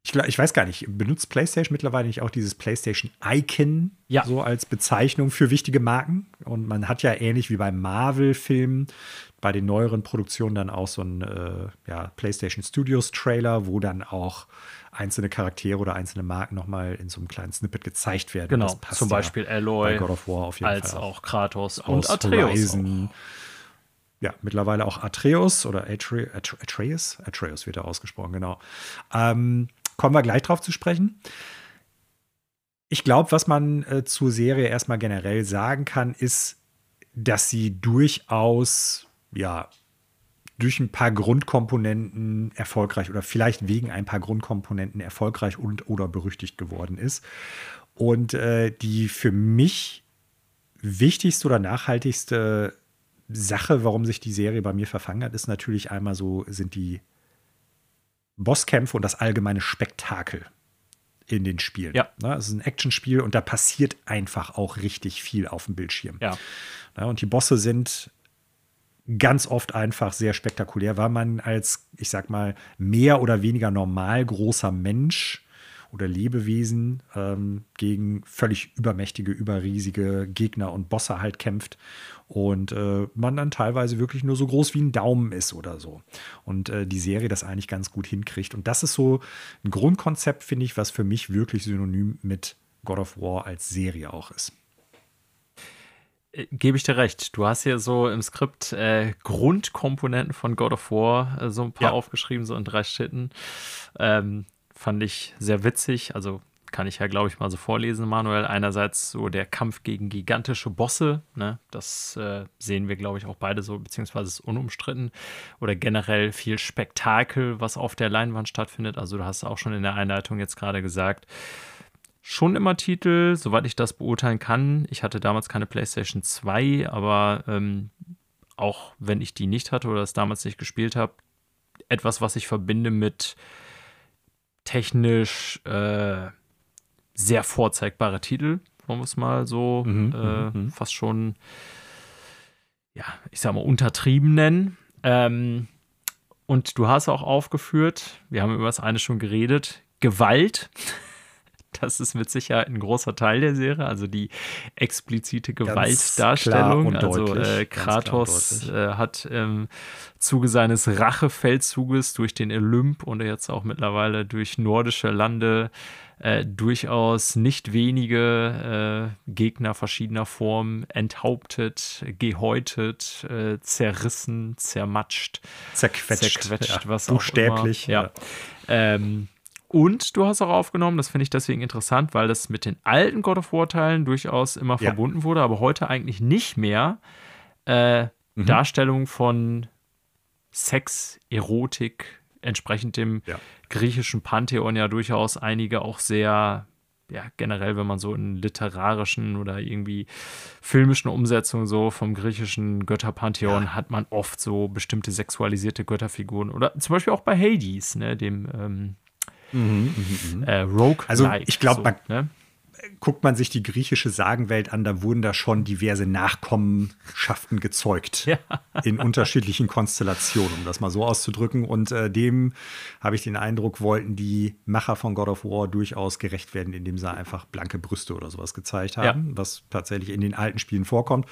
S1: Ich, ich, weiß gar nicht, benutzt PlayStation mittlerweile nicht auch dieses PlayStation-Icon
S2: ja.
S1: so als Bezeichnung für wichtige Marken? Und man hat ja ähnlich wie beim Marvel-Film bei den neueren Produktionen dann auch so ein äh, ja, PlayStation Studios-Trailer, wo dann auch einzelne Charaktere oder einzelne Marken nochmal in so einem kleinen Snippet gezeigt werden.
S2: Genau, zum Beispiel ja Aloy,
S1: God of War auf jeden
S2: als
S1: Fall
S2: auch, Kratos und Atreus.
S1: Ja, mittlerweile auch Atreus oder Atre Atreus, Atreus wird er ausgesprochen, genau. Ähm, kommen wir gleich drauf zu sprechen. Ich glaube, was man äh, zur Serie erstmal generell sagen kann, ist, dass sie durchaus ja durch ein paar Grundkomponenten erfolgreich oder vielleicht wegen ein paar Grundkomponenten erfolgreich und oder berüchtigt geworden ist. Und äh, die für mich wichtigste oder nachhaltigste Sache, warum sich die Serie bei mir verfangen hat, ist natürlich einmal so, sind die Bosskämpfe und das allgemeine Spektakel in den Spielen.
S2: Ja.
S1: Ne, es ist ein Actionspiel und da passiert einfach auch richtig viel auf dem Bildschirm.
S2: Ja.
S1: Ne, und die Bosse sind ganz oft einfach sehr spektakulär, weil man als, ich sag mal, mehr oder weniger normal großer Mensch oder Lebewesen ähm, gegen völlig übermächtige, überriesige Gegner und Bosse halt kämpft und äh, man dann teilweise wirklich nur so groß wie ein Daumen ist oder so. Und äh, die Serie das eigentlich ganz gut hinkriegt. Und das ist so ein Grundkonzept, finde ich, was für mich wirklich synonym mit God of War als Serie auch ist
S2: gebe ich dir recht. Du hast hier so im Skript äh, Grundkomponenten von God of War äh, so ein paar ja. aufgeschrieben, so in drei Schritten. Ähm, fand ich sehr witzig. Also kann ich ja, glaube ich, mal so vorlesen, Manuel. Einerseits so der Kampf gegen gigantische Bosse, ne? das äh, sehen wir, glaube ich, auch beide so, beziehungsweise ist unumstritten. Oder generell viel Spektakel, was auf der Leinwand stattfindet. Also du hast auch schon in der Einleitung jetzt gerade gesagt, schon immer Titel, soweit ich das beurteilen kann. Ich hatte damals keine PlayStation 2, aber ähm, auch wenn ich die nicht hatte oder das damals nicht gespielt habe, etwas, was ich verbinde mit technisch äh, sehr vorzeigbare Titel, wollen wir es mal so mhm, äh, mhm, mhm. fast schon, ja, ich sag mal, untertrieben nennen. Ähm, und du hast auch aufgeführt, wir haben über das eine schon geredet, Gewalt. Das ist mit Sicherheit ein großer Teil der Serie, also die explizite Gewaltdarstellung. also äh, Kratos äh, hat im Zuge seines Rachefeldzuges durch den Olymp und jetzt auch mittlerweile durch nordische Lande äh, durchaus nicht wenige äh, Gegner verschiedener Formen enthauptet, gehäutet, äh, zerrissen, zermatscht,
S1: zerquetscht,
S2: zerquetscht
S1: ja, was buchstäblich.
S2: Auch immer. Ja. Ähm, und du hast auch aufgenommen, das finde ich deswegen interessant, weil das mit den alten God of War-Teilen durchaus immer ja. verbunden wurde, aber heute eigentlich nicht mehr äh, mhm. Darstellung von Sex, Erotik, entsprechend dem ja. griechischen Pantheon ja durchaus einige auch sehr, ja, generell, wenn man so in literarischen oder irgendwie filmischen Umsetzungen so vom griechischen Götterpantheon ja. hat man oft so bestimmte sexualisierte Götterfiguren oder zum Beispiel auch bei Hades, ne, dem ähm, Mhm,
S1: mh, mh. Äh, Rogue. Also ich glaube, so, man, ne? guckt man sich die griechische Sagenwelt an, da wurden da schon diverse Nachkommenschaften gezeugt. Ja. In unterschiedlichen Konstellationen, um das mal so auszudrücken. Und äh, dem habe ich den Eindruck, wollten die Macher von God of War durchaus gerecht werden, indem sie einfach blanke Brüste oder sowas gezeigt haben, ja. was tatsächlich in den alten Spielen vorkommt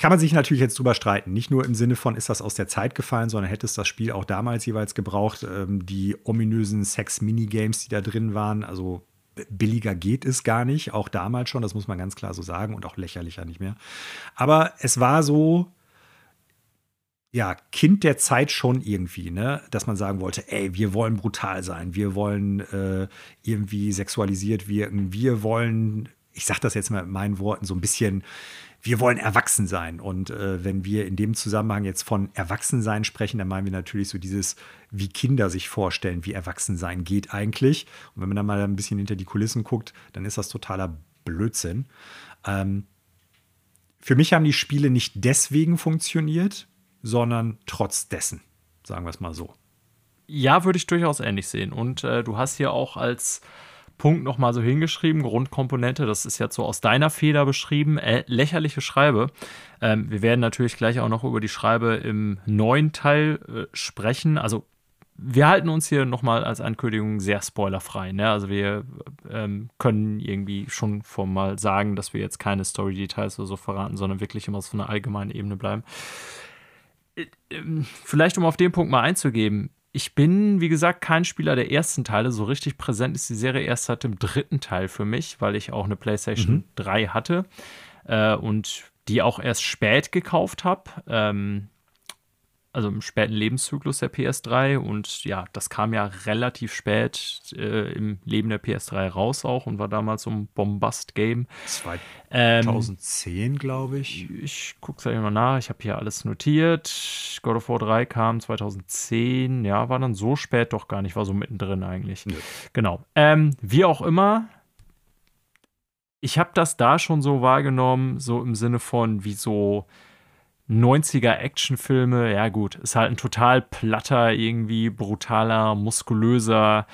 S1: kann man sich natürlich jetzt drüber streiten. Nicht nur im Sinne von, ist das aus der Zeit gefallen, sondern hätte es das Spiel auch damals jeweils gebraucht. Ähm, die ominösen Sex-Minigames, die da drin waren, also billiger geht es gar nicht, auch damals schon, das muss man ganz klar so sagen und auch lächerlicher nicht mehr. Aber es war so, ja, Kind der Zeit schon irgendwie, ne, dass man sagen wollte, ey, wir wollen brutal sein, wir wollen äh, irgendwie sexualisiert wirken, wir wollen, ich sag das jetzt mal in meinen Worten, so ein bisschen wir wollen erwachsen sein. Und äh, wenn wir in dem Zusammenhang jetzt von Erwachsensein sprechen, dann meinen wir natürlich so dieses, wie Kinder sich vorstellen, wie Erwachsensein geht eigentlich. Und wenn man dann mal ein bisschen hinter die Kulissen guckt, dann ist das totaler Blödsinn. Ähm, für mich haben die Spiele nicht deswegen funktioniert, sondern trotz dessen, sagen wir es mal so.
S2: Ja, würde ich durchaus ähnlich sehen. Und äh, du hast hier auch als Punkt nochmal so hingeschrieben. Grundkomponente, das ist jetzt so aus deiner Feder beschrieben. Äh, lächerliche Schreibe. Ähm, wir werden natürlich gleich auch noch über die Schreibe im neuen Teil äh, sprechen. Also wir halten uns hier nochmal als Ankündigung sehr spoilerfrei. Ne? Also wir ähm, können irgendwie schon formal sagen, dass wir jetzt keine Story-Details oder so verraten, sondern wirklich immer so einer allgemeinen Ebene bleiben. Äh, ähm, vielleicht um auf den Punkt mal einzugeben, ich bin, wie gesagt, kein Spieler der ersten Teile. So richtig präsent ist die Serie erst seit dem dritten Teil für mich, weil ich auch eine PlayStation mhm. 3 hatte äh, und die auch erst spät gekauft habe. Ähm, also im späten Lebenszyklus der PS3 und ja, das kam ja relativ spät äh, im Leben der PS3 raus auch und war damals so ein Bombast-Game.
S1: 2010, ähm, glaube ich.
S2: Ich gucke es gleich mal nach, ich habe hier alles notiert. God of War 3 kam 2010, ja, war dann so spät doch gar nicht, war so mittendrin eigentlich. Nö. Genau. Ähm, wie auch immer, ich habe das da schon so wahrgenommen, so im Sinne von, wie so 90er Actionfilme, ja gut, ist halt ein total platter, irgendwie brutaler, muskulöser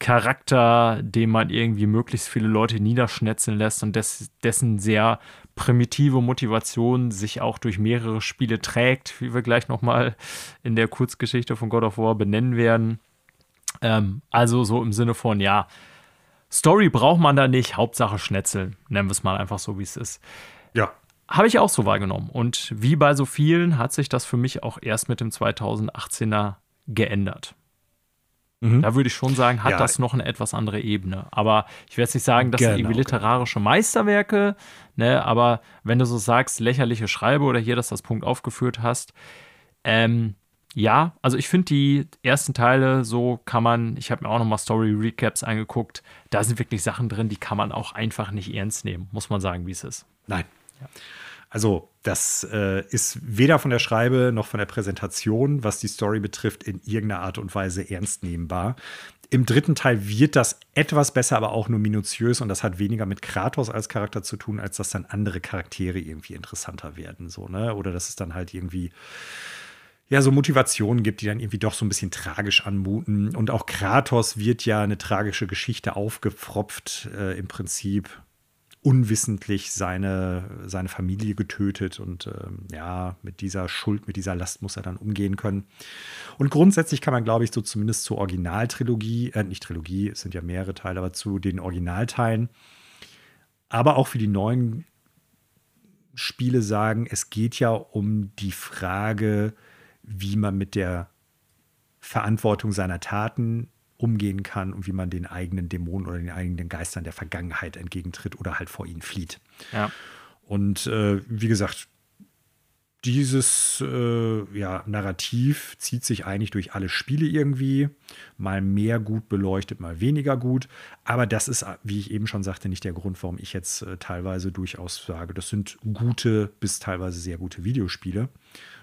S2: Charakter, den man irgendwie möglichst viele Leute niederschnetzeln lässt und des, dessen sehr primitive Motivation sich auch durch mehrere Spiele trägt, wie wir gleich nochmal in der Kurzgeschichte von God of War benennen werden. Ähm, also so im Sinne von, ja, Story braucht man da nicht, Hauptsache Schnetzeln, nennen wir es mal einfach so, wie es ist.
S1: Ja,
S2: habe ich auch so wahrgenommen. Und wie bei so vielen hat sich das für mich auch erst mit dem 2018er geändert. Mhm. Da würde ich schon sagen, hat ja. das noch eine etwas andere Ebene. Aber ich werde jetzt nicht sagen, das genau, sind irgendwie literarische Meisterwerke, ne? aber wenn du so sagst, lächerliche Schreibe oder hier, dass das Punkt aufgeführt hast, ähm, ja, also ich finde die ersten Teile, so kann man, ich habe mir auch nochmal Story-Recaps angeguckt, da sind wirklich Sachen drin, die kann man auch einfach nicht ernst nehmen, muss man sagen, wie es ist.
S1: Nein. Also, das äh, ist weder von der Schreibe noch von der Präsentation, was die Story betrifft, in irgendeiner Art und Weise ernst nehmbar. Im dritten Teil wird das etwas besser, aber auch nur minutiös und das hat weniger mit Kratos als Charakter zu tun, als dass dann andere Charaktere irgendwie interessanter werden, so, ne? Oder dass es dann halt irgendwie ja, so Motivationen gibt, die dann irgendwie doch so ein bisschen tragisch anmuten. Und auch Kratos wird ja eine tragische Geschichte aufgepfropft, äh, im Prinzip unwissentlich seine, seine Familie getötet und ähm, ja, mit dieser Schuld, mit dieser Last muss er dann umgehen können. Und grundsätzlich kann man, glaube ich, so zumindest zur Originaltrilogie, äh, nicht Trilogie, es sind ja mehrere Teile, aber zu den Originalteilen, aber auch für die neuen Spiele sagen, es geht ja um die Frage, wie man mit der Verantwortung seiner Taten umgehen kann und wie man den eigenen Dämonen oder den eigenen Geistern der Vergangenheit entgegentritt oder halt vor ihnen flieht.
S2: Ja.
S1: Und äh, wie gesagt, dieses äh, ja, Narrativ zieht sich eigentlich durch alle Spiele irgendwie. Mal mehr gut beleuchtet, mal weniger gut. Aber das ist, wie ich eben schon sagte, nicht der Grund, warum ich jetzt äh, teilweise durchaus sage, das sind gute bis teilweise sehr gute Videospiele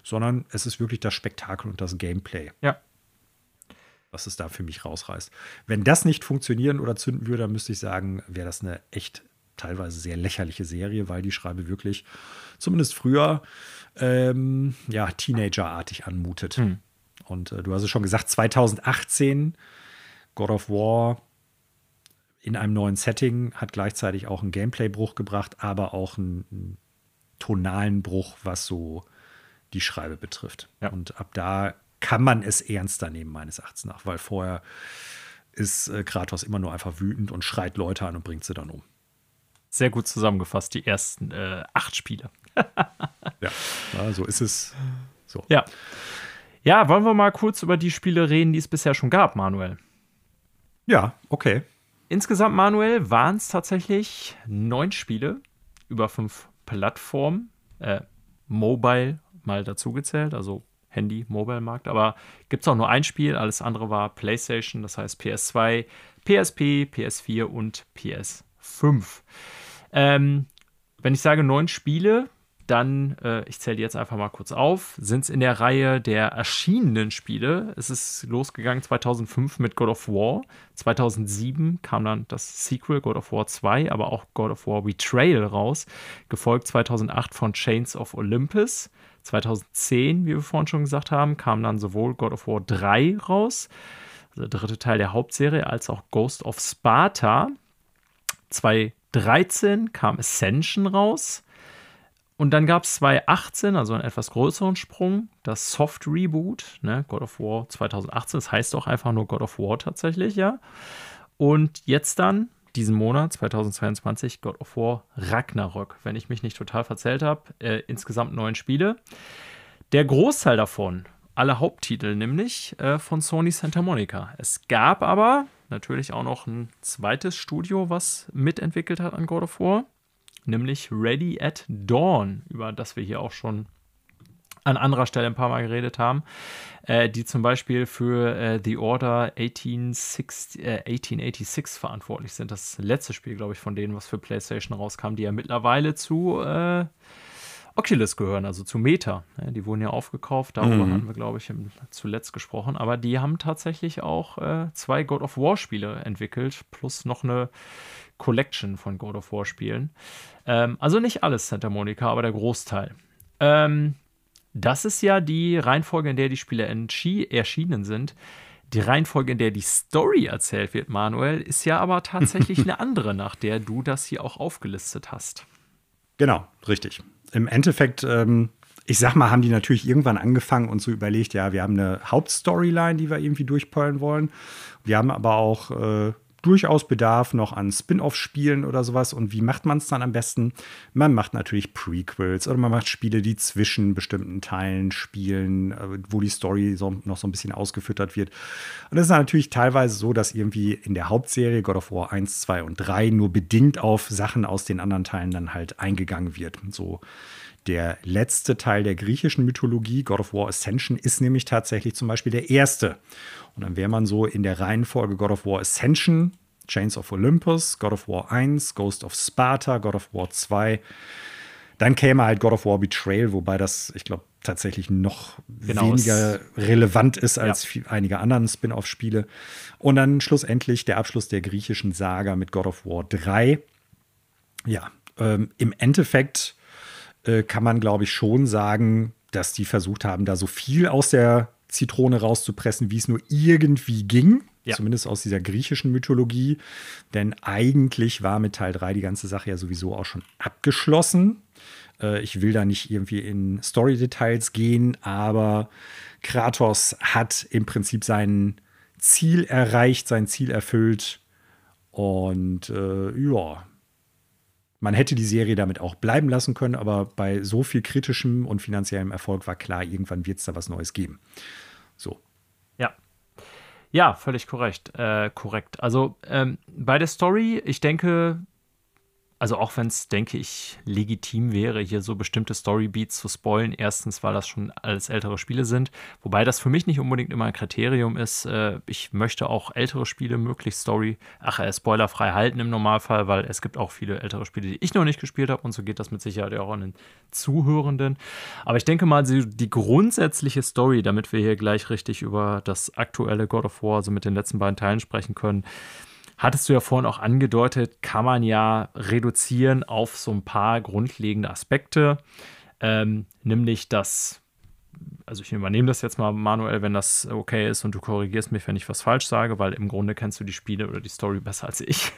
S1: sondern es ist wirklich das Spektakel und das Gameplay.
S2: Ja.
S1: Was es da für mich rausreißt. Wenn das nicht funktionieren oder zünden würde, dann müsste ich sagen, wäre das eine echt teilweise sehr lächerliche Serie, weil die Schreibe wirklich, zumindest früher, ähm, ja, Teenager-artig anmutet. Hm. Und äh, du hast es schon gesagt, 2018, God of War in einem neuen Setting hat gleichzeitig auch einen Gameplay-Bruch gebracht, aber auch einen, einen tonalen Bruch, was so die Schreibe betrifft. Ja. Und ab da kann man es ernster nehmen, meines Erachtens nach, weil vorher ist äh, Kratos immer nur einfach wütend und schreit Leute an und bringt sie dann um.
S2: Sehr gut zusammengefasst, die ersten äh, acht Spiele.
S1: ja, na, so ist es. So.
S2: Ja. Ja, wollen wir mal kurz über die Spiele reden, die es bisher schon gab, Manuel?
S1: Ja, okay.
S2: Insgesamt, Manuel, waren es tatsächlich neun Spiele über fünf Plattformen. Äh, Mobile mal dazugezählt, also Handy, Mobile-Markt. Aber gibt es auch nur ein Spiel, alles andere war PlayStation, das heißt PS2, PSP, PS4 und PS5. Ähm, wenn ich sage neun Spiele, dann, äh, ich zähle jetzt einfach mal kurz auf, sind es in der Reihe der erschienenen Spiele. Es ist losgegangen 2005 mit God of War. 2007 kam dann das Sequel God of War 2, aber auch God of War Betrayal raus. Gefolgt 2008 von Chains of Olympus. 2010, wie wir vorhin schon gesagt haben, kam dann sowohl God of War 3 raus, also der dritte Teil der Hauptserie, als auch Ghost of Sparta. 2013 kam Ascension raus. Und dann gab es 2018, also einen etwas größeren Sprung, das Soft Reboot, ne, God of War 2018. Das heißt auch einfach nur God of War tatsächlich, ja. Und jetzt dann diesen Monat, 2022, God of War Ragnarök, wenn ich mich nicht total verzählt habe. Äh, insgesamt neun Spiele. Der Großteil davon, alle Haupttitel nämlich, äh, von Sony Santa Monica. Es gab aber natürlich auch noch ein zweites Studio, was mitentwickelt hat an God of War, nämlich Ready at Dawn, über das wir hier auch schon an anderer Stelle ein paar Mal geredet haben, äh, die zum Beispiel für äh, The Order 1860, äh, 1886 verantwortlich sind. Das letzte Spiel, glaube ich, von denen, was für PlayStation rauskam, die ja mittlerweile zu äh, Oculus gehören, also zu Meta. Ja, die wurden ja aufgekauft, darüber mhm. hatten wir, glaube ich, zuletzt gesprochen. Aber die haben tatsächlich auch äh, zwei God of War-Spiele entwickelt, plus noch eine Collection von God of War-Spielen. Ähm, also nicht alles Santa Monica, aber der Großteil. Ähm, das ist ja die Reihenfolge, in der die Spiele erschienen sind. Die Reihenfolge, in der die Story erzählt wird, Manuel, ist ja aber tatsächlich eine andere, nach der du das hier auch aufgelistet hast.
S1: Genau, richtig. Im Endeffekt, ähm, ich sag mal, haben die natürlich irgendwann angefangen und so überlegt, ja, wir haben eine Hauptstoryline, die wir irgendwie durchpollen wollen. Wir haben aber auch äh, durchaus Bedarf noch an Spin-off-Spielen oder sowas. Und wie macht man es dann am besten? Man macht natürlich Prequels oder man macht Spiele, die zwischen bestimmten Teilen spielen, äh, wo die Story so, noch so ein bisschen ausgefüttert wird. Und das ist natürlich teilweise so, dass irgendwie in der Hauptserie God of War 1, 2 und 3 nur bedingt auf Sachen aus den anderen Teilen dann halt eingegangen wird. So der letzte Teil der griechischen Mythologie, God of War Ascension, ist nämlich tatsächlich zum Beispiel der erste. Und dann wäre man so in der Reihenfolge God of War Ascension, Chains of Olympus, God of War 1, Ghost of Sparta, God of War 2. Dann käme halt God of War Betrayal, wobei das, ich glaube, tatsächlich noch genau, weniger relevant ist als ja. einige anderen Spin-off-Spiele. Und dann schlussendlich der Abschluss der griechischen Saga mit God of War 3. Ja, ähm, im Endeffekt äh, kann man, glaube ich, schon sagen, dass die versucht haben, da so viel aus der Zitrone rauszupressen, wie es nur irgendwie ging. Ja. Zumindest aus dieser griechischen Mythologie. Denn eigentlich war mit Teil 3 die ganze Sache ja sowieso auch schon abgeschlossen. Äh, ich will da nicht irgendwie in Story-Details gehen, aber Kratos hat im Prinzip sein Ziel erreicht, sein Ziel erfüllt. Und äh, ja, man hätte die Serie damit auch bleiben lassen können, aber bei so viel kritischem und finanziellem Erfolg war klar, irgendwann wird es da was Neues geben. So.
S2: Ja. Ja, völlig korrekt. Äh, korrekt. Also ähm, bei der Story, ich denke, also auch wenn es, denke ich, legitim wäre, hier so bestimmte Storybeats zu spoilen. Erstens, weil das schon alles ältere Spiele sind. Wobei das für mich nicht unbedingt immer ein Kriterium ist. Äh, ich möchte auch ältere Spiele möglichst Story, ach, äh, spoilerfrei halten im Normalfall, weil es gibt auch viele ältere Spiele, die ich noch nicht gespielt habe. Und so geht das mit Sicherheit auch an den Zuhörenden. Aber ich denke mal, die grundsätzliche Story, damit wir hier gleich richtig über das aktuelle God of War, also mit den letzten beiden Teilen sprechen können, hattest du ja vorhin auch angedeutet, kann man ja reduzieren auf so ein paar grundlegende Aspekte, ähm, nämlich dass, also ich übernehme das jetzt mal manuell, wenn das okay ist und du korrigierst mich, wenn ich was falsch sage, weil im Grunde kennst du die Spiele oder die Story besser als ich.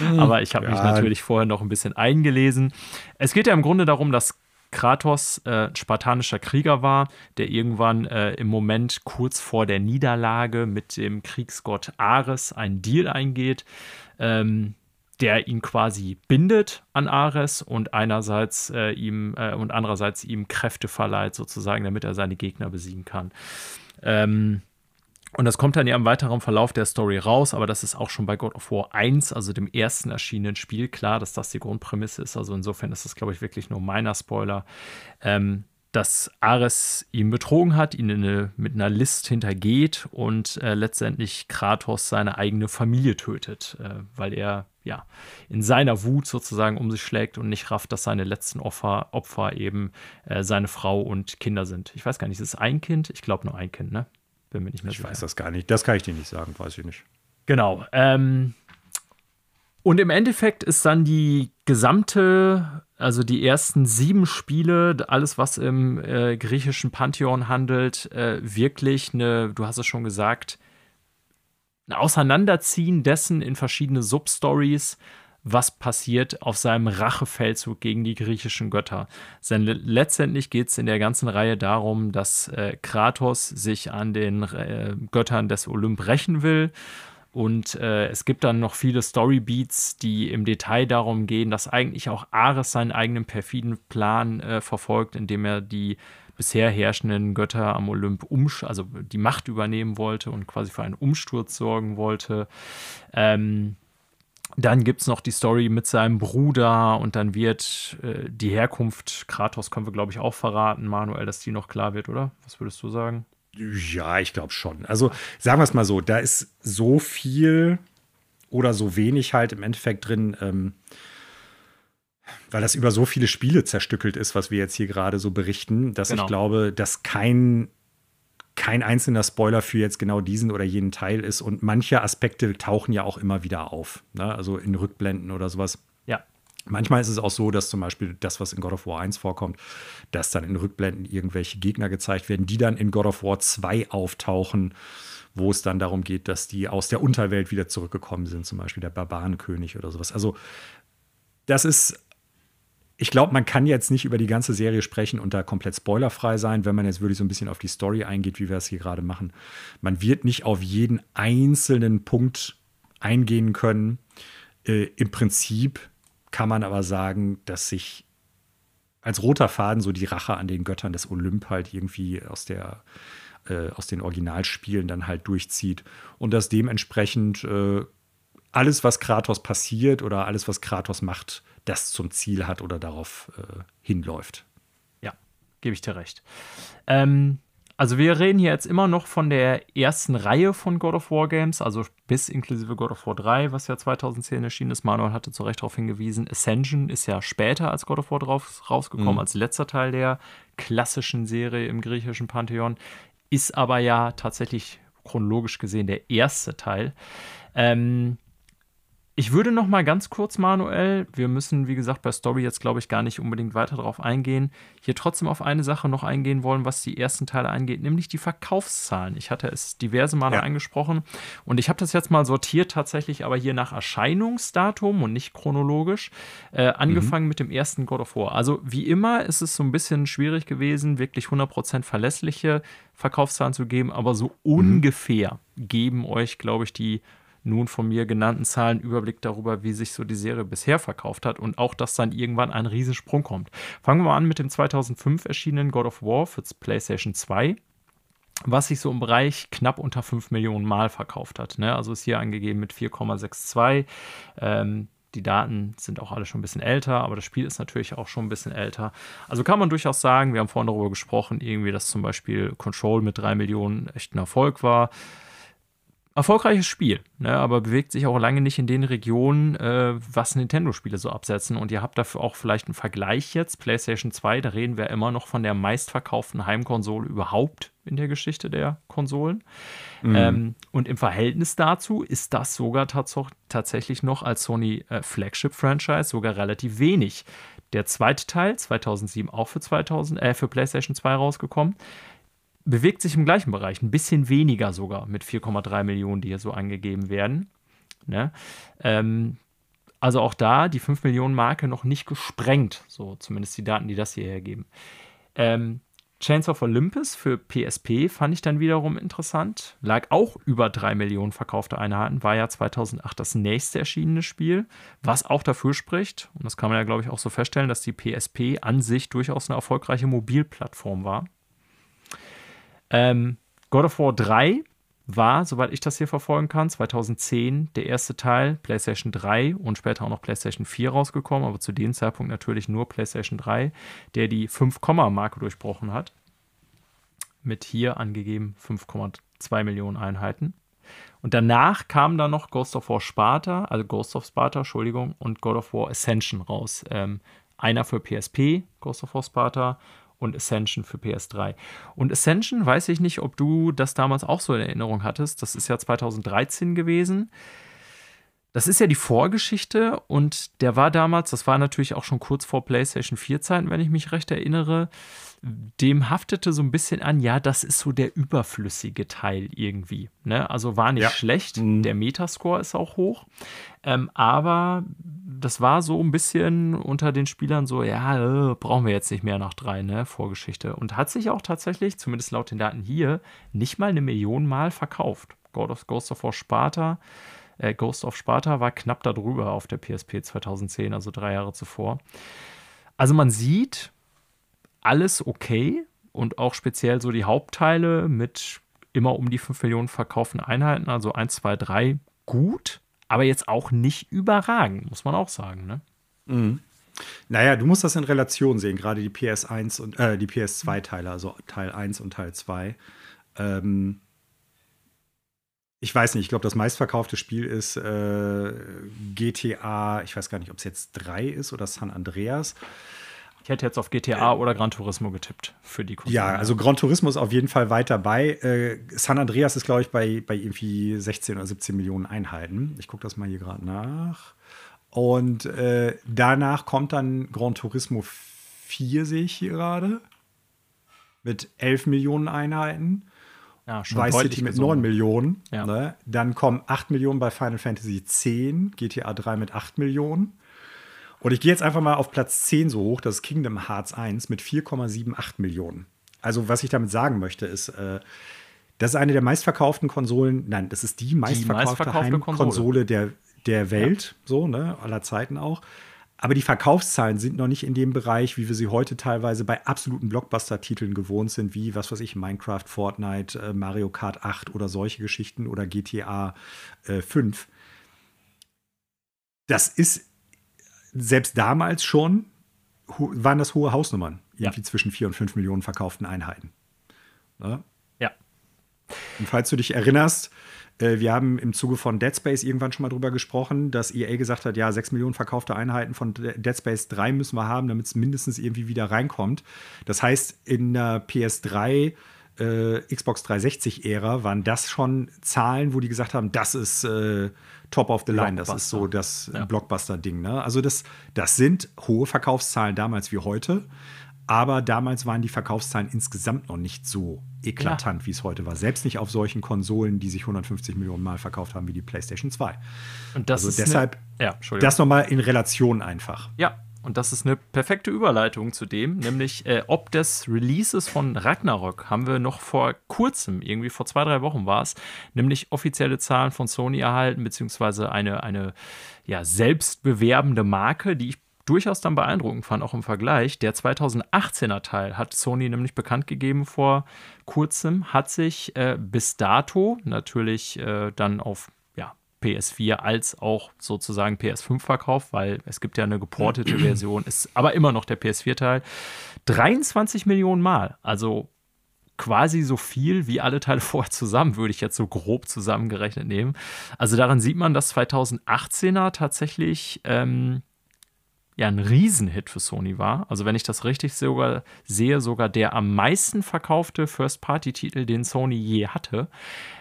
S2: Mhm. Aber ich habe ja. mich natürlich vorher noch ein bisschen eingelesen. Es geht ja im Grunde darum, dass Kratos äh, spartanischer Krieger war, der irgendwann äh, im Moment kurz vor der Niederlage mit dem Kriegsgott Ares einen Deal eingeht, ähm, der ihn quasi bindet an Ares und einerseits äh, ihm äh, und andererseits ihm Kräfte verleiht, sozusagen, damit er seine Gegner besiegen kann. Ähm, und das kommt dann ja im weiteren Verlauf der Story raus, aber das ist auch schon bei God of War 1, also dem ersten erschienenen Spiel, klar, dass das die Grundprämisse ist. Also insofern ist das, glaube ich, wirklich nur meiner Spoiler. Ähm, dass Ares ihn betrogen hat, ihn eine, mit einer List hintergeht und äh, letztendlich Kratos seine eigene Familie tötet, äh, weil er ja in seiner Wut sozusagen um sich schlägt und nicht rafft, dass seine letzten Opfer, Opfer eben äh, seine Frau und Kinder sind. Ich weiß gar nicht, ist es ein Kind? Ich glaube nur ein Kind, ne?
S1: Bin mir nicht mehr ich sicher. Ich weiß das gar nicht. Das kann ich dir nicht sagen, weiß ich nicht.
S2: Genau. Ähm, und im Endeffekt ist dann die gesamte, also die ersten sieben Spiele, alles, was im äh, griechischen Pantheon handelt, äh, wirklich eine, du hast es schon gesagt, ein Auseinanderziehen dessen in verschiedene Substories was passiert auf seinem Rachefeldzug gegen die griechischen Götter. Denn letztendlich geht es in der ganzen Reihe darum, dass äh, Kratos sich an den äh, Göttern des Olymp rächen will. Und äh, es gibt dann noch viele Storybeats, die im Detail darum gehen, dass eigentlich auch Ares seinen eigenen perfiden Plan äh, verfolgt, indem er die bisher herrschenden Götter am Olymp umsch also die Macht übernehmen wollte und quasi für einen Umsturz sorgen wollte. Ähm, dann gibt es noch die Story mit seinem Bruder und dann wird äh, die Herkunft Kratos, können wir glaube ich auch verraten, Manuel, dass die noch klar wird, oder? Was würdest du sagen?
S1: Ja, ich glaube schon. Also sagen wir es mal so, da ist so viel oder so wenig halt im Endeffekt drin, ähm, weil das über so viele Spiele zerstückelt ist, was wir jetzt hier gerade so berichten, dass genau. ich glaube, dass kein kein einzelner Spoiler für jetzt genau diesen oder jenen Teil ist. Und manche Aspekte tauchen ja auch immer wieder auf. Ne? Also in Rückblenden oder sowas.
S2: Ja.
S1: Manchmal ist es auch so, dass zum Beispiel das, was in God of War 1 vorkommt, dass dann in Rückblenden irgendwelche Gegner gezeigt werden, die dann in God of War 2 auftauchen, wo es dann darum geht, dass die aus der Unterwelt wieder zurückgekommen sind, zum Beispiel der Barbarenkönig oder sowas. Also, das ist ich glaube, man kann jetzt nicht über die ganze Serie sprechen und da komplett spoilerfrei sein, wenn man jetzt wirklich so ein bisschen auf die Story eingeht, wie wir es hier gerade machen. Man wird nicht auf jeden einzelnen Punkt eingehen können. Äh, Im Prinzip kann man aber sagen, dass sich als roter Faden so die Rache an den Göttern des Olymp halt irgendwie aus der äh, aus den Originalspielen dann halt durchzieht und dass dementsprechend äh, alles, was Kratos passiert oder alles, was Kratos macht, das zum Ziel hat oder darauf äh, hinläuft.
S2: Ja, gebe ich dir recht. Ähm, also wir reden hier jetzt immer noch von der ersten Reihe von God of War Games, also bis inklusive God of War 3, was ja 2010 erschienen ist. Manuel hatte zu Recht darauf hingewiesen. Ascension ist ja später als God of War drauf, rausgekommen, mhm. als letzter Teil der klassischen Serie im griechischen Pantheon. Ist aber ja tatsächlich chronologisch gesehen der erste Teil. Ähm, ich würde noch mal ganz kurz, Manuel, wir müssen, wie gesagt, bei Story jetzt, glaube ich, gar nicht unbedingt weiter darauf eingehen, hier trotzdem auf eine Sache noch eingehen wollen, was die ersten Teile angeht, nämlich die Verkaufszahlen. Ich hatte es diverse Male ja. angesprochen und ich habe das jetzt mal sortiert, tatsächlich aber hier nach Erscheinungsdatum und nicht chronologisch, äh, angefangen mhm. mit dem ersten God of War. Also wie immer ist es so ein bisschen schwierig gewesen, wirklich 100% verlässliche Verkaufszahlen zu geben, aber so mhm. ungefähr geben euch, glaube ich, die nun von mir genannten Zahlen Überblick darüber, wie sich so die Serie bisher verkauft hat und auch, dass dann irgendwann ein Riesensprung kommt. Fangen wir mal an mit dem 2005 erschienenen God of War für PlayStation 2 was sich so im Bereich knapp unter 5 Millionen Mal verkauft hat. Ne? Also ist hier angegeben mit 4,62. Ähm, die Daten sind auch alle schon ein bisschen älter, aber das Spiel ist natürlich auch schon ein bisschen älter. Also kann man durchaus sagen, wir haben vorhin darüber gesprochen, irgendwie, dass zum Beispiel Control mit 3 Millionen echt ein Erfolg war erfolgreiches Spiel, ne, aber bewegt sich auch lange nicht in den Regionen, äh, was Nintendo-Spiele so absetzen. Und ihr habt dafür auch vielleicht einen Vergleich jetzt. PlayStation 2, da reden wir immer noch von der meistverkauften Heimkonsole überhaupt in der Geschichte der Konsolen. Mhm. Ähm, und im Verhältnis dazu ist das sogar tats tatsächlich noch als Sony äh, Flagship-Franchise sogar relativ wenig. Der zweite Teil, 2007 auch für, 2000, äh, für PlayStation 2 rausgekommen, bewegt sich im gleichen Bereich, ein bisschen weniger sogar mit 4,3 Millionen, die hier so angegeben werden. Ne? Ähm, also auch da die 5 Millionen Marke noch nicht gesprengt, so zumindest die Daten, die das hier hergeben. Ähm, Chains of Olympus für PSP fand ich dann wiederum interessant. Lag auch über 3 Millionen verkaufte Einheiten, war ja 2008 das nächste erschienene Spiel, was auch dafür spricht, und das kann man ja, glaube ich, auch so feststellen, dass die PSP an sich durchaus eine erfolgreiche Mobilplattform war. Ähm, God of War 3 war, soweit ich das hier verfolgen kann, 2010 der erste Teil, PlayStation 3 und später auch noch PlayStation 4 rausgekommen, aber zu dem Zeitpunkt natürlich nur PlayStation 3, der die 5-Marke durchbrochen hat. Mit hier angegeben 5,2 Millionen Einheiten. Und danach kam dann noch Ghost of War Sparta, also Ghost of Sparta, Entschuldigung, und God of War Ascension raus. Ähm, einer für PSP, Ghost of War Sparta, und Ascension für PS3. Und Ascension, weiß ich nicht, ob du das damals auch so in Erinnerung hattest. Das ist ja 2013 gewesen. Das ist ja die Vorgeschichte und der war damals, das war natürlich auch schon kurz vor PlayStation 4 Zeiten, wenn ich mich recht erinnere, dem haftete so ein bisschen an, ja, das ist so der überflüssige Teil irgendwie. Ne? Also war nicht ja. schlecht, mhm. der Metascore ist auch hoch, ähm, aber das war so ein bisschen unter den Spielern so, ja, äh, brauchen wir jetzt nicht mehr nach drei, ne, Vorgeschichte. Und hat sich auch tatsächlich, zumindest laut den Daten hier, nicht mal eine Million Mal verkauft. God of, Ghost of War Sparta, äh, Ghost of Sparta war knapp darüber auf der PSP 2010, also drei Jahre zuvor. Also man sieht, alles okay und auch speziell so die Hauptteile mit immer um die 5 Millionen verkauften Einheiten, also 1, 2, 3 gut, aber jetzt auch nicht überragend, muss man auch sagen. Ne?
S1: Mhm. Naja, du musst das in Relation sehen, gerade die PS1 und äh, die PS2-Teile, also Teil 1 und Teil 2. Ähm, ich weiß nicht, ich glaube, das meistverkaufte Spiel ist äh, GTA, ich weiß gar nicht, ob es jetzt 3 ist oder San Andreas.
S2: Ich hätte jetzt auf GTA äh, oder Gran Turismo getippt für die
S1: Konsole. Ja, also Gran Turismo ist auf jeden Fall weit dabei. Äh, San Andreas ist, glaube ich, bei, bei irgendwie 16 oder 17 Millionen Einheiten. Ich gucke das mal hier gerade nach. Und äh, danach kommt dann Gran Turismo 4, sehe ich hier gerade. Mit 11 Millionen Einheiten. Ja, schon Vice City mit gesungen. 9 Millionen. Ja. Ne? Dann kommen 8 Millionen bei Final Fantasy X, GTA 3 mit 8 Millionen. Und ich gehe jetzt einfach mal auf Platz 10 so hoch, das ist Kingdom Hearts 1 mit 4,78 Millionen. Also, was ich damit sagen möchte, ist, äh, Das ist eine der meistverkauften Konsolen. Nein, das ist die meistverkaufte, die meistverkaufte Konsole. Konsole der, der Welt, ja. so, ne, aller Zeiten auch. Aber die Verkaufszahlen sind noch nicht in dem Bereich, wie wir sie heute teilweise bei absoluten Blockbuster-Titeln gewohnt sind, wie, was weiß ich, Minecraft, Fortnite, äh, Mario Kart 8 oder solche Geschichten oder GTA äh, 5. Das ist selbst damals schon, waren das hohe Hausnummern. Irgendwie ja. zwischen 4 und 5 Millionen verkauften Einheiten.
S2: Ne? Ja.
S1: Und falls du dich erinnerst, wir haben im Zuge von Dead Space irgendwann schon mal drüber gesprochen, dass EA gesagt hat, ja, 6 Millionen verkaufte Einheiten von Dead Space 3 müssen wir haben, damit es mindestens irgendwie wieder reinkommt. Das heißt, in der PS3 äh, Xbox 360-Ära waren das schon Zahlen, wo die gesagt haben, das ist äh, Top of the Line, das ist so das ja. Blockbuster-Ding. Ne? Also das, das sind hohe Verkaufszahlen damals wie heute. Aber damals waren die Verkaufszahlen insgesamt noch nicht so eklatant, ja. wie es heute war. Selbst nicht auf solchen Konsolen, die sich 150 Millionen Mal verkauft haben, wie die PlayStation 2.
S2: Und das
S1: also
S2: ist
S1: deshalb
S2: ja,
S1: das nochmal in Relation einfach.
S2: Ja, und das ist eine perfekte Überleitung zu dem, nämlich äh, ob des Releases von Ragnarok haben wir noch vor kurzem, irgendwie vor zwei, drei Wochen war es, nämlich offizielle Zahlen von Sony erhalten, beziehungsweise eine, eine ja, selbstbewerbende Marke, die ich durchaus dann beeindruckend fand, auch im Vergleich. Der 2018er Teil hat Sony nämlich bekannt gegeben vor kurzem, hat sich äh, bis dato natürlich äh, dann auf ja, PS4 als auch sozusagen PS5 verkauft, weil es gibt ja eine geportete Version, ist aber immer noch der PS4-Teil. 23 Millionen Mal, also quasi so viel wie alle Teile vorher zusammen, würde ich jetzt so grob zusammengerechnet nehmen. Also daran sieht man, dass 2018er tatsächlich ähm, ja ein Riesenhit für Sony war. Also wenn ich das richtig sogar sehe, sogar der am meisten verkaufte First-Party-Titel, den Sony je hatte,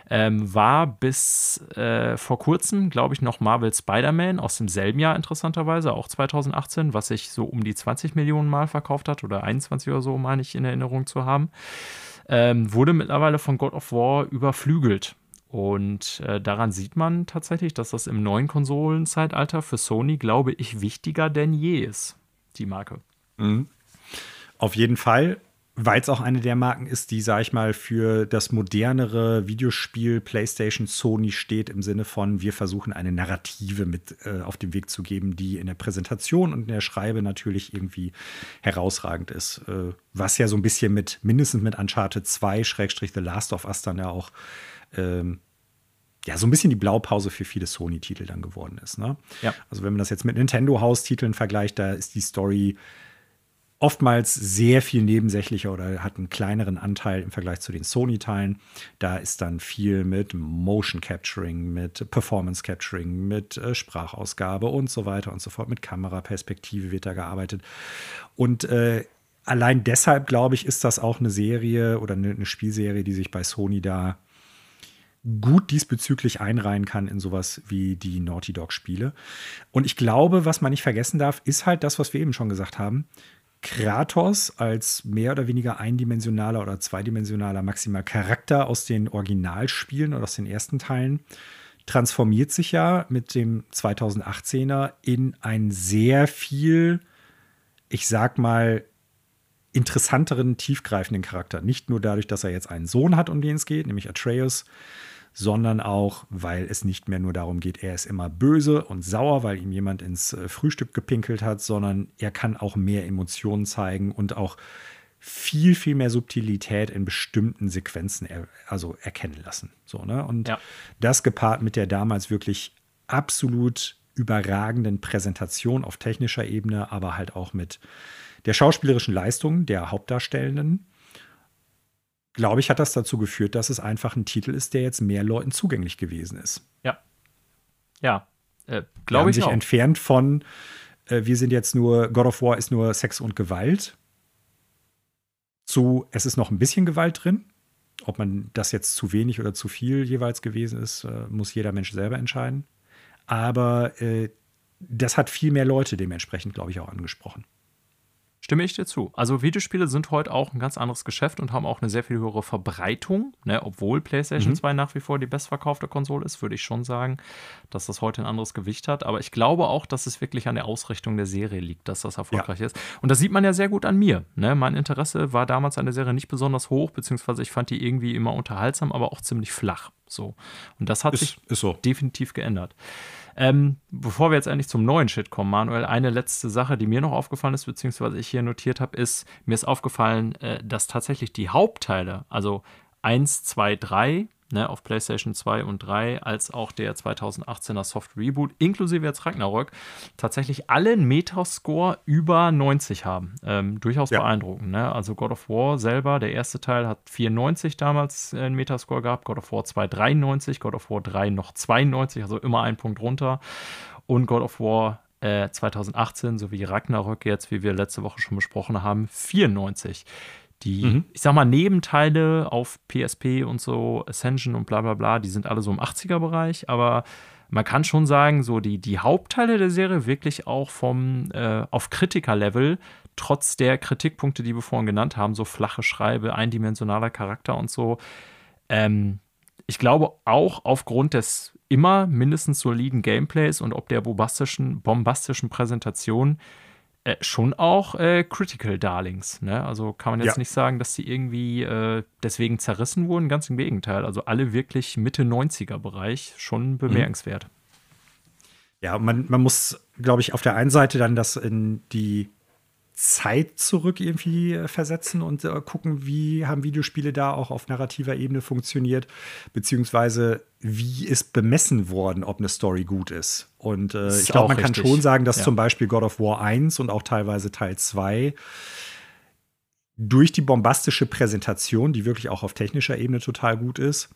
S2: ähm, war bis äh, vor kurzem, glaube ich, noch Marvel Spider-Man aus demselben Jahr interessanterweise, auch 2018, was sich so um die 20 Millionen Mal verkauft hat oder 21 oder so, meine ich in Erinnerung zu haben. Ähm, wurde mittlerweile von God of War überflügelt. Und äh, daran sieht man tatsächlich, dass das im neuen Konsolenzeitalter für Sony, glaube ich, wichtiger denn je ist, die Marke.
S1: Mhm. Auf jeden Fall, weil es auch eine der Marken ist, die, sag ich mal, für das modernere Videospiel PlayStation Sony steht, im Sinne von, wir versuchen eine Narrative mit äh, auf den Weg zu geben, die in der Präsentation und in der Schreibe natürlich irgendwie herausragend ist. Äh, was ja so ein bisschen mit, mindestens mit Uncharted 2, Schrägstrich The Last of Us dann ja auch ähm, ja, so ein bisschen die Blaupause für viele Sony-Titel dann geworden ist. Ne?
S2: Ja.
S1: Also wenn man das jetzt mit Nintendo-Haustiteln vergleicht, da ist die Story oftmals sehr viel nebensächlicher oder hat einen kleineren Anteil im Vergleich zu den Sony-Teilen. Da ist dann viel mit Motion Capturing, mit Performance Capturing, mit äh, Sprachausgabe und so weiter und so fort. Mit Kameraperspektive wird da gearbeitet. Und äh, allein deshalb, glaube ich, ist das auch eine Serie oder eine, eine Spielserie, die sich bei Sony da gut diesbezüglich einreihen kann in sowas wie die Naughty Dog-Spiele. Und ich glaube, was man nicht vergessen darf, ist halt das, was wir eben schon gesagt haben. Kratos als mehr oder weniger eindimensionaler oder zweidimensionaler maximal Charakter aus den Originalspielen oder aus den ersten Teilen transformiert sich ja mit dem 2018er in ein sehr viel, ich sag mal, interessanteren, tiefgreifenden Charakter. Nicht nur dadurch, dass er jetzt einen Sohn hat, um den es geht, nämlich Atreus, sondern auch, weil es nicht mehr nur darum geht, er ist immer böse und sauer, weil ihm jemand ins äh, Frühstück gepinkelt hat, sondern er kann auch mehr Emotionen zeigen und auch viel, viel mehr Subtilität in bestimmten Sequenzen er, also erkennen lassen. So, ne? Und ja. das gepaart mit der damals wirklich absolut überragenden Präsentation auf technischer Ebene, aber halt auch mit der schauspielerischen Leistung der Hauptdarstellenden glaube ich, hat das dazu geführt, dass es einfach ein Titel ist, der jetzt mehr Leuten zugänglich gewesen ist.
S2: Ja. Ja, äh, glaube ich.
S1: sich auch. entfernt von, äh, wir sind jetzt nur, God of War ist nur Sex und Gewalt, zu, es ist noch ein bisschen Gewalt drin. Ob man das jetzt zu wenig oder zu viel jeweils gewesen ist, äh, muss jeder Mensch selber entscheiden. Aber äh, das hat viel mehr Leute dementsprechend, glaube ich, auch angesprochen.
S2: Stimme ich dir zu. Also Videospiele sind heute auch ein ganz anderes Geschäft und haben auch eine sehr viel höhere Verbreitung, ne? obwohl PlayStation mhm. 2 nach wie vor die bestverkaufte Konsole ist, würde ich schon sagen, dass das heute ein anderes Gewicht hat. Aber ich glaube auch, dass es wirklich an der Ausrichtung der Serie liegt, dass das erfolgreich ja. ist. Und das sieht man ja sehr gut an mir. Ne? Mein Interesse war damals an der Serie nicht besonders hoch, beziehungsweise ich fand die irgendwie immer unterhaltsam, aber auch ziemlich flach. So. Und das hat ist, sich ist so. definitiv geändert. Ähm, bevor wir jetzt endlich zum neuen Shit kommen, Manuel, eine letzte Sache, die mir noch aufgefallen ist, beziehungsweise ich hier notiert habe, ist, mir ist aufgefallen, äh, dass tatsächlich die Hauptteile, also 1, 2, 3, ne, auf PlayStation 2 und 3, als auch der 2018er Soft Reboot, inklusive jetzt Ragnarök, tatsächlich alle einen Metascore über 90 haben. Ähm, durchaus ja. beeindruckend. Ne? Also God of War selber, der erste Teil hat 94 damals einen Metascore gehabt, God of War 2 93, God of War 3 noch 92, also immer ein Punkt runter. Und God of War 2018 äh, sowie Ragnarök jetzt, wie wir letzte Woche schon besprochen haben, 94. Die, mhm. ich sag mal, Nebenteile auf PSP und so, Ascension und bla bla bla, die sind alle so im 80er-Bereich, aber man kann schon sagen, so die, die Hauptteile der Serie wirklich auch vom äh, auf Kritiker-Level, trotz der Kritikpunkte, die wir vorhin genannt haben, so flache Schreibe, eindimensionaler Charakter und so. Ähm, ich glaube auch aufgrund des immer mindestens soliden Gameplays und ob der bombastischen, bombastischen Präsentation äh, schon auch äh, Critical Darlings. Ne? Also kann man jetzt ja. nicht sagen, dass sie irgendwie äh, deswegen zerrissen wurden. Ganz im Gegenteil. Also alle wirklich Mitte 90er Bereich schon mhm. bemerkenswert.
S1: Ja, man, man muss, glaube ich, auf der einen Seite dann das in die Zeit zurück irgendwie äh, versetzen und äh, gucken, wie haben Videospiele da auch auf narrativer Ebene funktioniert, beziehungsweise wie ist bemessen worden, ob eine Story gut ist. Und äh, ist ich glaube, man richtig. kann schon sagen, dass ja. zum Beispiel God of War 1 und auch teilweise Teil 2 durch die bombastische Präsentation, die wirklich auch auf technischer Ebene total gut ist,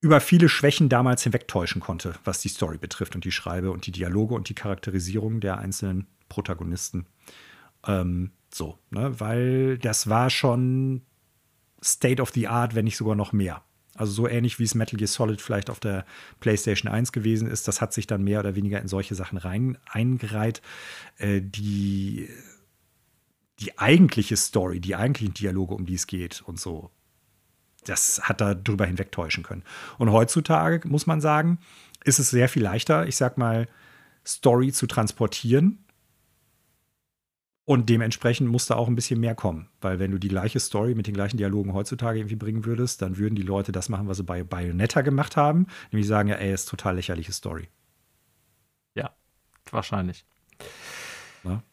S1: über viele Schwächen damals hinwegtäuschen konnte, was die Story betrifft und die Schreibe und die Dialoge und die Charakterisierung der einzelnen Protagonisten. Ähm, so, ne? weil das war schon State of the Art, wenn nicht sogar noch mehr. Also so ähnlich wie es Metal Gear Solid vielleicht auf der PlayStation 1 gewesen ist, das hat sich dann mehr oder weniger in solche Sachen rein eingereiht. Äh, die, die eigentliche Story, die eigentlichen Dialoge, um die es geht und so, das hat da drüber hinwegtäuschen können. Und heutzutage muss man sagen, ist es sehr viel leichter, ich sag mal, Story zu transportieren und dementsprechend muss da auch ein bisschen mehr kommen. Weil wenn du die gleiche Story mit den gleichen Dialogen heutzutage irgendwie bringen würdest, dann würden die Leute das machen, was sie bei Bayonetta gemacht haben. Nämlich sagen, ja, ey, ist total lächerliche Story.
S2: Ja, wahrscheinlich. Na?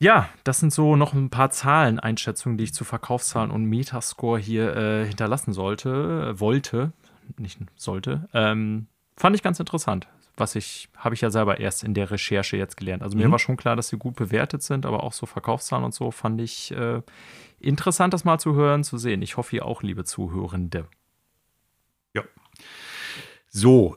S2: Ja, das sind so noch ein paar Zahleneinschätzungen, die ich zu Verkaufszahlen und Metascore hier äh, hinterlassen sollte, wollte, nicht sollte. Ähm, fand ich ganz interessant was ich, habe ich ja selber erst in der Recherche jetzt gelernt. Also mir mhm. war schon klar, dass sie gut bewertet sind, aber auch so Verkaufszahlen und so fand ich äh, interessant, das mal zu hören, zu sehen. Ich hoffe, ihr auch, liebe Zuhörende.
S1: Ja. So,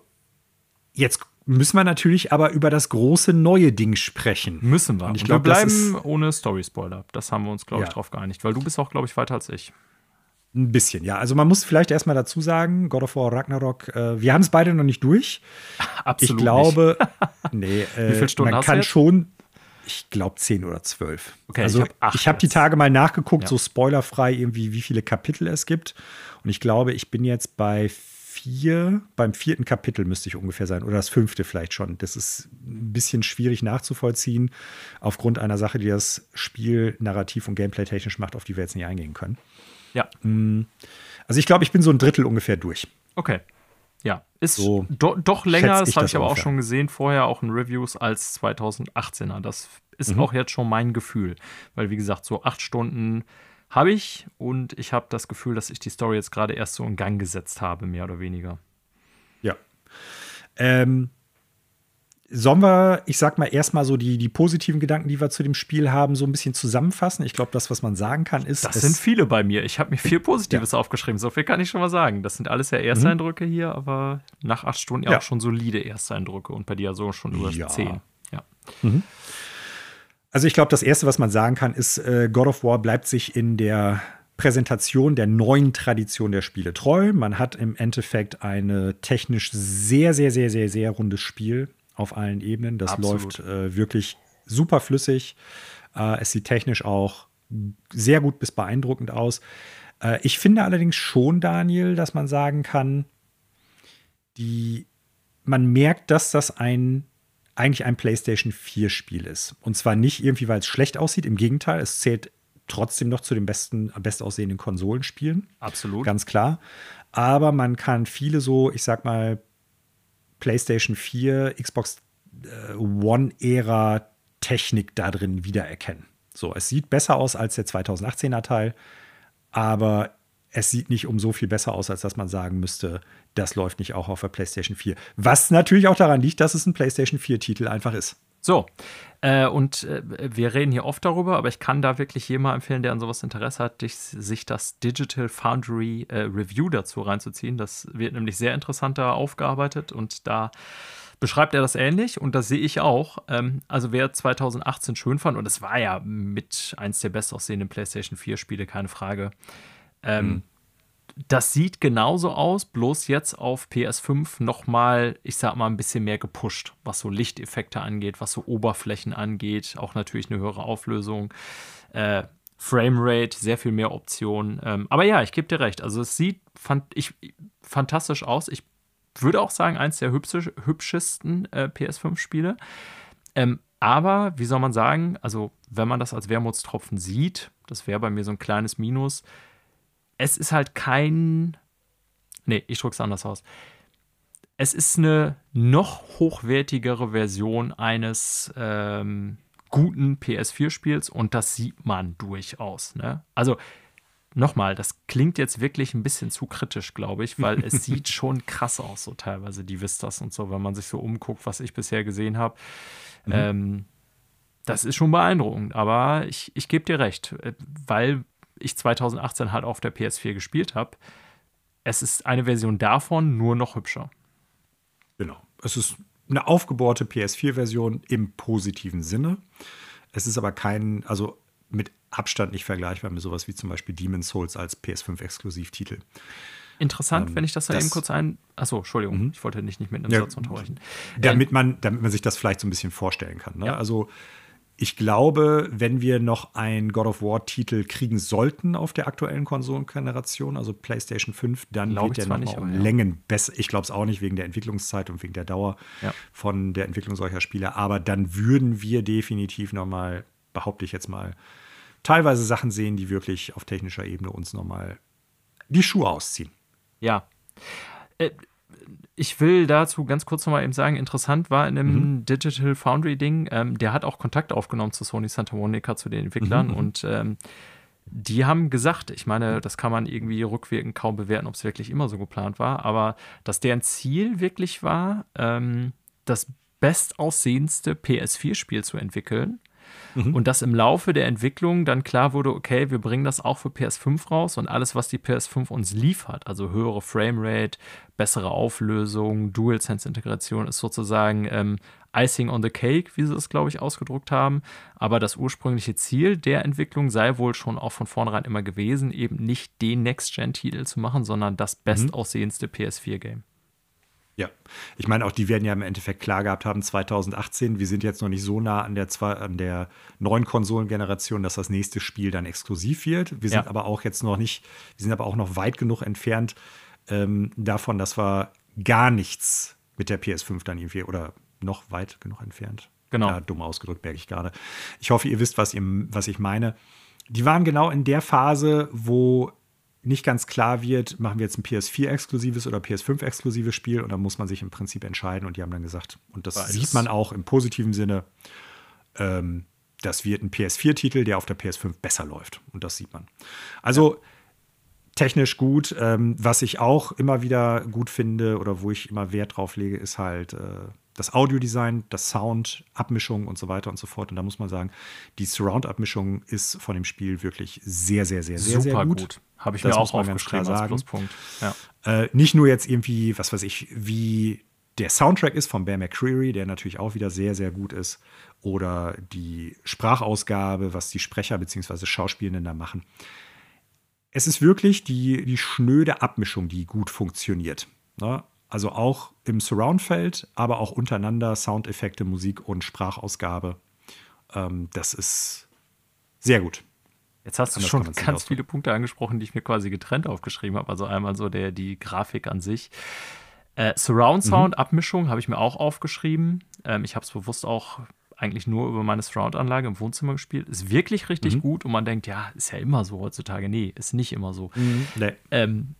S1: jetzt müssen wir natürlich aber über das große neue Ding sprechen.
S2: Müssen wir. Und ich glaube, wir bleiben ohne Story-Spoiler. Das haben wir uns, glaube ja. ich, darauf geeinigt, weil du bist auch, glaube ich, weiter als ich.
S1: Ein bisschen, ja. Also man muss vielleicht erstmal dazu sagen, God of War Ragnarok, äh, wir haben es beide noch nicht durch.
S2: Absolut.
S1: Ich glaube,
S2: nee, äh, Wie viele Stunden
S1: man kann schon, ich glaube, zehn oder zwölf. Okay, also ich habe hab die Tage mal nachgeguckt, ja. so spoilerfrei irgendwie, wie viele Kapitel es gibt. Und ich glaube, ich bin jetzt bei vier, beim vierten Kapitel müsste ich ungefähr sein, oder das fünfte vielleicht schon. Das ist ein bisschen schwierig nachzuvollziehen, aufgrund einer Sache, die das Spiel narrativ und gameplay technisch macht, auf die wir jetzt nicht eingehen können.
S2: Ja.
S1: Mm. Also ich glaube, ich bin so ein Drittel ungefähr durch.
S2: Okay. Ja, ist so do, doch länger, das habe ich aber ungefähr. auch schon gesehen, vorher auch in Reviews als 2018er. Das ist mhm. auch jetzt schon mein Gefühl. Weil, wie gesagt, so acht Stunden habe ich und ich habe das Gefühl, dass ich die Story jetzt gerade erst so in Gang gesetzt habe, mehr oder weniger.
S1: Ja. Ähm, Sollen wir, ich sag mal, erstmal so die, die positiven Gedanken, die wir zu dem Spiel haben, so ein bisschen zusammenfassen? Ich glaube, das, was man sagen kann, ist.
S2: Das sind viele bei mir. Ich habe mir viel Positives ja. aufgeschrieben. So viel kann ich schon mal sagen. Das sind alles ja Ersteindrücke mhm. hier, aber nach acht Stunden ja, ja, auch schon solide Ersteindrücke und bei dir so schon über ja. zehn. Ja. Mhm.
S1: Also, ich glaube, das Erste, was man sagen kann, ist, äh, God of War bleibt sich in der Präsentation der neuen Tradition der Spiele treu. Man hat im Endeffekt ein technisch sehr, sehr, sehr, sehr, sehr rundes Spiel auf allen Ebenen. Das Absolut. läuft äh, wirklich super flüssig. Äh, es sieht technisch auch sehr gut bis beeindruckend aus. Äh, ich finde allerdings schon, Daniel, dass man sagen kann, die, man merkt, dass das ein eigentlich ein PlayStation 4 Spiel ist. Und zwar nicht irgendwie, weil es schlecht aussieht. Im Gegenteil, es zählt trotzdem noch zu den besten, bestaussehenden Konsolenspielen.
S2: Absolut.
S1: Ganz klar. Aber man kann viele so, ich sag mal, PlayStation 4, Xbox äh, One-Ära Technik da drin wiedererkennen. So, es sieht besser aus als der 2018er Teil, aber es sieht nicht um so viel besser aus, als dass man sagen müsste, das läuft nicht auch auf der PlayStation 4. Was natürlich auch daran liegt, dass es ein PlayStation 4-Titel einfach ist.
S2: So, äh, und äh, wir reden hier oft darüber, aber ich kann da wirklich jemand empfehlen, der an sowas Interesse hat, sich das Digital Foundry äh, Review dazu reinzuziehen. Das wird nämlich sehr interessant da aufgearbeitet und da beschreibt er das ähnlich und das sehe ich auch. Ähm, also wer 2018 schön fand, und es war ja mit eins der bestaussehenden PlayStation 4 Spiele, keine Frage. Ähm, mhm das sieht genauso aus, bloß jetzt auf PS5 nochmal, ich sag mal, ein bisschen mehr gepusht, was so Lichteffekte angeht, was so Oberflächen angeht, auch natürlich eine höhere Auflösung. Äh, Framerate, sehr viel mehr Optionen. Ähm, aber ja, ich gebe dir recht. Also es sieht fand ich, fantastisch aus. Ich würde auch sagen, eins der hübsche, hübschesten äh, PS5-Spiele. Ähm, aber, wie soll man sagen, also wenn man das als Wermutstropfen sieht, das wäre bei mir so ein kleines Minus, es ist halt kein. Nee, ich drücke es anders aus. Es ist eine noch hochwertigere Version eines ähm, guten PS4-Spiels und das sieht man durchaus. Ne? Also nochmal, das klingt jetzt wirklich ein bisschen zu kritisch, glaube ich, weil es sieht schon krass aus, so teilweise die Vistas und so, wenn man sich so umguckt, was ich bisher gesehen habe. Mhm. Ähm, das ist schon beeindruckend, aber ich, ich gebe dir recht, äh, weil ich 2018 halt auf der PS4 gespielt habe. Es ist eine Version davon, nur noch hübscher.
S1: Genau. Es ist eine aufgebohrte PS4-Version im positiven Sinne. Es ist aber kein, also mit Abstand nicht vergleichbar mit sowas wie zum Beispiel Demon's Souls als PS5-Exklusivtitel.
S2: Interessant, ähm, wenn ich das da das, eben kurz ein. Achso, Entschuldigung, mhm. ich wollte nicht, nicht mit einem ja, Satz unterbrechen.
S1: Damit man, damit man sich das vielleicht so ein bisschen vorstellen kann. Ne? Ja. Also ich glaube, wenn wir noch einen God of War-Titel kriegen sollten auf der aktuellen Konsolengeneration, also PlayStation 5, dann glaube wird der noch nicht, um ja. Längen besser. Ich glaube es auch nicht wegen der Entwicklungszeit und wegen der Dauer ja. von der Entwicklung solcher Spiele. Aber dann würden wir definitiv noch mal, behaupte ich jetzt mal, teilweise Sachen sehen, die wirklich auf technischer Ebene uns noch mal die Schuhe ausziehen.
S2: Ja. Ich will dazu ganz kurz noch mal eben sagen, interessant war in dem mhm. Digital Foundry Ding, ähm, der hat auch Kontakt aufgenommen zu Sony Santa Monica, zu den Entwicklern mhm. und ähm, die haben gesagt, ich meine, das kann man irgendwie rückwirkend kaum bewerten, ob es wirklich immer so geplant war, aber dass deren Ziel wirklich war, ähm, das bestaussehendste PS4-Spiel zu entwickeln Mhm. Und dass im Laufe der Entwicklung dann klar wurde, okay, wir bringen das auch für PS5 raus und alles, was die PS5 uns liefert, also höhere Framerate, bessere Auflösung, DualSense-Integration, ist sozusagen ähm, Icing on the Cake, wie sie es, glaube ich, ausgedruckt haben. Aber das ursprüngliche Ziel der Entwicklung sei wohl schon auch von vornherein immer gewesen, eben nicht den Next-Gen-Titel zu machen, sondern das mhm. bestaussehendste PS4-Game.
S1: Ja, ich meine, auch die werden ja im Endeffekt klar gehabt haben, 2018, wir sind jetzt noch nicht so nah an der, an der neuen Konsolengeneration, dass das nächste Spiel dann exklusiv wird. Wir sind aber auch jetzt noch nicht, wir sind aber auch noch weit genug entfernt ähm, davon, dass wir gar nichts mit der PS5 dann irgendwie oder noch weit genug entfernt.
S2: Genau.
S1: Ja, dumm ausgedrückt, merke ich gerade. Ich hoffe, ihr wisst, was, ihr, was ich meine. Die waren genau in der Phase, wo nicht ganz klar wird, machen wir jetzt ein PS4-exklusives oder PS5-exklusives Spiel und dann muss man sich im Prinzip entscheiden und die haben dann gesagt, und das Beides. sieht man auch im positiven Sinne, ähm, das wird ein PS4-Titel, der auf der PS5 besser läuft und das sieht man. Also ja. technisch gut, ähm, was ich auch immer wieder gut finde oder wo ich immer Wert drauf lege, ist halt äh, das Audiodesign, das Sound, Abmischung und so weiter und so fort. Und da muss man sagen, die Surround-Abmischung ist von dem Spiel wirklich sehr, sehr, sehr, sehr,
S2: Super
S1: sehr
S2: gut. gut. Habe ich das mir auch aufgeschrieben als Pluspunkt.
S1: Ja. Äh, nicht nur jetzt irgendwie, was weiß ich, wie der Soundtrack ist von Bear McCreary, der natürlich auch wieder sehr, sehr gut ist, oder die Sprachausgabe, was die Sprecher bzw. Schauspielenden da machen. Es ist wirklich die, die schnöde Abmischung, die gut funktioniert. Ne? Also auch im Surroundfeld, aber auch untereinander Soundeffekte, Musik und Sprachausgabe. Ähm, das ist sehr gut.
S2: Jetzt hast du schon ganz viele Punkte angesprochen, die ich mir quasi getrennt aufgeschrieben habe. Also einmal so der, die Grafik an sich. Äh, Surround Sound, mhm. Abmischung habe ich mir auch aufgeschrieben. Ähm, ich habe es bewusst auch eigentlich nur über meine Surround-Anlage im Wohnzimmer gespielt. Ist wirklich richtig mhm. gut und man denkt, ja, ist ja immer so heutzutage. Nee, ist nicht immer so. Mhm. Nee. Ähm,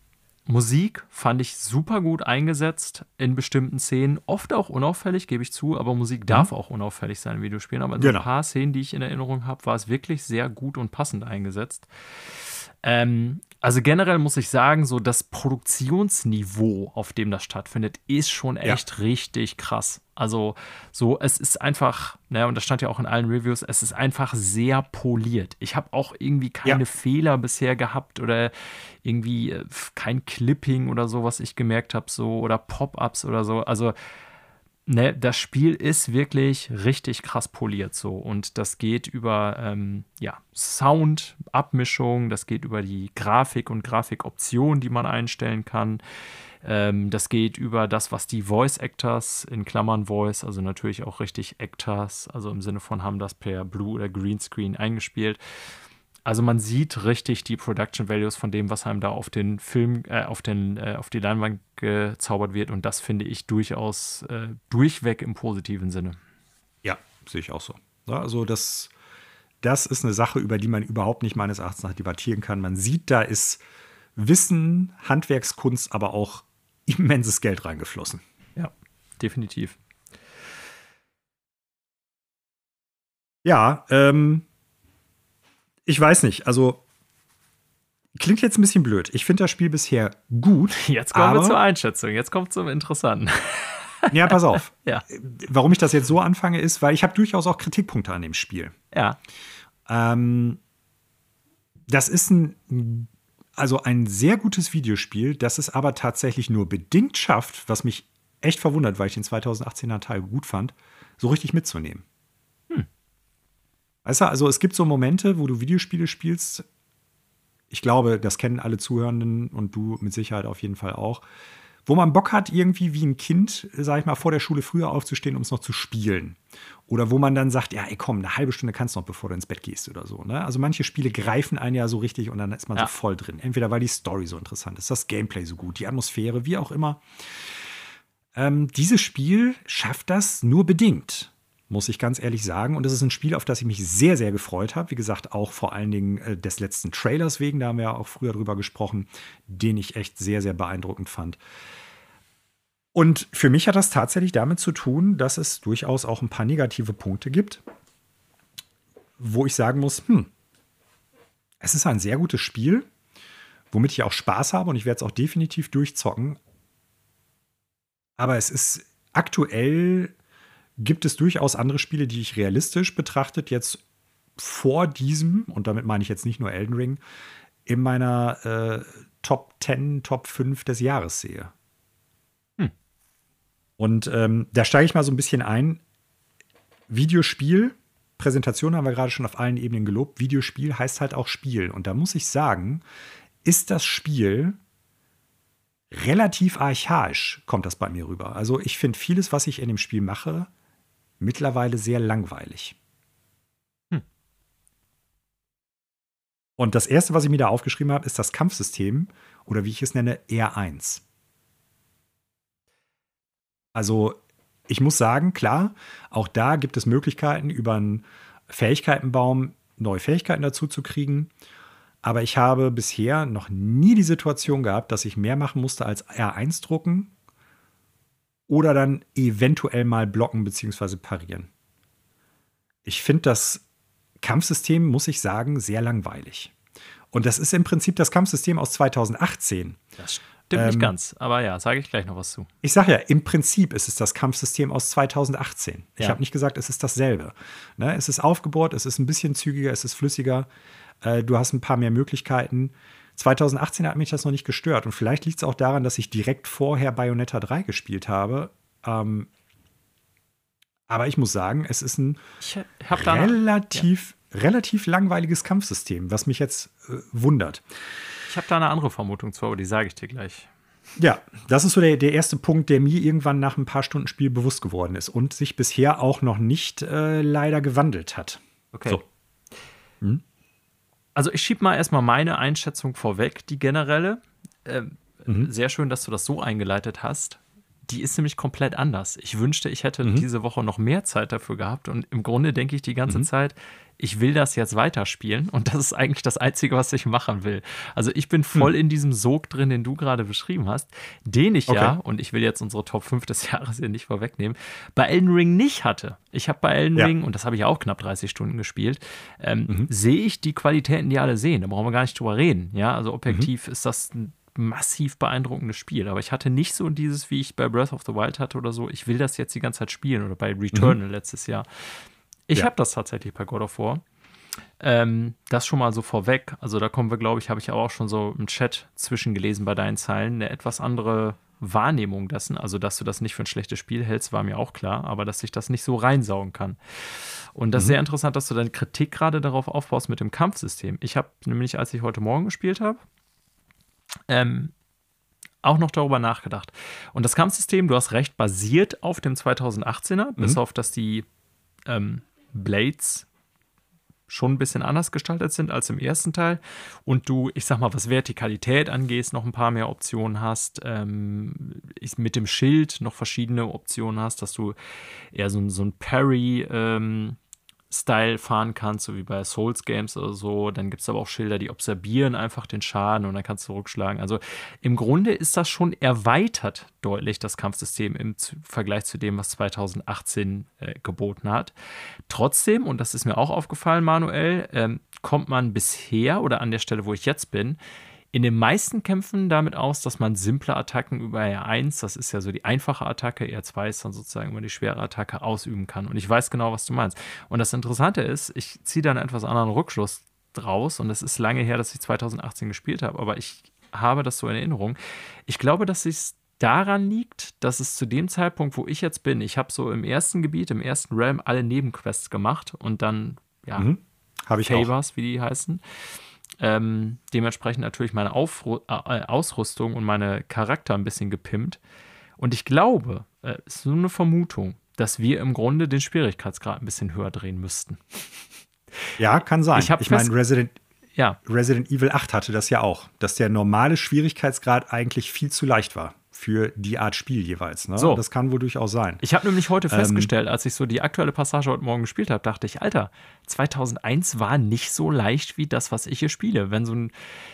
S2: Musik fand ich super gut eingesetzt in bestimmten Szenen. Oft auch unauffällig, gebe ich zu, aber Musik mhm. darf auch unauffällig sein in Videospielen. Aber in genau. ein paar Szenen, die ich in Erinnerung habe, war es wirklich sehr gut und passend eingesetzt. Ähm, also generell muss ich sagen, so das Produktionsniveau, auf dem das stattfindet, ist schon echt ja. richtig krass. Also so, es ist einfach, ne, und das stand ja auch in allen Reviews, es ist einfach sehr poliert. Ich habe auch irgendwie keine ja. Fehler bisher gehabt oder irgendwie äh, kein Clipping oder so, was ich gemerkt habe, so oder Pop-ups oder so. Also ne, das Spiel ist wirklich richtig krass poliert so. Und das geht über ähm, ja, Sound, Abmischung, das geht über die Grafik und Grafikoptionen, die man einstellen kann. Ähm, das geht über das, was die Voice Actors in Klammern Voice, also natürlich auch richtig Actors, also im Sinne von haben das per Blue oder Greenscreen eingespielt. Also man sieht richtig die Production Values von dem, was einem da auf den Film, äh, auf, den, äh, auf die Leinwand gezaubert wird. Und das finde ich durchaus äh, durchweg im positiven Sinne.
S1: Ja, sehe ich auch so. Ja, also das, das ist eine Sache, über die man überhaupt nicht meines Erachtens nach debattieren kann. Man sieht, da ist Wissen, Handwerkskunst, aber auch immenses Geld reingeflossen.
S2: Ja, definitiv.
S1: Ja, ähm, ich weiß nicht. Also klingt jetzt ein bisschen blöd. Ich finde das Spiel bisher gut.
S2: Jetzt kommen wir zur Einschätzung. Jetzt kommt zum Interessanten.
S1: Ja, pass auf.
S2: ja.
S1: Warum ich das jetzt so anfange, ist, weil ich habe durchaus auch Kritikpunkte an dem Spiel.
S2: Ja.
S1: Ähm, das ist ein, also ein sehr gutes Videospiel, das es aber tatsächlich nur bedingt schafft, was mich echt verwundert, weil ich den 2018er Teil gut fand, so richtig mitzunehmen. Weißt du, also es gibt so Momente, wo du Videospiele spielst. Ich glaube, das kennen alle Zuhörenden und du mit Sicherheit auf jeden Fall auch. Wo man Bock hat, irgendwie wie ein Kind, sag ich mal, vor der Schule früher aufzustehen, um es noch zu spielen. Oder wo man dann sagt, ja, ey, komm, eine halbe Stunde kannst du noch, bevor du ins Bett gehst oder so. Ne? Also manche Spiele greifen einen ja so richtig und dann ist man ja. so voll drin. Entweder weil die Story so interessant ist, das Gameplay so gut, die Atmosphäre, wie auch immer. Ähm, dieses Spiel schafft das nur bedingt muss ich ganz ehrlich sagen. Und es ist ein Spiel, auf das ich mich sehr, sehr gefreut habe. Wie gesagt, auch vor allen Dingen äh, des letzten Trailers wegen, da haben wir ja auch früher drüber gesprochen, den ich echt sehr, sehr beeindruckend fand. Und für mich hat das tatsächlich damit zu tun, dass es durchaus auch ein paar negative Punkte gibt, wo ich sagen muss, hm, es ist ein sehr gutes Spiel, womit ich auch Spaß habe und ich werde es auch definitiv durchzocken. Aber es ist aktuell gibt es durchaus andere Spiele, die ich realistisch betrachtet jetzt vor diesem, und damit meine ich jetzt nicht nur Elden Ring, in meiner äh, Top 10, Top 5 des Jahres sehe. Hm. Und ähm, da steige ich mal so ein bisschen ein. Videospiel, Präsentation haben wir gerade schon auf allen Ebenen gelobt. Videospiel heißt halt auch Spiel. Und da muss ich sagen, ist das Spiel relativ archaisch, kommt das bei mir rüber. Also ich finde vieles, was ich in dem Spiel mache, mittlerweile sehr langweilig. Hm. Und das erste, was ich mir da aufgeschrieben habe, ist das Kampfsystem oder wie ich es nenne, R1. Also, ich muss sagen, klar, auch da gibt es Möglichkeiten, über einen Fähigkeitenbaum neue Fähigkeiten dazu zu kriegen. Aber ich habe bisher noch nie die Situation gehabt, dass ich mehr machen musste als R1 drucken oder dann eventuell mal blocken bzw. parieren. Ich finde das Kampfsystem, muss ich sagen, sehr langweilig. Und das ist im Prinzip das Kampfsystem aus 2018.
S2: Das stimmt ähm, nicht ganz, aber ja, sage ich gleich noch was zu.
S1: Ich sage ja, im Prinzip ist es das Kampfsystem aus 2018. Ich ja. habe nicht gesagt, es ist dasselbe. Ne? Es ist aufgebohrt, es ist ein bisschen zügiger, es ist flüssiger. Äh, du hast ein paar mehr Möglichkeiten. 2018 hat mich das noch nicht gestört. Und vielleicht liegt es auch daran, dass ich direkt vorher Bayonetta 3 gespielt habe. Ähm, aber ich muss sagen, es ist ein relativ, ja. relativ langweiliges Kampfsystem, was mich jetzt äh, wundert.
S2: Ich habe da eine andere Vermutung zu, aber die sage ich dir gleich.
S1: Ja, das ist so der, der erste Punkt, der mir irgendwann nach ein paar Stunden Spiel bewusst geworden ist und sich bisher auch noch nicht äh, leider gewandelt hat.
S2: Okay.
S1: So. Hm?
S2: Also ich schiebe mal erstmal meine Einschätzung vorweg, die generelle. Ähm, mhm. Sehr schön, dass du das so eingeleitet hast. Die ist nämlich komplett anders. Ich wünschte, ich hätte mhm. diese Woche noch mehr Zeit dafür gehabt. Und im Grunde denke ich die ganze mhm. Zeit, ich will das jetzt weiterspielen und das ist eigentlich das Einzige, was ich machen will. Also ich bin voll hm. in diesem Sog drin, den du gerade beschrieben hast, den ich okay. ja, und ich will jetzt unsere Top 5 des Jahres hier nicht vorwegnehmen, bei Elden Ring nicht hatte. Ich habe bei Elden ja. Ring, und das habe ich auch knapp 30 Stunden gespielt, ähm, mhm. sehe ich die Qualitäten, die alle sehen. Da brauchen wir gar nicht drüber reden. Ja, also objektiv mhm. ist das ein massiv beeindruckendes Spiel. Aber ich hatte nicht so dieses, wie ich bei Breath of the Wild hatte oder so, ich will das jetzt die ganze Zeit spielen oder bei Returnal mhm. letztes Jahr. Ich ja. habe das tatsächlich bei God of War. Ähm, das schon mal so vorweg. Also da kommen wir, glaube ich, habe ich auch schon so im Chat zwischengelesen bei deinen Zeilen, eine etwas andere Wahrnehmung dessen. Also, dass du das nicht für ein schlechtes Spiel hältst, war mir auch klar, aber dass ich das nicht so reinsaugen kann. Und das mhm. ist sehr interessant, dass du deine Kritik gerade darauf aufbaust mit dem Kampfsystem. Ich habe nämlich, als ich heute Morgen gespielt habe, ähm, auch noch darüber nachgedacht. Und das Kampfsystem, du hast recht, basiert auf dem 2018er, mhm. bis auf dass die ähm, Blades schon ein bisschen anders gestaltet sind als im ersten Teil. Und du, ich sag mal, was Vertikalität angeht, noch ein paar mehr Optionen hast, ähm, mit dem Schild noch verschiedene Optionen hast, dass du eher so, so ein Parry ähm, Style fahren kannst, so wie bei Souls Games oder so. Dann gibt es aber auch Schilder, die observieren einfach den Schaden und dann kannst du zurückschlagen. Also im Grunde ist das schon erweitert deutlich, das Kampfsystem im Vergleich zu dem, was 2018 äh, geboten hat. Trotzdem, und das ist mir auch aufgefallen, Manuel, ähm, kommt man bisher oder an der Stelle, wo ich jetzt bin, in den meisten Kämpfen damit aus, dass man simple Attacken über R1, das ist ja so die einfache Attacke, R2 ist dann sozusagen immer die schwere Attacke, ausüben kann. Und ich weiß genau, was du meinst. Und das Interessante ist, ich ziehe da einen etwas anderen Rückschluss draus und es ist lange her, dass ich 2018 gespielt habe, aber ich habe das so in Erinnerung. Ich glaube, dass es daran liegt, dass es zu dem Zeitpunkt, wo ich jetzt bin, ich habe so im ersten Gebiet, im ersten Realm alle Nebenquests gemacht und dann, ja, mhm.
S1: habe ich
S2: Favors, auch. wie die heißen. Ähm, dementsprechend natürlich meine Aufru äh, äh, Ausrüstung und meine Charakter ein bisschen gepimpt. Und ich glaube, äh, es ist nur eine Vermutung, dass wir im Grunde den Schwierigkeitsgrad ein bisschen höher drehen müssten.
S1: Ja, kann sein. Ich, ich meine, Resident, ja. Resident Evil 8 hatte das ja auch, dass der normale Schwierigkeitsgrad eigentlich viel zu leicht war für die Art Spiel jeweils. Ne? So. Das kann wohl durchaus sein.
S2: Ich habe nämlich heute ähm, festgestellt, als ich so die aktuelle Passage heute Morgen gespielt habe, dachte ich, Alter, 2001 war nicht so leicht wie das, was ich hier spiele. Wenn so ein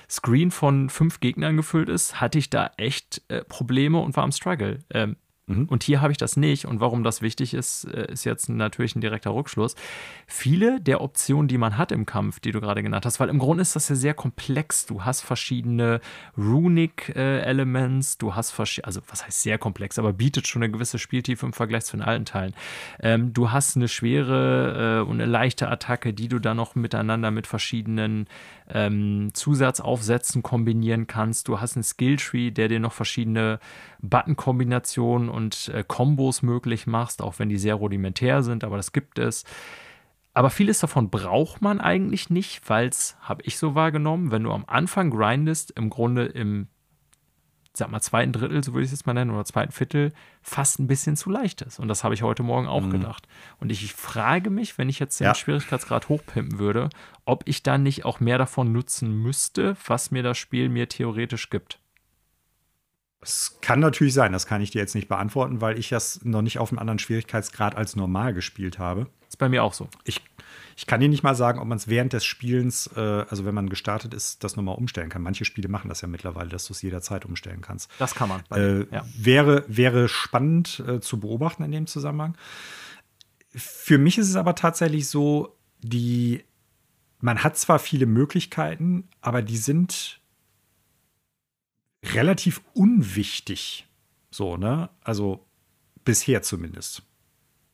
S2: Screen von fünf Gegnern gefüllt ist, hatte ich da echt äh, Probleme und war am Struggle. Ähm, Mhm. Und hier habe ich das nicht. Und warum das wichtig ist, äh, ist jetzt natürlich ein direkter Rückschluss. Viele der Optionen, die man hat im Kampf, die du gerade genannt hast, weil im Grunde ist das ja sehr komplex. Du hast verschiedene Runic-Elements, du hast verschiedene, also was heißt sehr komplex, aber bietet schon eine gewisse Spieltiefe im Vergleich zu den alten Teilen. Ähm, du hast eine schwere äh, und eine leichte Attacke, die du dann noch miteinander mit verschiedenen ähm, Zusatzaufsätzen kombinieren kannst. Du hast einen Skilltree, der dir noch verschiedene Button-Kombinationen und äh, Kombos möglich machst, auch wenn die sehr rudimentär sind, aber das gibt es. Aber vieles davon braucht man eigentlich nicht, weil es, habe ich so wahrgenommen, wenn du am Anfang grindest, im Grunde im, sag mal, zweiten Drittel, so würde ich es jetzt mal nennen, oder zweiten Viertel, fast ein bisschen zu leicht ist. Und das habe ich heute Morgen auch mhm. gedacht. Und ich frage mich, wenn ich jetzt den ja. Schwierigkeitsgrad hochpimpen würde, ob ich dann nicht auch mehr davon nutzen müsste, was mir das Spiel mir theoretisch gibt.
S1: Es kann natürlich sein, das kann ich dir jetzt nicht beantworten, weil ich das noch nicht auf einem anderen Schwierigkeitsgrad als normal gespielt habe.
S2: Ist bei mir auch so.
S1: Ich, ich kann dir nicht mal sagen, ob man es während des Spielens, äh, also wenn man gestartet ist, das nochmal umstellen kann. Manche Spiele machen das ja mittlerweile, dass du es jederzeit umstellen kannst.
S2: Das kann man.
S1: Äh, ja. wäre, wäre spannend äh, zu beobachten in dem Zusammenhang. Für mich ist es aber tatsächlich so, die, man hat zwar viele Möglichkeiten, aber die sind relativ unwichtig. So, ne? Also bisher zumindest.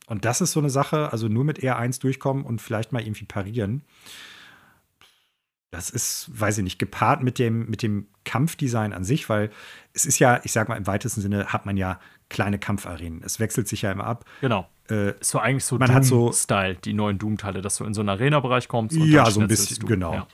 S1: Und das ist so eine Sache, also nur mit R1 durchkommen und vielleicht mal irgendwie parieren. Das ist, weiß ich nicht, gepaart mit dem, mit dem Kampfdesign an sich, weil es ist ja, ich sag mal, im weitesten Sinne hat man ja kleine Kampfarenen. Es wechselt sich ja immer ab.
S2: Genau. Äh, so eigentlich so
S1: man hat so
S2: Style, die neuen Doom-Teile, dass du in so einen Arena-Bereich kommst.
S1: ja, so ein bisschen, genau. Ja.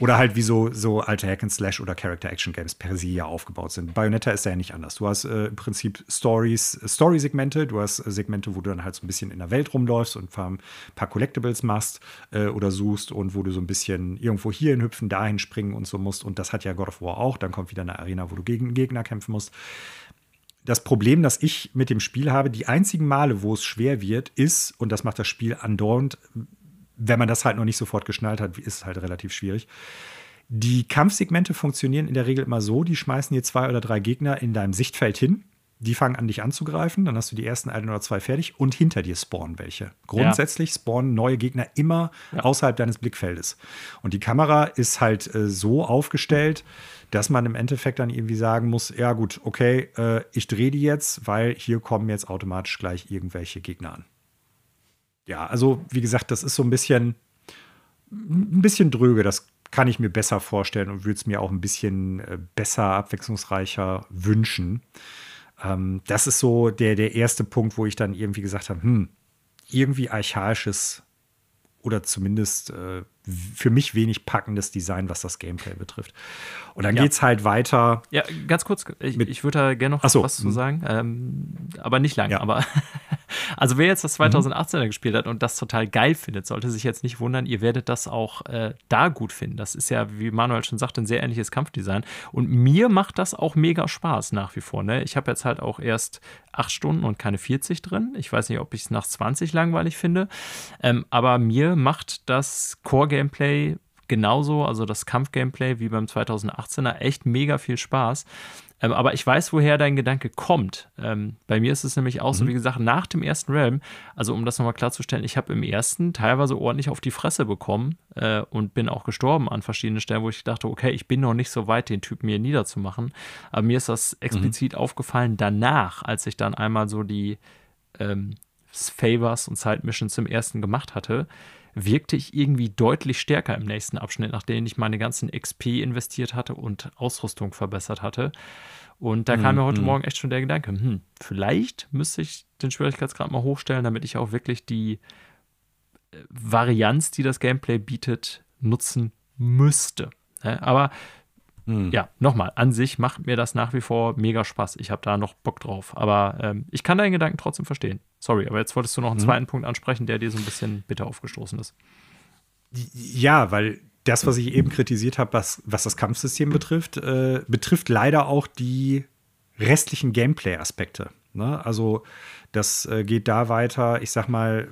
S1: Oder halt wie so, so alte Hack-and-Slash oder Character-Action-Games per se ja aufgebaut sind. Bayonetta ist ja nicht anders. Du hast äh, im Prinzip Stories, Story-Segmente, du hast äh, Segmente, wo du dann halt so ein bisschen in der Welt rumläufst und ein paar Collectibles machst äh, oder suchst und wo du so ein bisschen irgendwo hierhin hüpfen, dahin springen und so musst. Und das hat ja God of War auch. Dann kommt wieder eine Arena, wo du gegen Gegner kämpfen musst das Problem, das ich mit dem Spiel habe, die einzigen Male, wo es schwer wird, ist, und das macht das Spiel andauernd, wenn man das halt noch nicht sofort geschnallt hat, ist es halt relativ schwierig. Die Kampfsegmente funktionieren in der Regel immer so: die schmeißen dir zwei oder drei Gegner in deinem Sichtfeld hin. Die fangen an, dich anzugreifen. Dann hast du die ersten ein oder zwei fertig und hinter dir spawnen welche. Grundsätzlich spawnen neue Gegner immer ja. außerhalb deines Blickfeldes. Und die Kamera ist halt äh, so aufgestellt, dass man im Endeffekt dann irgendwie sagen muss: Ja, gut, okay, äh, ich drehe die jetzt, weil hier kommen jetzt automatisch gleich irgendwelche Gegner an ja, also wie gesagt, das ist so ein bisschen, ein bisschen dröge. Das kann ich mir besser vorstellen und würde es mir auch ein bisschen äh, besser, abwechslungsreicher wünschen. Ähm, das ist so der, der erste Punkt, wo ich dann irgendwie gesagt habe, hm, irgendwie archaisches oder zumindest äh, für mich wenig packendes Design, was das Gameplay betrifft. Und dann ja. geht es halt weiter.
S2: Ja, ganz kurz, ich, ich würde da gerne noch so. was zu mhm. sagen, ähm, aber nicht lange. Ja. Aber also wer jetzt das 2018er mhm. gespielt hat und das total geil findet, sollte sich jetzt nicht wundern, ihr werdet das auch äh, da gut finden. Das ist ja, wie Manuel schon sagte, ein sehr ähnliches Kampfdesign. Und mir macht das auch mega Spaß nach wie vor. Ne? Ich habe jetzt halt auch erst acht Stunden und keine 40 drin. Ich weiß nicht, ob ich es nach 20 langweilig finde. Ähm, aber mir macht das Core-Gameplay genauso, also das Kampf-Gameplay wie beim 2018er, echt mega viel Spaß. Ähm, aber ich weiß, woher dein Gedanke kommt. Ähm, bei mir ist es nämlich auch mhm. so, wie gesagt, nach dem ersten Realm, also um das nochmal klarzustellen, ich habe im ersten teilweise ordentlich auf die Fresse bekommen äh, und bin auch gestorben an verschiedenen Stellen, wo ich dachte, okay, ich bin noch nicht so weit, den Typen hier niederzumachen. Aber mir ist das explizit mhm. aufgefallen danach, als ich dann einmal so die ähm, Favors und Side Missions zum ersten gemacht hatte wirkte ich irgendwie deutlich stärker im nächsten Abschnitt, nachdem ich meine ganzen XP investiert hatte und Ausrüstung verbessert hatte. Und da kam mm, mir heute mm. Morgen echt schon der Gedanke, hm, vielleicht müsste ich den Schwierigkeitsgrad mal hochstellen, damit ich auch wirklich die äh, Varianz, die das Gameplay bietet, nutzen müsste. Aber hm. Ja, nochmal, an sich macht mir das nach wie vor mega Spaß. Ich habe da noch Bock drauf. Aber ähm, ich kann deinen Gedanken trotzdem verstehen. Sorry, aber jetzt wolltest du noch einen hm. zweiten Punkt ansprechen, der dir so ein bisschen bitter aufgestoßen ist.
S1: Ja, weil das, was ich eben kritisiert habe, was, was das Kampfsystem betrifft, äh, betrifft leider auch die restlichen Gameplay-Aspekte. Ne? Also, das äh, geht da weiter, ich sag mal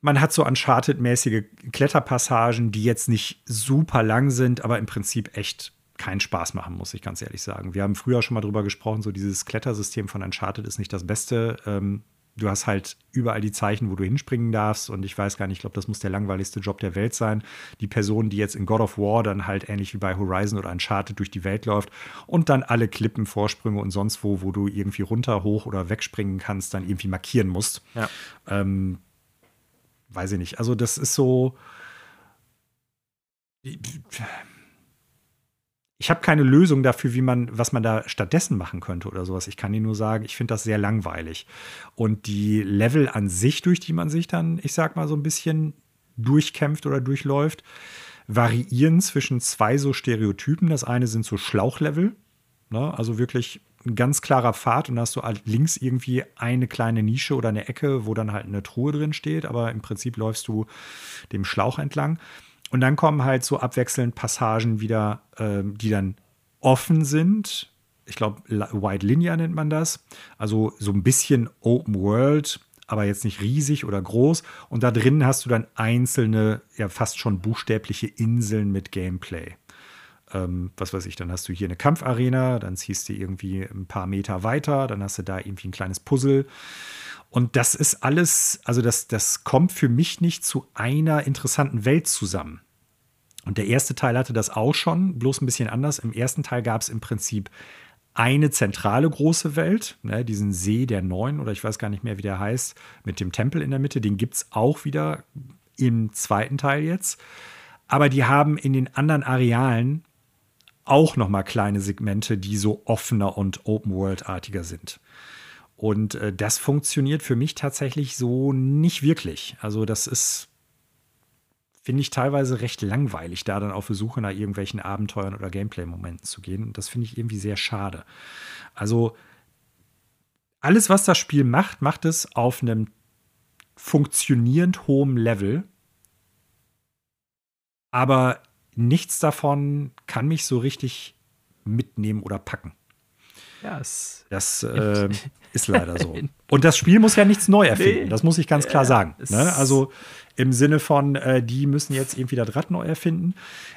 S1: man hat so Uncharted-mäßige Kletterpassagen, die jetzt nicht super lang sind, aber im Prinzip echt keinen Spaß machen, muss ich ganz ehrlich sagen. Wir haben früher schon mal drüber gesprochen, so dieses Klettersystem von Uncharted ist nicht das Beste. Ähm, du hast halt überall die Zeichen, wo du hinspringen darfst. Und ich weiß gar nicht, ich glaube, das muss der langweiligste Job der Welt sein. Die Person, die jetzt in God of War dann halt ähnlich wie bei Horizon oder Uncharted durch die Welt läuft und dann alle Klippen, Vorsprünge und sonst wo, wo du irgendwie runter, hoch oder wegspringen kannst, dann irgendwie markieren musst. Ja. Ähm, weiß ich nicht. Also, das ist so. Ich habe keine Lösung dafür, wie man, was man da stattdessen machen könnte oder sowas. Ich kann dir nur sagen, ich finde das sehr langweilig. Und die Level an sich, durch die man sich dann, ich sag mal, so ein bisschen durchkämpft oder durchläuft, variieren zwischen zwei so Stereotypen. Das eine sind so Schlauchlevel, ne? also wirklich ein ganz klarer Pfad und da hast du halt links irgendwie eine kleine Nische oder eine Ecke, wo dann halt eine Truhe drin steht, aber im Prinzip läufst du dem Schlauch entlang. Und dann kommen halt so abwechselnd Passagen wieder, äh, die dann offen sind. Ich glaube, White Linear nennt man das. Also so ein bisschen Open World, aber jetzt nicht riesig oder groß. Und da drin hast du dann einzelne, ja fast schon buchstäbliche Inseln mit Gameplay ähm, was weiß ich, dann hast du hier eine Kampfarena, dann ziehst du irgendwie ein paar Meter weiter, dann hast du da irgendwie ein kleines Puzzle. Und das ist alles, also das, das kommt für mich nicht zu einer interessanten Welt zusammen. Und der erste Teil hatte das auch schon, bloß ein bisschen anders. Im ersten Teil gab es im Prinzip eine zentrale große Welt, ne, diesen See der Neun oder ich weiß gar nicht mehr, wie der heißt, mit dem Tempel in der Mitte. Den gibt es auch wieder im zweiten Teil jetzt. Aber die haben in den anderen Arealen auch noch mal kleine Segmente, die so offener und Open-World-artiger sind. Und äh, das funktioniert für mich tatsächlich so nicht wirklich. Also das ist finde ich teilweise recht langweilig, da dann auf der Suche nach irgendwelchen Abenteuern oder Gameplay-Momenten zu gehen. Und das finde ich irgendwie sehr schade. Also, alles, was das Spiel macht, macht es auf einem funktionierend hohem Level. Aber nichts davon kann mich so richtig mitnehmen oder packen.
S2: Ja, es
S1: das äh, ist leider so. Und das Spiel muss ja nichts neu erfinden. Nee. Das muss ich ganz klar sagen. Ne? Also im Sinne von, äh, die müssen jetzt irgendwie das Rad neu erfinden.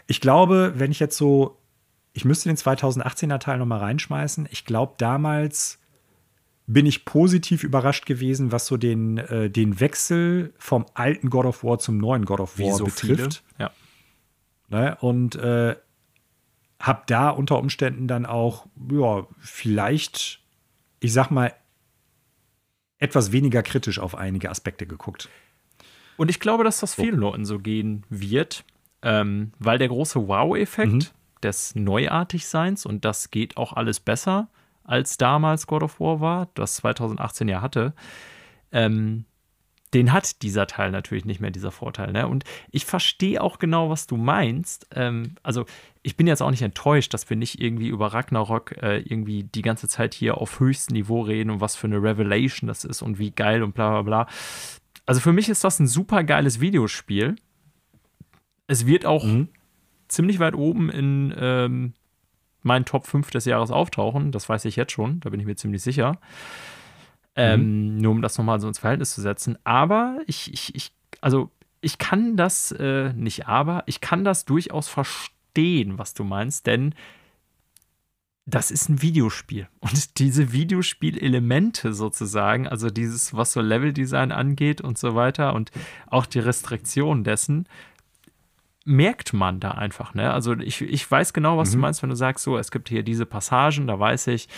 S1: Ich glaube, wenn ich jetzt so, ich müsste den 2018er Teil noch mal reinschmeißen. Ich glaube, damals bin ich positiv überrascht gewesen, was so den, äh, den Wechsel vom alten God of War zum neuen God of War
S2: so
S1: betrifft.
S2: Ja.
S1: Ne? Und äh, habe da unter Umständen dann auch, ja, vielleicht, ich sag mal, etwas weniger kritisch auf einige Aspekte geguckt.
S2: Und ich glaube, dass das vielen Leuten so gehen wird, ähm, weil der große Wow-Effekt mhm. des Neuartigseins und das geht auch alles besser als damals God of War war, das 2018 ja hatte, ähm, den hat dieser Teil natürlich nicht mehr, dieser Vorteil. Ne? Und ich verstehe auch genau, was du meinst. Ähm, also, ich bin jetzt auch nicht enttäuscht, dass wir nicht irgendwie über Ragnarok äh, irgendwie die ganze Zeit hier auf höchstem Niveau reden und was für eine Revelation das ist und wie geil und bla bla bla. Also, für mich ist das ein super geiles Videospiel. Es wird auch mhm. ziemlich weit oben in ähm, meinen Top 5 des Jahres auftauchen. Das weiß ich jetzt schon, da bin ich mir ziemlich sicher. Ähm, mhm. Nur um das nochmal so ins Verhältnis zu setzen. Aber ich, ich, ich also ich kann das äh, nicht, aber ich kann das durchaus verstehen, was du meinst, denn das ist ein Videospiel. Und diese Videospielelemente sozusagen, also dieses, was so Leveldesign angeht und so weiter und auch die Restriktion dessen, merkt man da einfach. Ne? Also ich, ich weiß genau, was mhm. du meinst, wenn du sagst, so, es gibt hier diese Passagen, da weiß ich,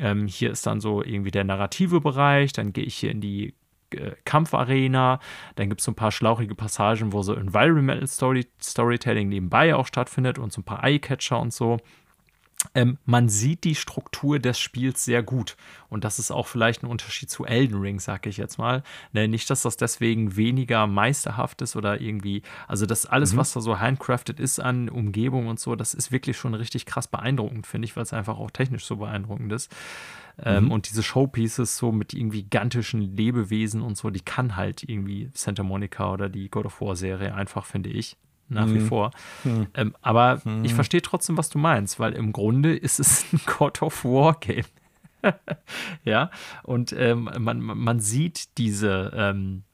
S2: ähm, hier ist dann so irgendwie der narrative Bereich, dann gehe ich hier in die äh, Kampfarena, dann gibt es so ein paar schlauchige Passagen, wo so Environmental Story Storytelling nebenbei auch stattfindet und so ein paar Eye-Catcher und so ähm, man sieht die Struktur des Spiels sehr gut. Und das ist auch vielleicht ein Unterschied zu Elden Ring, sag ich jetzt mal. Ne, nicht, dass das deswegen weniger meisterhaft ist oder irgendwie, also das alles, mhm. was da so handcrafted ist an Umgebung und so, das ist wirklich schon richtig krass beeindruckend, finde ich, weil es einfach auch technisch so beeindruckend ist. Ähm, mhm. Und diese Showpieces so mit irgendwie gigantischen Lebewesen und so, die kann halt irgendwie Santa Monica oder die God of War Serie einfach, finde ich nach wie mhm. vor. Mhm. Ähm, aber mhm. ich verstehe trotzdem, was du meinst, weil im Grunde ist es ein God of War Game. ja, und ähm, man, man sieht diese ähm,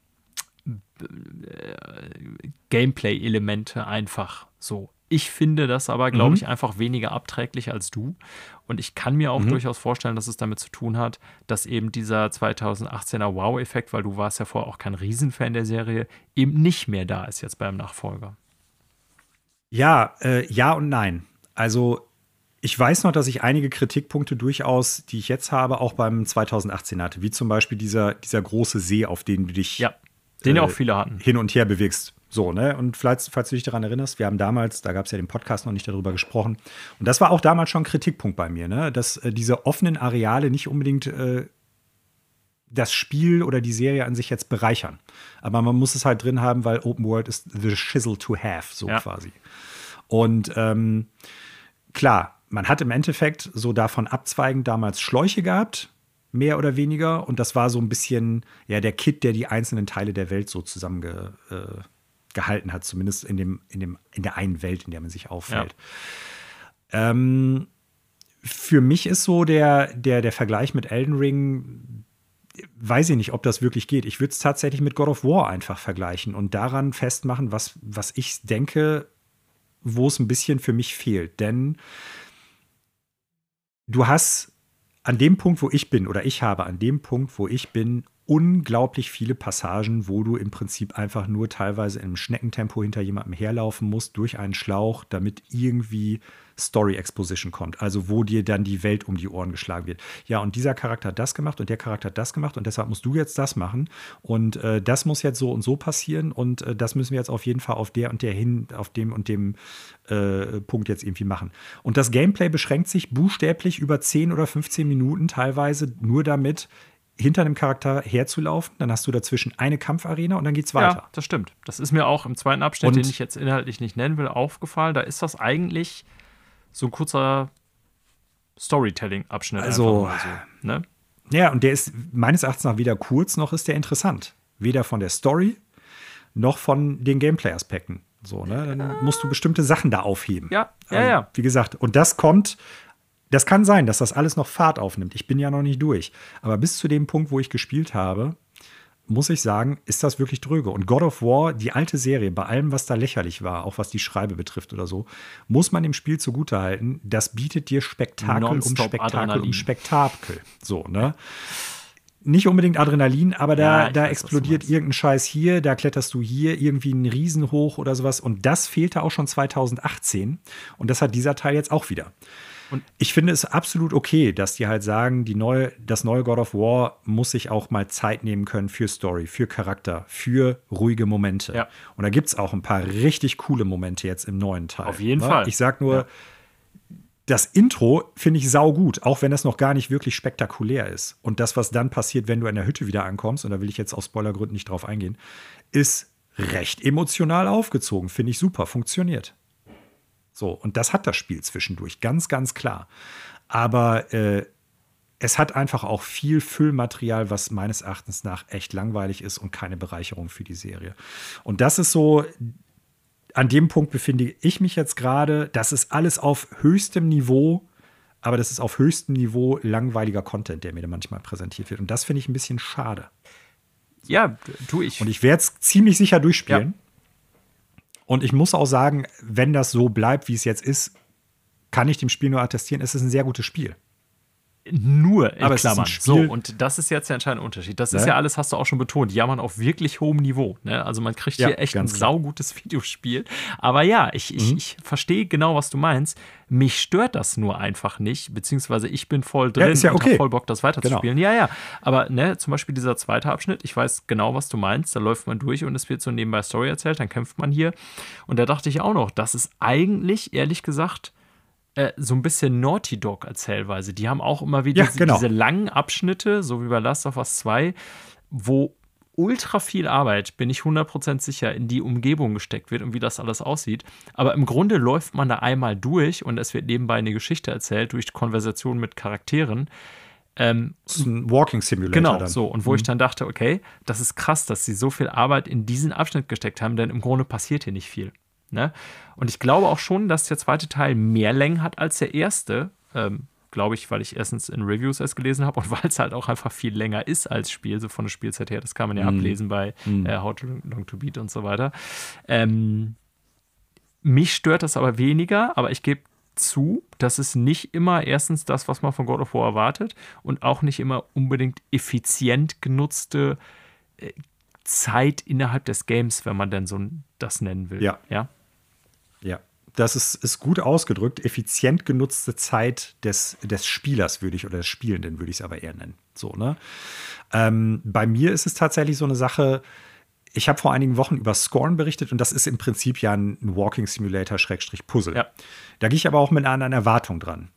S2: äh, Gameplay-Elemente einfach so. Ich finde das aber, glaube mhm. ich, einfach weniger abträglich als du. Und ich kann mir auch mhm. durchaus vorstellen, dass es damit zu tun hat, dass eben dieser 2018er Wow-Effekt, weil du warst ja vorher auch kein Riesenfan der Serie, eben nicht mehr da ist jetzt beim Nachfolger.
S1: Ja, äh, ja und nein. Also ich weiß noch, dass ich einige Kritikpunkte durchaus, die ich jetzt habe, auch beim 2018 hatte, wie zum Beispiel dieser, dieser große See, auf den du dich
S2: ja, den äh, ja auch viele hatten.
S1: hin und her bewegst. So, ne? Und vielleicht, falls du dich daran erinnerst, wir haben damals, da gab es ja den Podcast noch nicht darüber gesprochen. Und das war auch damals schon ein Kritikpunkt bei mir, ne? Dass äh, diese offenen Areale nicht unbedingt äh, das Spiel oder die Serie an sich jetzt bereichern. Aber man muss es halt drin haben, weil Open World ist the shizzle to have, so ja. quasi. Und ähm, klar, man hat im Endeffekt so davon abzweigend damals Schläuche gehabt, mehr oder weniger. Und das war so ein bisschen ja der Kit, der die einzelnen Teile der Welt so zusammengehalten äh, hat, zumindest in, dem, in, dem, in der einen Welt, in der man sich auffällt. Ja. Ähm, für mich ist so der, der, der Vergleich mit Elden Ring weiß ich nicht, ob das wirklich geht. Ich würde es tatsächlich mit God of War einfach vergleichen und daran festmachen, was, was ich denke, wo es ein bisschen für mich fehlt. Denn du hast an dem Punkt, wo ich bin, oder ich habe an dem Punkt, wo ich bin, unglaublich viele Passagen, wo du im Prinzip einfach nur teilweise im Schneckentempo hinter jemandem herlaufen musst, durch einen Schlauch, damit irgendwie Story Exposition kommt. Also wo dir dann die Welt um die Ohren geschlagen wird. Ja, und dieser Charakter hat das gemacht und der Charakter hat das gemacht und deshalb musst du jetzt das machen. Und äh, das muss jetzt so und so passieren und äh, das müssen wir jetzt auf jeden Fall auf der und der hin, auf dem und dem äh, Punkt jetzt irgendwie machen. Und das Gameplay beschränkt sich buchstäblich über 10 oder 15 Minuten teilweise nur damit, hinter einem Charakter herzulaufen, dann hast du dazwischen eine Kampfarena und dann geht's weiter. Ja,
S2: das stimmt. Das ist mir auch im zweiten Abschnitt, und den ich jetzt inhaltlich nicht nennen will, aufgefallen. Da ist das eigentlich so ein kurzer Storytelling-Abschnitt.
S1: Also, so, ne? ja, und der ist meines Erachtens nach weder kurz noch ist der interessant. Weder von der Story noch von den Gameplay-Aspekten. So, ne? Dann musst du bestimmte Sachen da aufheben.
S2: Ja, ja, also, ja.
S1: Wie gesagt, und das kommt, das kann sein, dass das alles noch Fahrt aufnimmt. Ich bin ja noch nicht durch. Aber bis zu dem Punkt, wo ich gespielt habe, muss ich sagen, ist das wirklich dröge. Und God of War, die alte Serie, bei allem, was da lächerlich war, auch was die Schreibe betrifft oder so, muss man dem Spiel zugutehalten, das bietet dir Spektakel um Spektakel Adrenalin. um Spektakel. So, ne? nicht unbedingt Adrenalin, aber da, ja, da weiß, explodiert irgendein Scheiß hier, da kletterst du hier irgendwie einen Riesen hoch oder sowas. Und das fehlte auch schon 2018. Und das hat dieser Teil jetzt auch wieder. Und ich finde es absolut okay, dass die halt sagen, die neue, das neue God of War muss sich auch mal Zeit nehmen können für Story, für Charakter, für ruhige Momente. Ja. Und da gibt es auch ein paar richtig coole Momente jetzt im neuen Teil.
S2: Auf jeden ne? Fall.
S1: Ich sag nur, ja das Intro finde ich saugut, auch wenn das noch gar nicht wirklich spektakulär ist. Und das, was dann passiert, wenn du in der Hütte wieder ankommst, und da will ich jetzt aus Spoilergründen nicht drauf eingehen, ist recht emotional aufgezogen. Finde ich super, funktioniert. So, und das hat das Spiel zwischendurch, ganz, ganz klar. Aber äh, es hat einfach auch viel Füllmaterial, was meines Erachtens nach echt langweilig ist und keine Bereicherung für die Serie. Und das ist so an dem Punkt befinde ich mich jetzt gerade. Das ist alles auf höchstem Niveau, aber das ist auf höchstem Niveau langweiliger Content, der mir da manchmal präsentiert wird. Und das finde ich ein bisschen schade.
S2: Ja, tue ich.
S1: Und ich werde es ziemlich sicher durchspielen. Ja. Und ich muss auch sagen, wenn das so bleibt, wie es jetzt ist, kann ich dem Spiel nur attestieren, es ist ein sehr gutes Spiel
S2: nur in Aber Klammern. So, und das ist jetzt der entscheidende Unterschied. Das ja. ist ja alles, hast du auch schon betont, jammern auf wirklich hohem Niveau. Ne? Also man kriegt ja, hier echt ein saugutes Videospiel. Aber ja, ich, mhm. ich, ich verstehe genau, was du meinst. Mich stört das nur einfach nicht, beziehungsweise ich bin voll drin
S1: ja,
S2: und
S1: okay.
S2: voll Bock, das weiterzuspielen. Genau. Ja, ja. Aber ne, zum Beispiel dieser zweite Abschnitt, ich weiß genau, was du meinst. Da läuft man durch und es wird so nebenbei Story erzählt, dann kämpft man hier. Und da dachte ich auch noch, das ist eigentlich, ehrlich gesagt, äh, so ein bisschen Naughty Dog Erzählweise. Die haben auch immer wieder
S1: ja, genau.
S2: diese langen Abschnitte, so wie bei Last of Us 2, wo ultra viel Arbeit, bin ich 100% sicher, in die Umgebung gesteckt wird und wie das alles aussieht. Aber im Grunde läuft man da einmal durch und es wird nebenbei eine Geschichte erzählt durch Konversationen mit Charakteren.
S1: Ähm, das ist ein Walking Simulator.
S2: Genau,
S1: dann.
S2: so. Und wo mhm. ich dann dachte, okay, das ist krass, dass sie so viel Arbeit in diesen Abschnitt gesteckt haben, denn im Grunde passiert hier nicht viel. Ne? Und ich glaube auch schon, dass der zweite Teil mehr Längen hat als der erste. Ähm, glaube ich, weil ich erstens in Reviews es gelesen habe und weil es halt auch einfach viel länger ist als Spiel, so von der Spielzeit her. Das kann man ja mm. ablesen bei mm. äh, How to Long to Beat und so weiter. Ähm, mich stört das aber weniger, aber ich gebe zu, dass es nicht immer erstens das, was man von God of War erwartet und auch nicht immer unbedingt effizient genutzte äh, Zeit innerhalb des Games, wenn man denn so das nennen will.
S1: Ja.
S2: Ja
S1: ja. Das ist, ist gut ausgedrückt. Effizient genutzte Zeit des, des Spielers würde ich oder des Spielenden würde ich es aber eher nennen. So, ne? Ähm, bei mir ist es tatsächlich so eine Sache, ich habe vor einigen Wochen über Scorn berichtet und das ist im Prinzip ja ein Walking Simulator Schrägstrich Puzzle. Ja. Da gehe ich aber auch mit einer anderen Erwartung dran.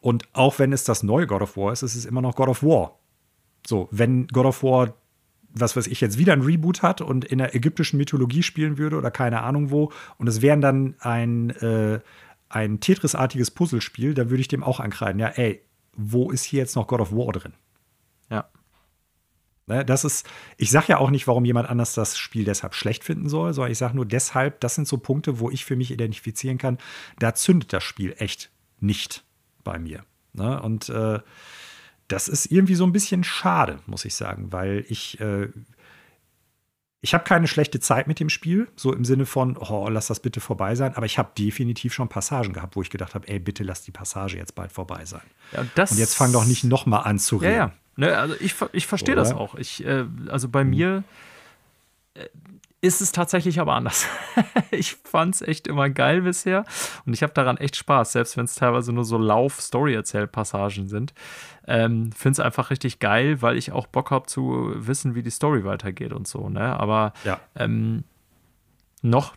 S1: Und auch wenn es das neue God of War ist, ist es immer noch God of War. So, wenn God of War was weiß ich, jetzt wieder ein Reboot hat und in der ägyptischen Mythologie spielen würde oder keine Ahnung wo und es wären dann ein, äh, ein Tetris-artiges Puzzlespiel, da würde ich dem auch ankreiden, ja, ey, wo ist hier jetzt noch God of War drin?
S2: Ja.
S1: Ne, das ist, ich sage ja auch nicht, warum jemand anders das Spiel deshalb schlecht finden soll, sondern ich sage nur deshalb, das sind so Punkte, wo ich für mich identifizieren kann, da zündet das Spiel echt nicht bei mir. Ne? Und äh, das ist irgendwie so ein bisschen schade, muss ich sagen, weil ich äh, ich habe keine schlechte Zeit mit dem Spiel, so im Sinne von, oh, lass das bitte vorbei sein, aber ich habe definitiv schon Passagen gehabt, wo ich gedacht habe, ey, bitte lass die Passage jetzt bald vorbei sein.
S2: Ja,
S1: und jetzt fang doch nicht noch mal an zu reden. Ja, ja.
S2: Ne, also ich, ich verstehe das auch. Ich, äh, also bei hm. mir äh, ist es tatsächlich aber anders. ich fand es echt immer geil bisher und ich habe daran echt Spaß, selbst wenn es teilweise nur so Lauf-Story-Erzähl-Passagen sind. Ähm, Finde es einfach richtig geil, weil ich auch Bock habe zu wissen, wie die Story weitergeht und so. Ne? Aber
S1: ja.
S2: ähm, noch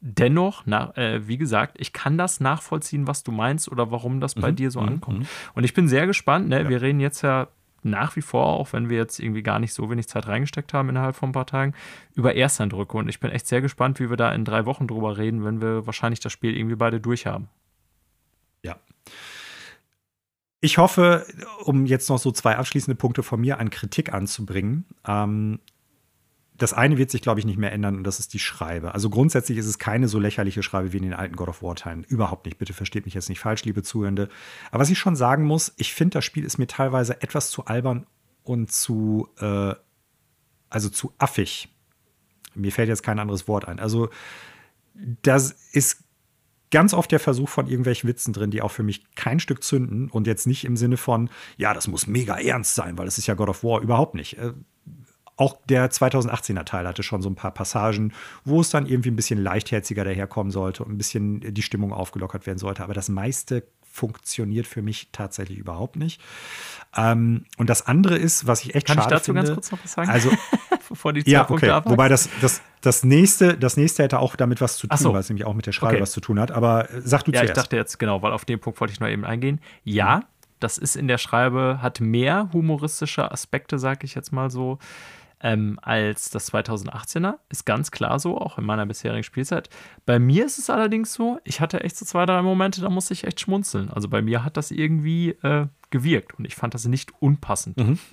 S2: dennoch, na, äh, wie gesagt, ich kann das nachvollziehen, was du meinst oder warum das bei mhm. dir so mhm. ankommt. Mhm. Und ich bin sehr gespannt. Ne? Ja. Wir reden jetzt ja nach wie vor, auch wenn wir jetzt irgendwie gar nicht so wenig Zeit reingesteckt haben innerhalb von ein paar Tagen, über Ersteindrücke. Und ich bin echt sehr gespannt, wie wir da in drei Wochen drüber reden, wenn wir wahrscheinlich das Spiel irgendwie beide durchhaben.
S1: Ja. Ich hoffe, um jetzt noch so zwei abschließende Punkte von mir an Kritik anzubringen. Ähm, das eine wird sich, glaube ich, nicht mehr ändern und das ist die Schreibe. Also grundsätzlich ist es keine so lächerliche Schreibe wie in den alten God of War-Teilen. Überhaupt nicht. Bitte versteht mich jetzt nicht falsch, liebe Zuhörende. Aber was ich schon sagen muss, ich finde, das Spiel ist mir teilweise etwas zu albern und zu, äh, also zu affig. Mir fällt jetzt kein anderes Wort ein. Also, das ist ganz oft der Versuch von irgendwelchen Witzen drin, die auch für mich kein Stück zünden und jetzt nicht im Sinne von, ja, das muss mega ernst sein, weil es ist ja God of War, überhaupt nicht. Auch der 2018er Teil hatte schon so ein paar Passagen, wo es dann irgendwie ein bisschen leichtherziger daherkommen sollte und ein bisschen die Stimmung aufgelockert werden sollte. Aber das meiste funktioniert für mich tatsächlich überhaupt nicht. Ähm, und das andere ist, was ich echt
S2: Kann
S1: schade
S2: ich dazu
S1: finde.
S2: ganz kurz noch was sagen?
S1: Also,
S2: bevor die
S1: ja, okay.
S2: abhaken?
S1: Wobei das, das, das, nächste, das nächste hätte auch damit was zu tun,
S2: so.
S1: weil es nämlich auch mit der Schreibe
S2: Okay.
S1: was zu tun hat. Aber äh, sag du
S2: Ja, ich
S1: zuerst.
S2: dachte jetzt, genau, weil auf den Punkt wollte ich noch eben eingehen. Ja, das ist in der Schreibe, hat mehr humoristische Aspekte, sag ich jetzt mal so, ähm, als das 2018er. Ist ganz klar so, auch in meiner bisherigen Spielzeit. Bei mir ist es allerdings so, ich hatte echt so zwei, drei Momente, da musste ich echt schmunzeln. Also bei mir hat das irgendwie äh, gewirkt und ich fand das nicht unpassend.
S1: Mhm.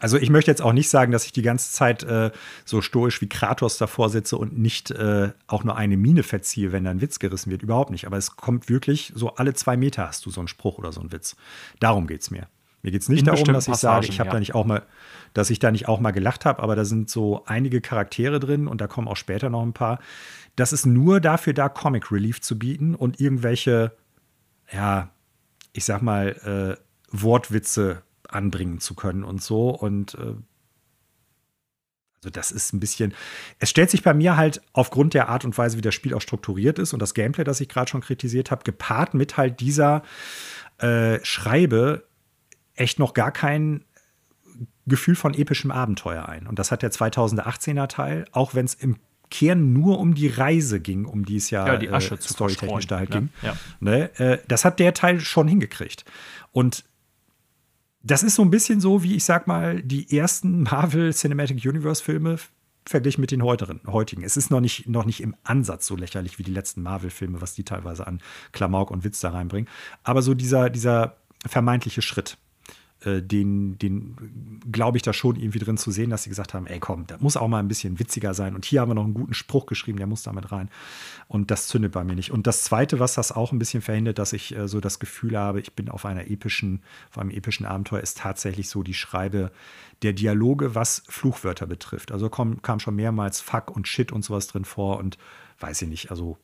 S1: Also ich möchte jetzt auch nicht sagen, dass ich die ganze Zeit äh, so stoisch wie Kratos davor sitze und nicht äh, auch nur eine Mine verziehe, wenn da ein Witz gerissen wird. Überhaupt nicht. Aber es kommt wirklich, so alle zwei Meter hast du so einen Spruch oder so einen Witz. Darum geht es mir. Mir geht es nicht darum, dass ich sage,
S2: Passagen,
S1: ich habe
S2: ja.
S1: da nicht auch mal, dass ich da nicht auch mal gelacht habe, aber da sind so einige Charaktere drin und da kommen auch später noch ein paar. Das ist nur dafür da, Comic Relief zu bieten und irgendwelche, ja, ich sag mal, äh, Wortwitze anbringen zu können und so. Und äh, also das ist ein bisschen. Es stellt sich bei mir halt aufgrund der Art und Weise, wie das Spiel auch strukturiert ist und das Gameplay, das ich gerade schon kritisiert habe, gepaart mit halt dieser äh, Schreibe echt noch gar kein Gefühl von epischem Abenteuer ein. Und das hat der 2018er Teil, auch wenn es im Kern nur um die Reise ging, um die es ja,
S2: Ja, die Asche
S1: äh,
S2: zu
S1: storytechnisch da halt
S2: verstreuen,
S1: ging.
S2: ne?
S1: Ne? Äh, das hat der Teil schon hingekriegt. Und das ist so ein bisschen so, wie ich sag mal, die ersten Marvel Cinematic Universe Filme verglichen mit den heuteren, heutigen. Es ist noch nicht, noch nicht im Ansatz so lächerlich wie die letzten Marvel-Filme, was die teilweise an Klamauk und Witz da reinbringen. Aber so dieser, dieser vermeintliche Schritt, den, den glaube ich da schon irgendwie drin zu sehen, dass sie gesagt haben, ey komm, das muss auch mal ein bisschen witziger sein. Und hier haben wir noch einen guten Spruch geschrieben, der muss damit rein. Und das zündet bei mir nicht. Und das Zweite, was das auch ein bisschen verhindert, dass ich äh, so das Gefühl habe, ich bin auf einer epischen, auf einem epischen Abenteuer, ist tatsächlich so die Schreibe der Dialoge, was Fluchwörter betrifft. Also komm, kam schon mehrmals Fuck und Shit und sowas drin vor und weiß ich nicht, also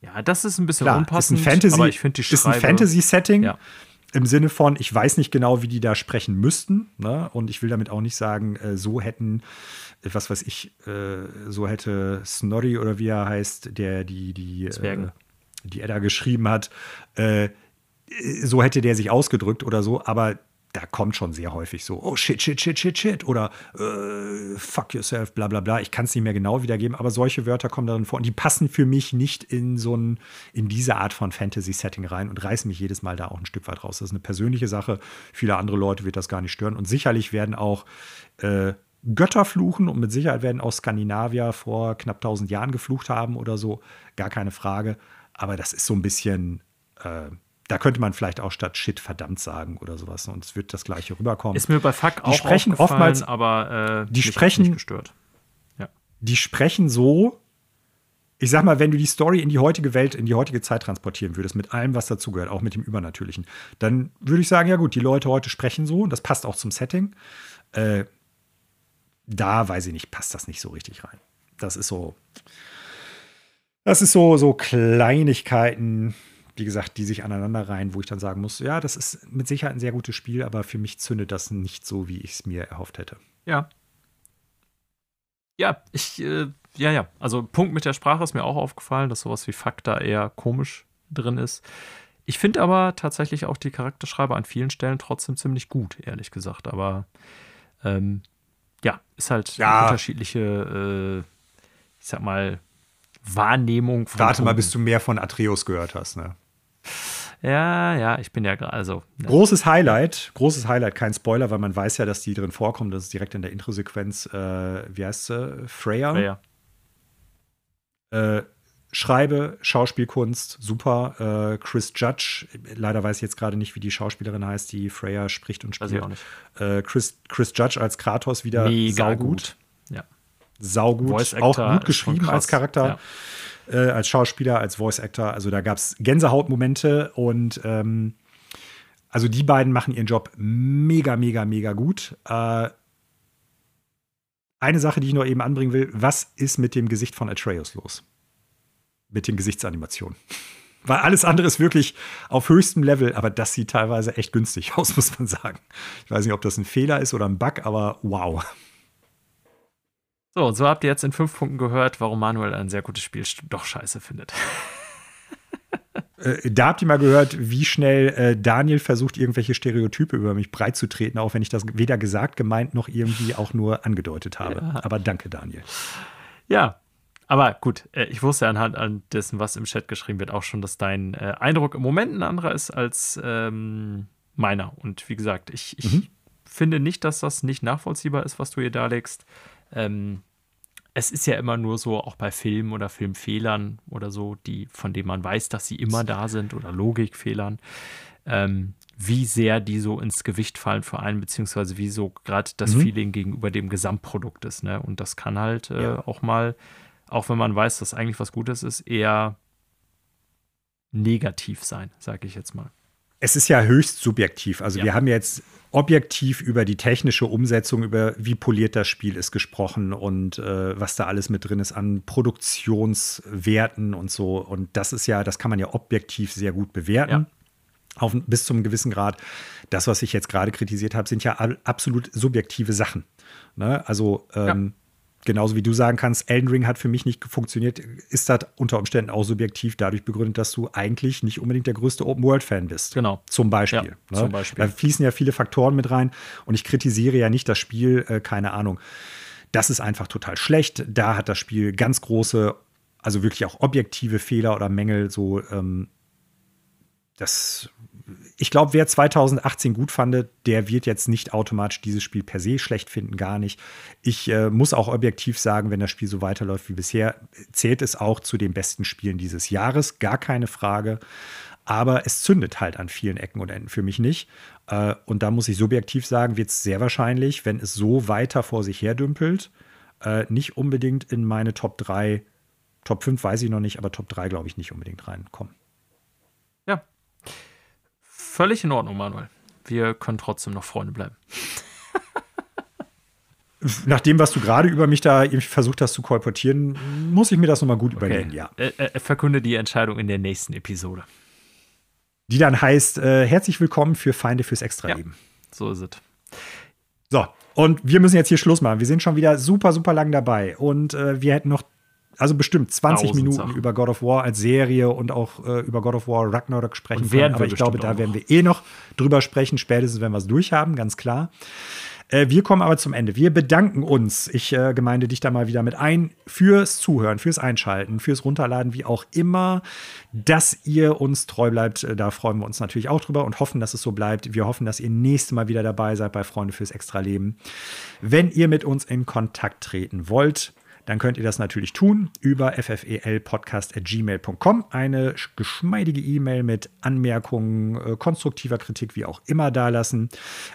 S2: Ja, das ist ein bisschen
S1: Klar,
S2: unpassend,
S1: ist ein Fantasy,
S2: aber ich finde die
S1: ist ein
S2: Schreibe
S1: Fantasy-Setting.
S2: Ja.
S1: Im Sinne von, ich weiß nicht genau, wie die da sprechen müssten. Ne? Und ich will damit auch nicht sagen, äh, so hätten, äh, was weiß ich, äh, so hätte Snorri oder wie er heißt, der die, die, äh, die Edda geschrieben hat, so hätte der sich ausgedrückt oder so. Aber da kommt schon sehr häufig so, oh shit, shit, shit, shit, shit. Oder äh, fuck yourself, bla bla bla. Ich kann es nicht mehr genau wiedergeben, aber solche Wörter kommen darin vor. Und die passen für mich nicht in so ein, in diese Art von Fantasy-Setting rein und reißen mich jedes Mal da auch ein Stück weit raus. Das ist eine persönliche Sache. Viele andere Leute wird das gar nicht stören. Und sicherlich werden auch äh, Götter fluchen und mit Sicherheit werden auch Skandinavier vor knapp 1000 Jahren geflucht haben oder so. Gar keine Frage. Aber das ist so ein bisschen. Äh, da könnte man vielleicht auch statt Shit verdammt sagen oder sowas. Und es wird das Gleiche rüberkommen.
S2: ist mir bei Fuck auch
S1: sprechen
S2: aufgefallen,
S1: oftmals-
S2: aber äh,
S1: die sprechen-
S2: nicht gestört.
S1: die sprechen so, ich sag mal, wenn du die Story in die heutige Welt, in die heutige Zeit transportieren würdest, mit allem, was dazugehört, auch mit dem Übernatürlichen, dann würde ich sagen, ja gut, die Leute heute sprechen so und das passt auch zum Setting. Äh, da weiß ich nicht, passt das nicht so richtig rein. Das ist so, das ist so, so Kleinigkeiten, wie gesagt, die sich aneinander reihen, wo ich dann sagen muss, ja, das ist mit Sicherheit ein sehr gutes Spiel, aber für mich zündet das nicht so, wie ich es mir erhofft hätte.
S2: Ja. Ja, ich, äh, ja, ja. Also Punkt mit der Sprache ist mir auch aufgefallen, dass sowas wie Fuck da eher komisch drin ist. Ich finde aber tatsächlich auch die Charakterschreiber an vielen Stellen trotzdem ziemlich gut, ehrlich gesagt. Aber ähm, ja, ist halt
S1: Ja.
S2: unterschiedliche, äh, ich sag mal, Wahrnehmung von
S1: Warte mal,
S2: Punkten.
S1: bis du mehr von Atreus gehört hast, ne?
S2: Ja, ja, ich bin ja gerade, also.
S1: Ja. Großes Highlight, großes Highlight, kein Spoiler, weil man weiß ja, dass die drin vorkommen. Das ist direkt in der Introsequenz, äh, wie heißt sie? Freya. Freya. Äh, Schreibe, Schauspielkunst, super. Äh, Chris Judge, leider weiß ich jetzt gerade nicht, wie die Schauspielerin heißt, die Freya spricht und spielt. Weiß ich auch nicht. Äh, Chris, Chris Judge als Kratos wieder
S2: Mega saugut. gut.
S1: Ja. Saugut. Auch gut geschrieben als Charakter. Ja. Äh, als Schauspieler, als Voice Actor. Also da gab es Gänsehautmomente und ähm, also die beiden machen ihren Job mega, mega, mega gut. Äh, eine Sache, die ich noch eben anbringen will, was ist mit dem Gesicht von Atreus los? mit den Gesichtsanimationen. Weil alles andere ist wirklich auf höchstem Level, aber das sieht teilweise echt günstig aus, muss man sagen. Ich weiß nicht, ob das ein Fehler ist oder ein Bug, aber wow.
S2: So, so habt ihr jetzt in fünf Punkten gehört, warum Manuel ein sehr gutes Spiel doch scheiße findet.
S1: Äh, da habt ihr mal gehört, wie schnell äh, Daniel versucht, irgendwelche Stereotype über mich breitzutreten, auch wenn ich das weder gesagt, gemeint noch irgendwie auch nur angedeutet habe. Ja. Aber danke, Daniel.
S2: Ja, aber gut, äh, ich wusste anhand dessen, was im Chat geschrieben wird, auch schon, dass dein äh, Eindruck im Moment ein anderer ist als ähm, meiner. Und wie gesagt, ich, ich mhm. finde nicht, dass das nicht nachvollziehbar ist, was du hier darlegst. Ähm, es ist ja immer nur so, auch bei Filmen oder Filmfehlern oder so, die, von denen man weiß, dass sie immer da sind oder Logikfehlern, ähm, wie sehr die so ins Gewicht fallen für einen, beziehungsweise wie so gerade das mhm. Feeling gegenüber dem Gesamtprodukt ist. Ne? Und das kann halt äh, ja. auch mal auch wenn man weiß, dass eigentlich was Gutes ist, eher negativ sein, sage ich jetzt mal.
S1: Es ist ja höchst subjektiv. Also ja. wir haben jetzt objektiv über die technische Umsetzung, über wie poliert das Spiel ist gesprochen und äh, was da alles mit drin ist an Produktionswerten und so. Und das ist ja, das kann man ja objektiv sehr gut bewerten. Ja. Auf, bis zum gewissen Grad. Das, was ich jetzt gerade kritisiert habe, sind ja absolut subjektive Sachen. Ne? Also ähm, genauso wie du sagen kannst, Elden Ring hat für mich nicht funktioniert, ist das unter Umständen auch subjektiv dadurch begründet, dass du eigentlich nicht unbedingt der größte Open-World-Fan bist.
S2: Genau.
S1: Zum Beispiel. Ja, ne? zum Beispiel. Da fließen ja viele Faktoren mit rein und ich kritisiere ja nicht das Spiel, äh, keine Ahnung. Das ist einfach total schlecht. Da hat das Spiel ganz große, also wirklich auch objektive Fehler oder Mängel, so ähm, das ich glaube, wer 2018 gut fand, der wird jetzt nicht automatisch dieses Spiel per se schlecht finden, gar nicht. Ich äh, muss auch objektiv sagen, wenn das Spiel so weiterläuft wie bisher, zählt es auch zu den besten Spielen dieses Jahres, gar keine Frage. Aber es zündet halt an vielen Ecken und Enden für mich nicht. Äh, und da muss ich subjektiv sagen, wird es sehr wahrscheinlich, wenn es so weiter vor sich her dümpelt, äh, nicht unbedingt in meine Top 3, Top 5 weiß ich noch nicht, aber Top 3 glaube ich nicht unbedingt reinkommen
S2: völlig in Ordnung, Manuel. Wir können trotzdem noch Freunde bleiben.
S1: Nach dem, was du gerade über mich da versucht hast zu kolportieren, muss ich mir das nochmal gut okay. überlegen, ja.
S2: Äh, äh, verkünde die Entscheidung in der nächsten Episode.
S1: Die dann heißt, äh, herzlich willkommen für Feinde fürs Extraleben. Ja,
S2: so ist es.
S1: So, und wir müssen jetzt hier Schluss machen. Wir sind schon wieder super, super lang dabei. Und äh, wir hätten noch also bestimmt 20 Minuten Sachen. über God of War als Serie und auch äh, über God of War Ragnarok sprechen können. Aber ich glaube, da werden wir eh noch drüber sprechen, spätestens wenn wir es durchhaben, ganz klar. Äh, wir kommen aber zum Ende. Wir bedanken uns, ich äh, gemeinde dich da mal wieder mit ein, fürs Zuhören, fürs Einschalten, fürs Runterladen, wie auch immer, dass ihr uns treu bleibt. Äh, da freuen wir uns natürlich auch drüber und hoffen, dass es so bleibt. Wir hoffen, dass ihr nächstes Mal wieder dabei seid bei Freunde fürs Extraleben. Wenn ihr mit uns in Kontakt treten wollt, dann könnt ihr das natürlich tun über ffelpodcast.gmail.com. Eine geschmeidige E-Mail mit Anmerkungen, äh, konstruktiver Kritik, wie auch immer dalassen.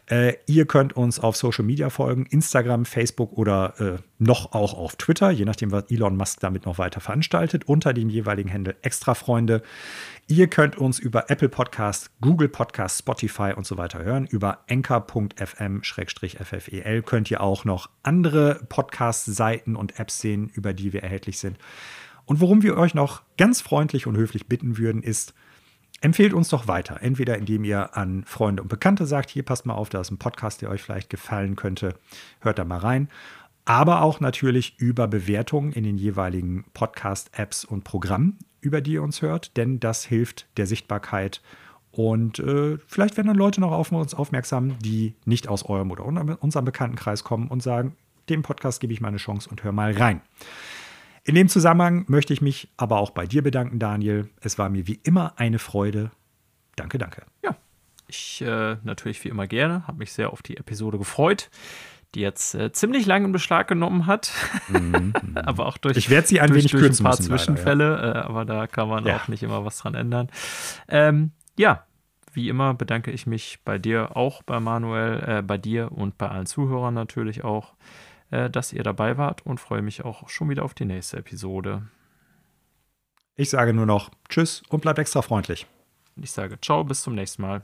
S1: Äh, ihr könnt uns auf Social Media folgen, Instagram, Facebook oder äh, noch auch auf Twitter, je nachdem, was Elon Musk damit noch weiter veranstaltet, unter dem jeweiligen Handel Extra Freunde. Ihr könnt uns über Apple Podcast, Google Podcast, Spotify und so weiter hören. Über enker.fm-ffel könnt ihr auch noch andere Podcast-Seiten und Apps sehen, über die wir erhältlich sind. Und worum wir euch noch ganz freundlich und höflich bitten würden, ist, empfehlt uns doch weiter. Entweder indem ihr an Freunde und Bekannte sagt, hier passt mal auf, da ist ein Podcast, der euch vielleicht gefallen könnte. Hört da mal rein aber auch natürlich über Bewertungen in den jeweiligen Podcast-Apps und Programmen, über die ihr uns hört, denn das hilft der Sichtbarkeit. Und äh, vielleicht werden dann Leute noch auf uns aufmerksam, die nicht aus eurem oder unserem Bekanntenkreis kommen und sagen, dem Podcast gebe ich mal eine Chance und hör mal rein. In dem Zusammenhang möchte ich mich aber auch bei dir bedanken, Daniel. Es war mir wie immer eine Freude. Danke, danke.
S2: Ja, ich äh, natürlich wie immer gerne, habe mich sehr auf die Episode gefreut, die jetzt äh, ziemlich lange in Beschlag genommen hat, mhm, aber auch durch,
S1: ich sie ein,
S2: durch,
S1: wenig
S2: durch ein paar
S1: müssen,
S2: Zwischenfälle,
S1: leider,
S2: ja. äh, aber da kann man ja. auch nicht immer was dran ändern. Ähm, ja, wie immer bedanke ich mich bei dir auch, bei Manuel, äh, bei dir und bei allen Zuhörern natürlich auch, äh, dass ihr dabei wart und freue mich auch schon wieder auf die nächste Episode.
S1: Ich sage nur noch Tschüss und bleib extra freundlich.
S2: Ich sage Ciao, bis zum nächsten Mal.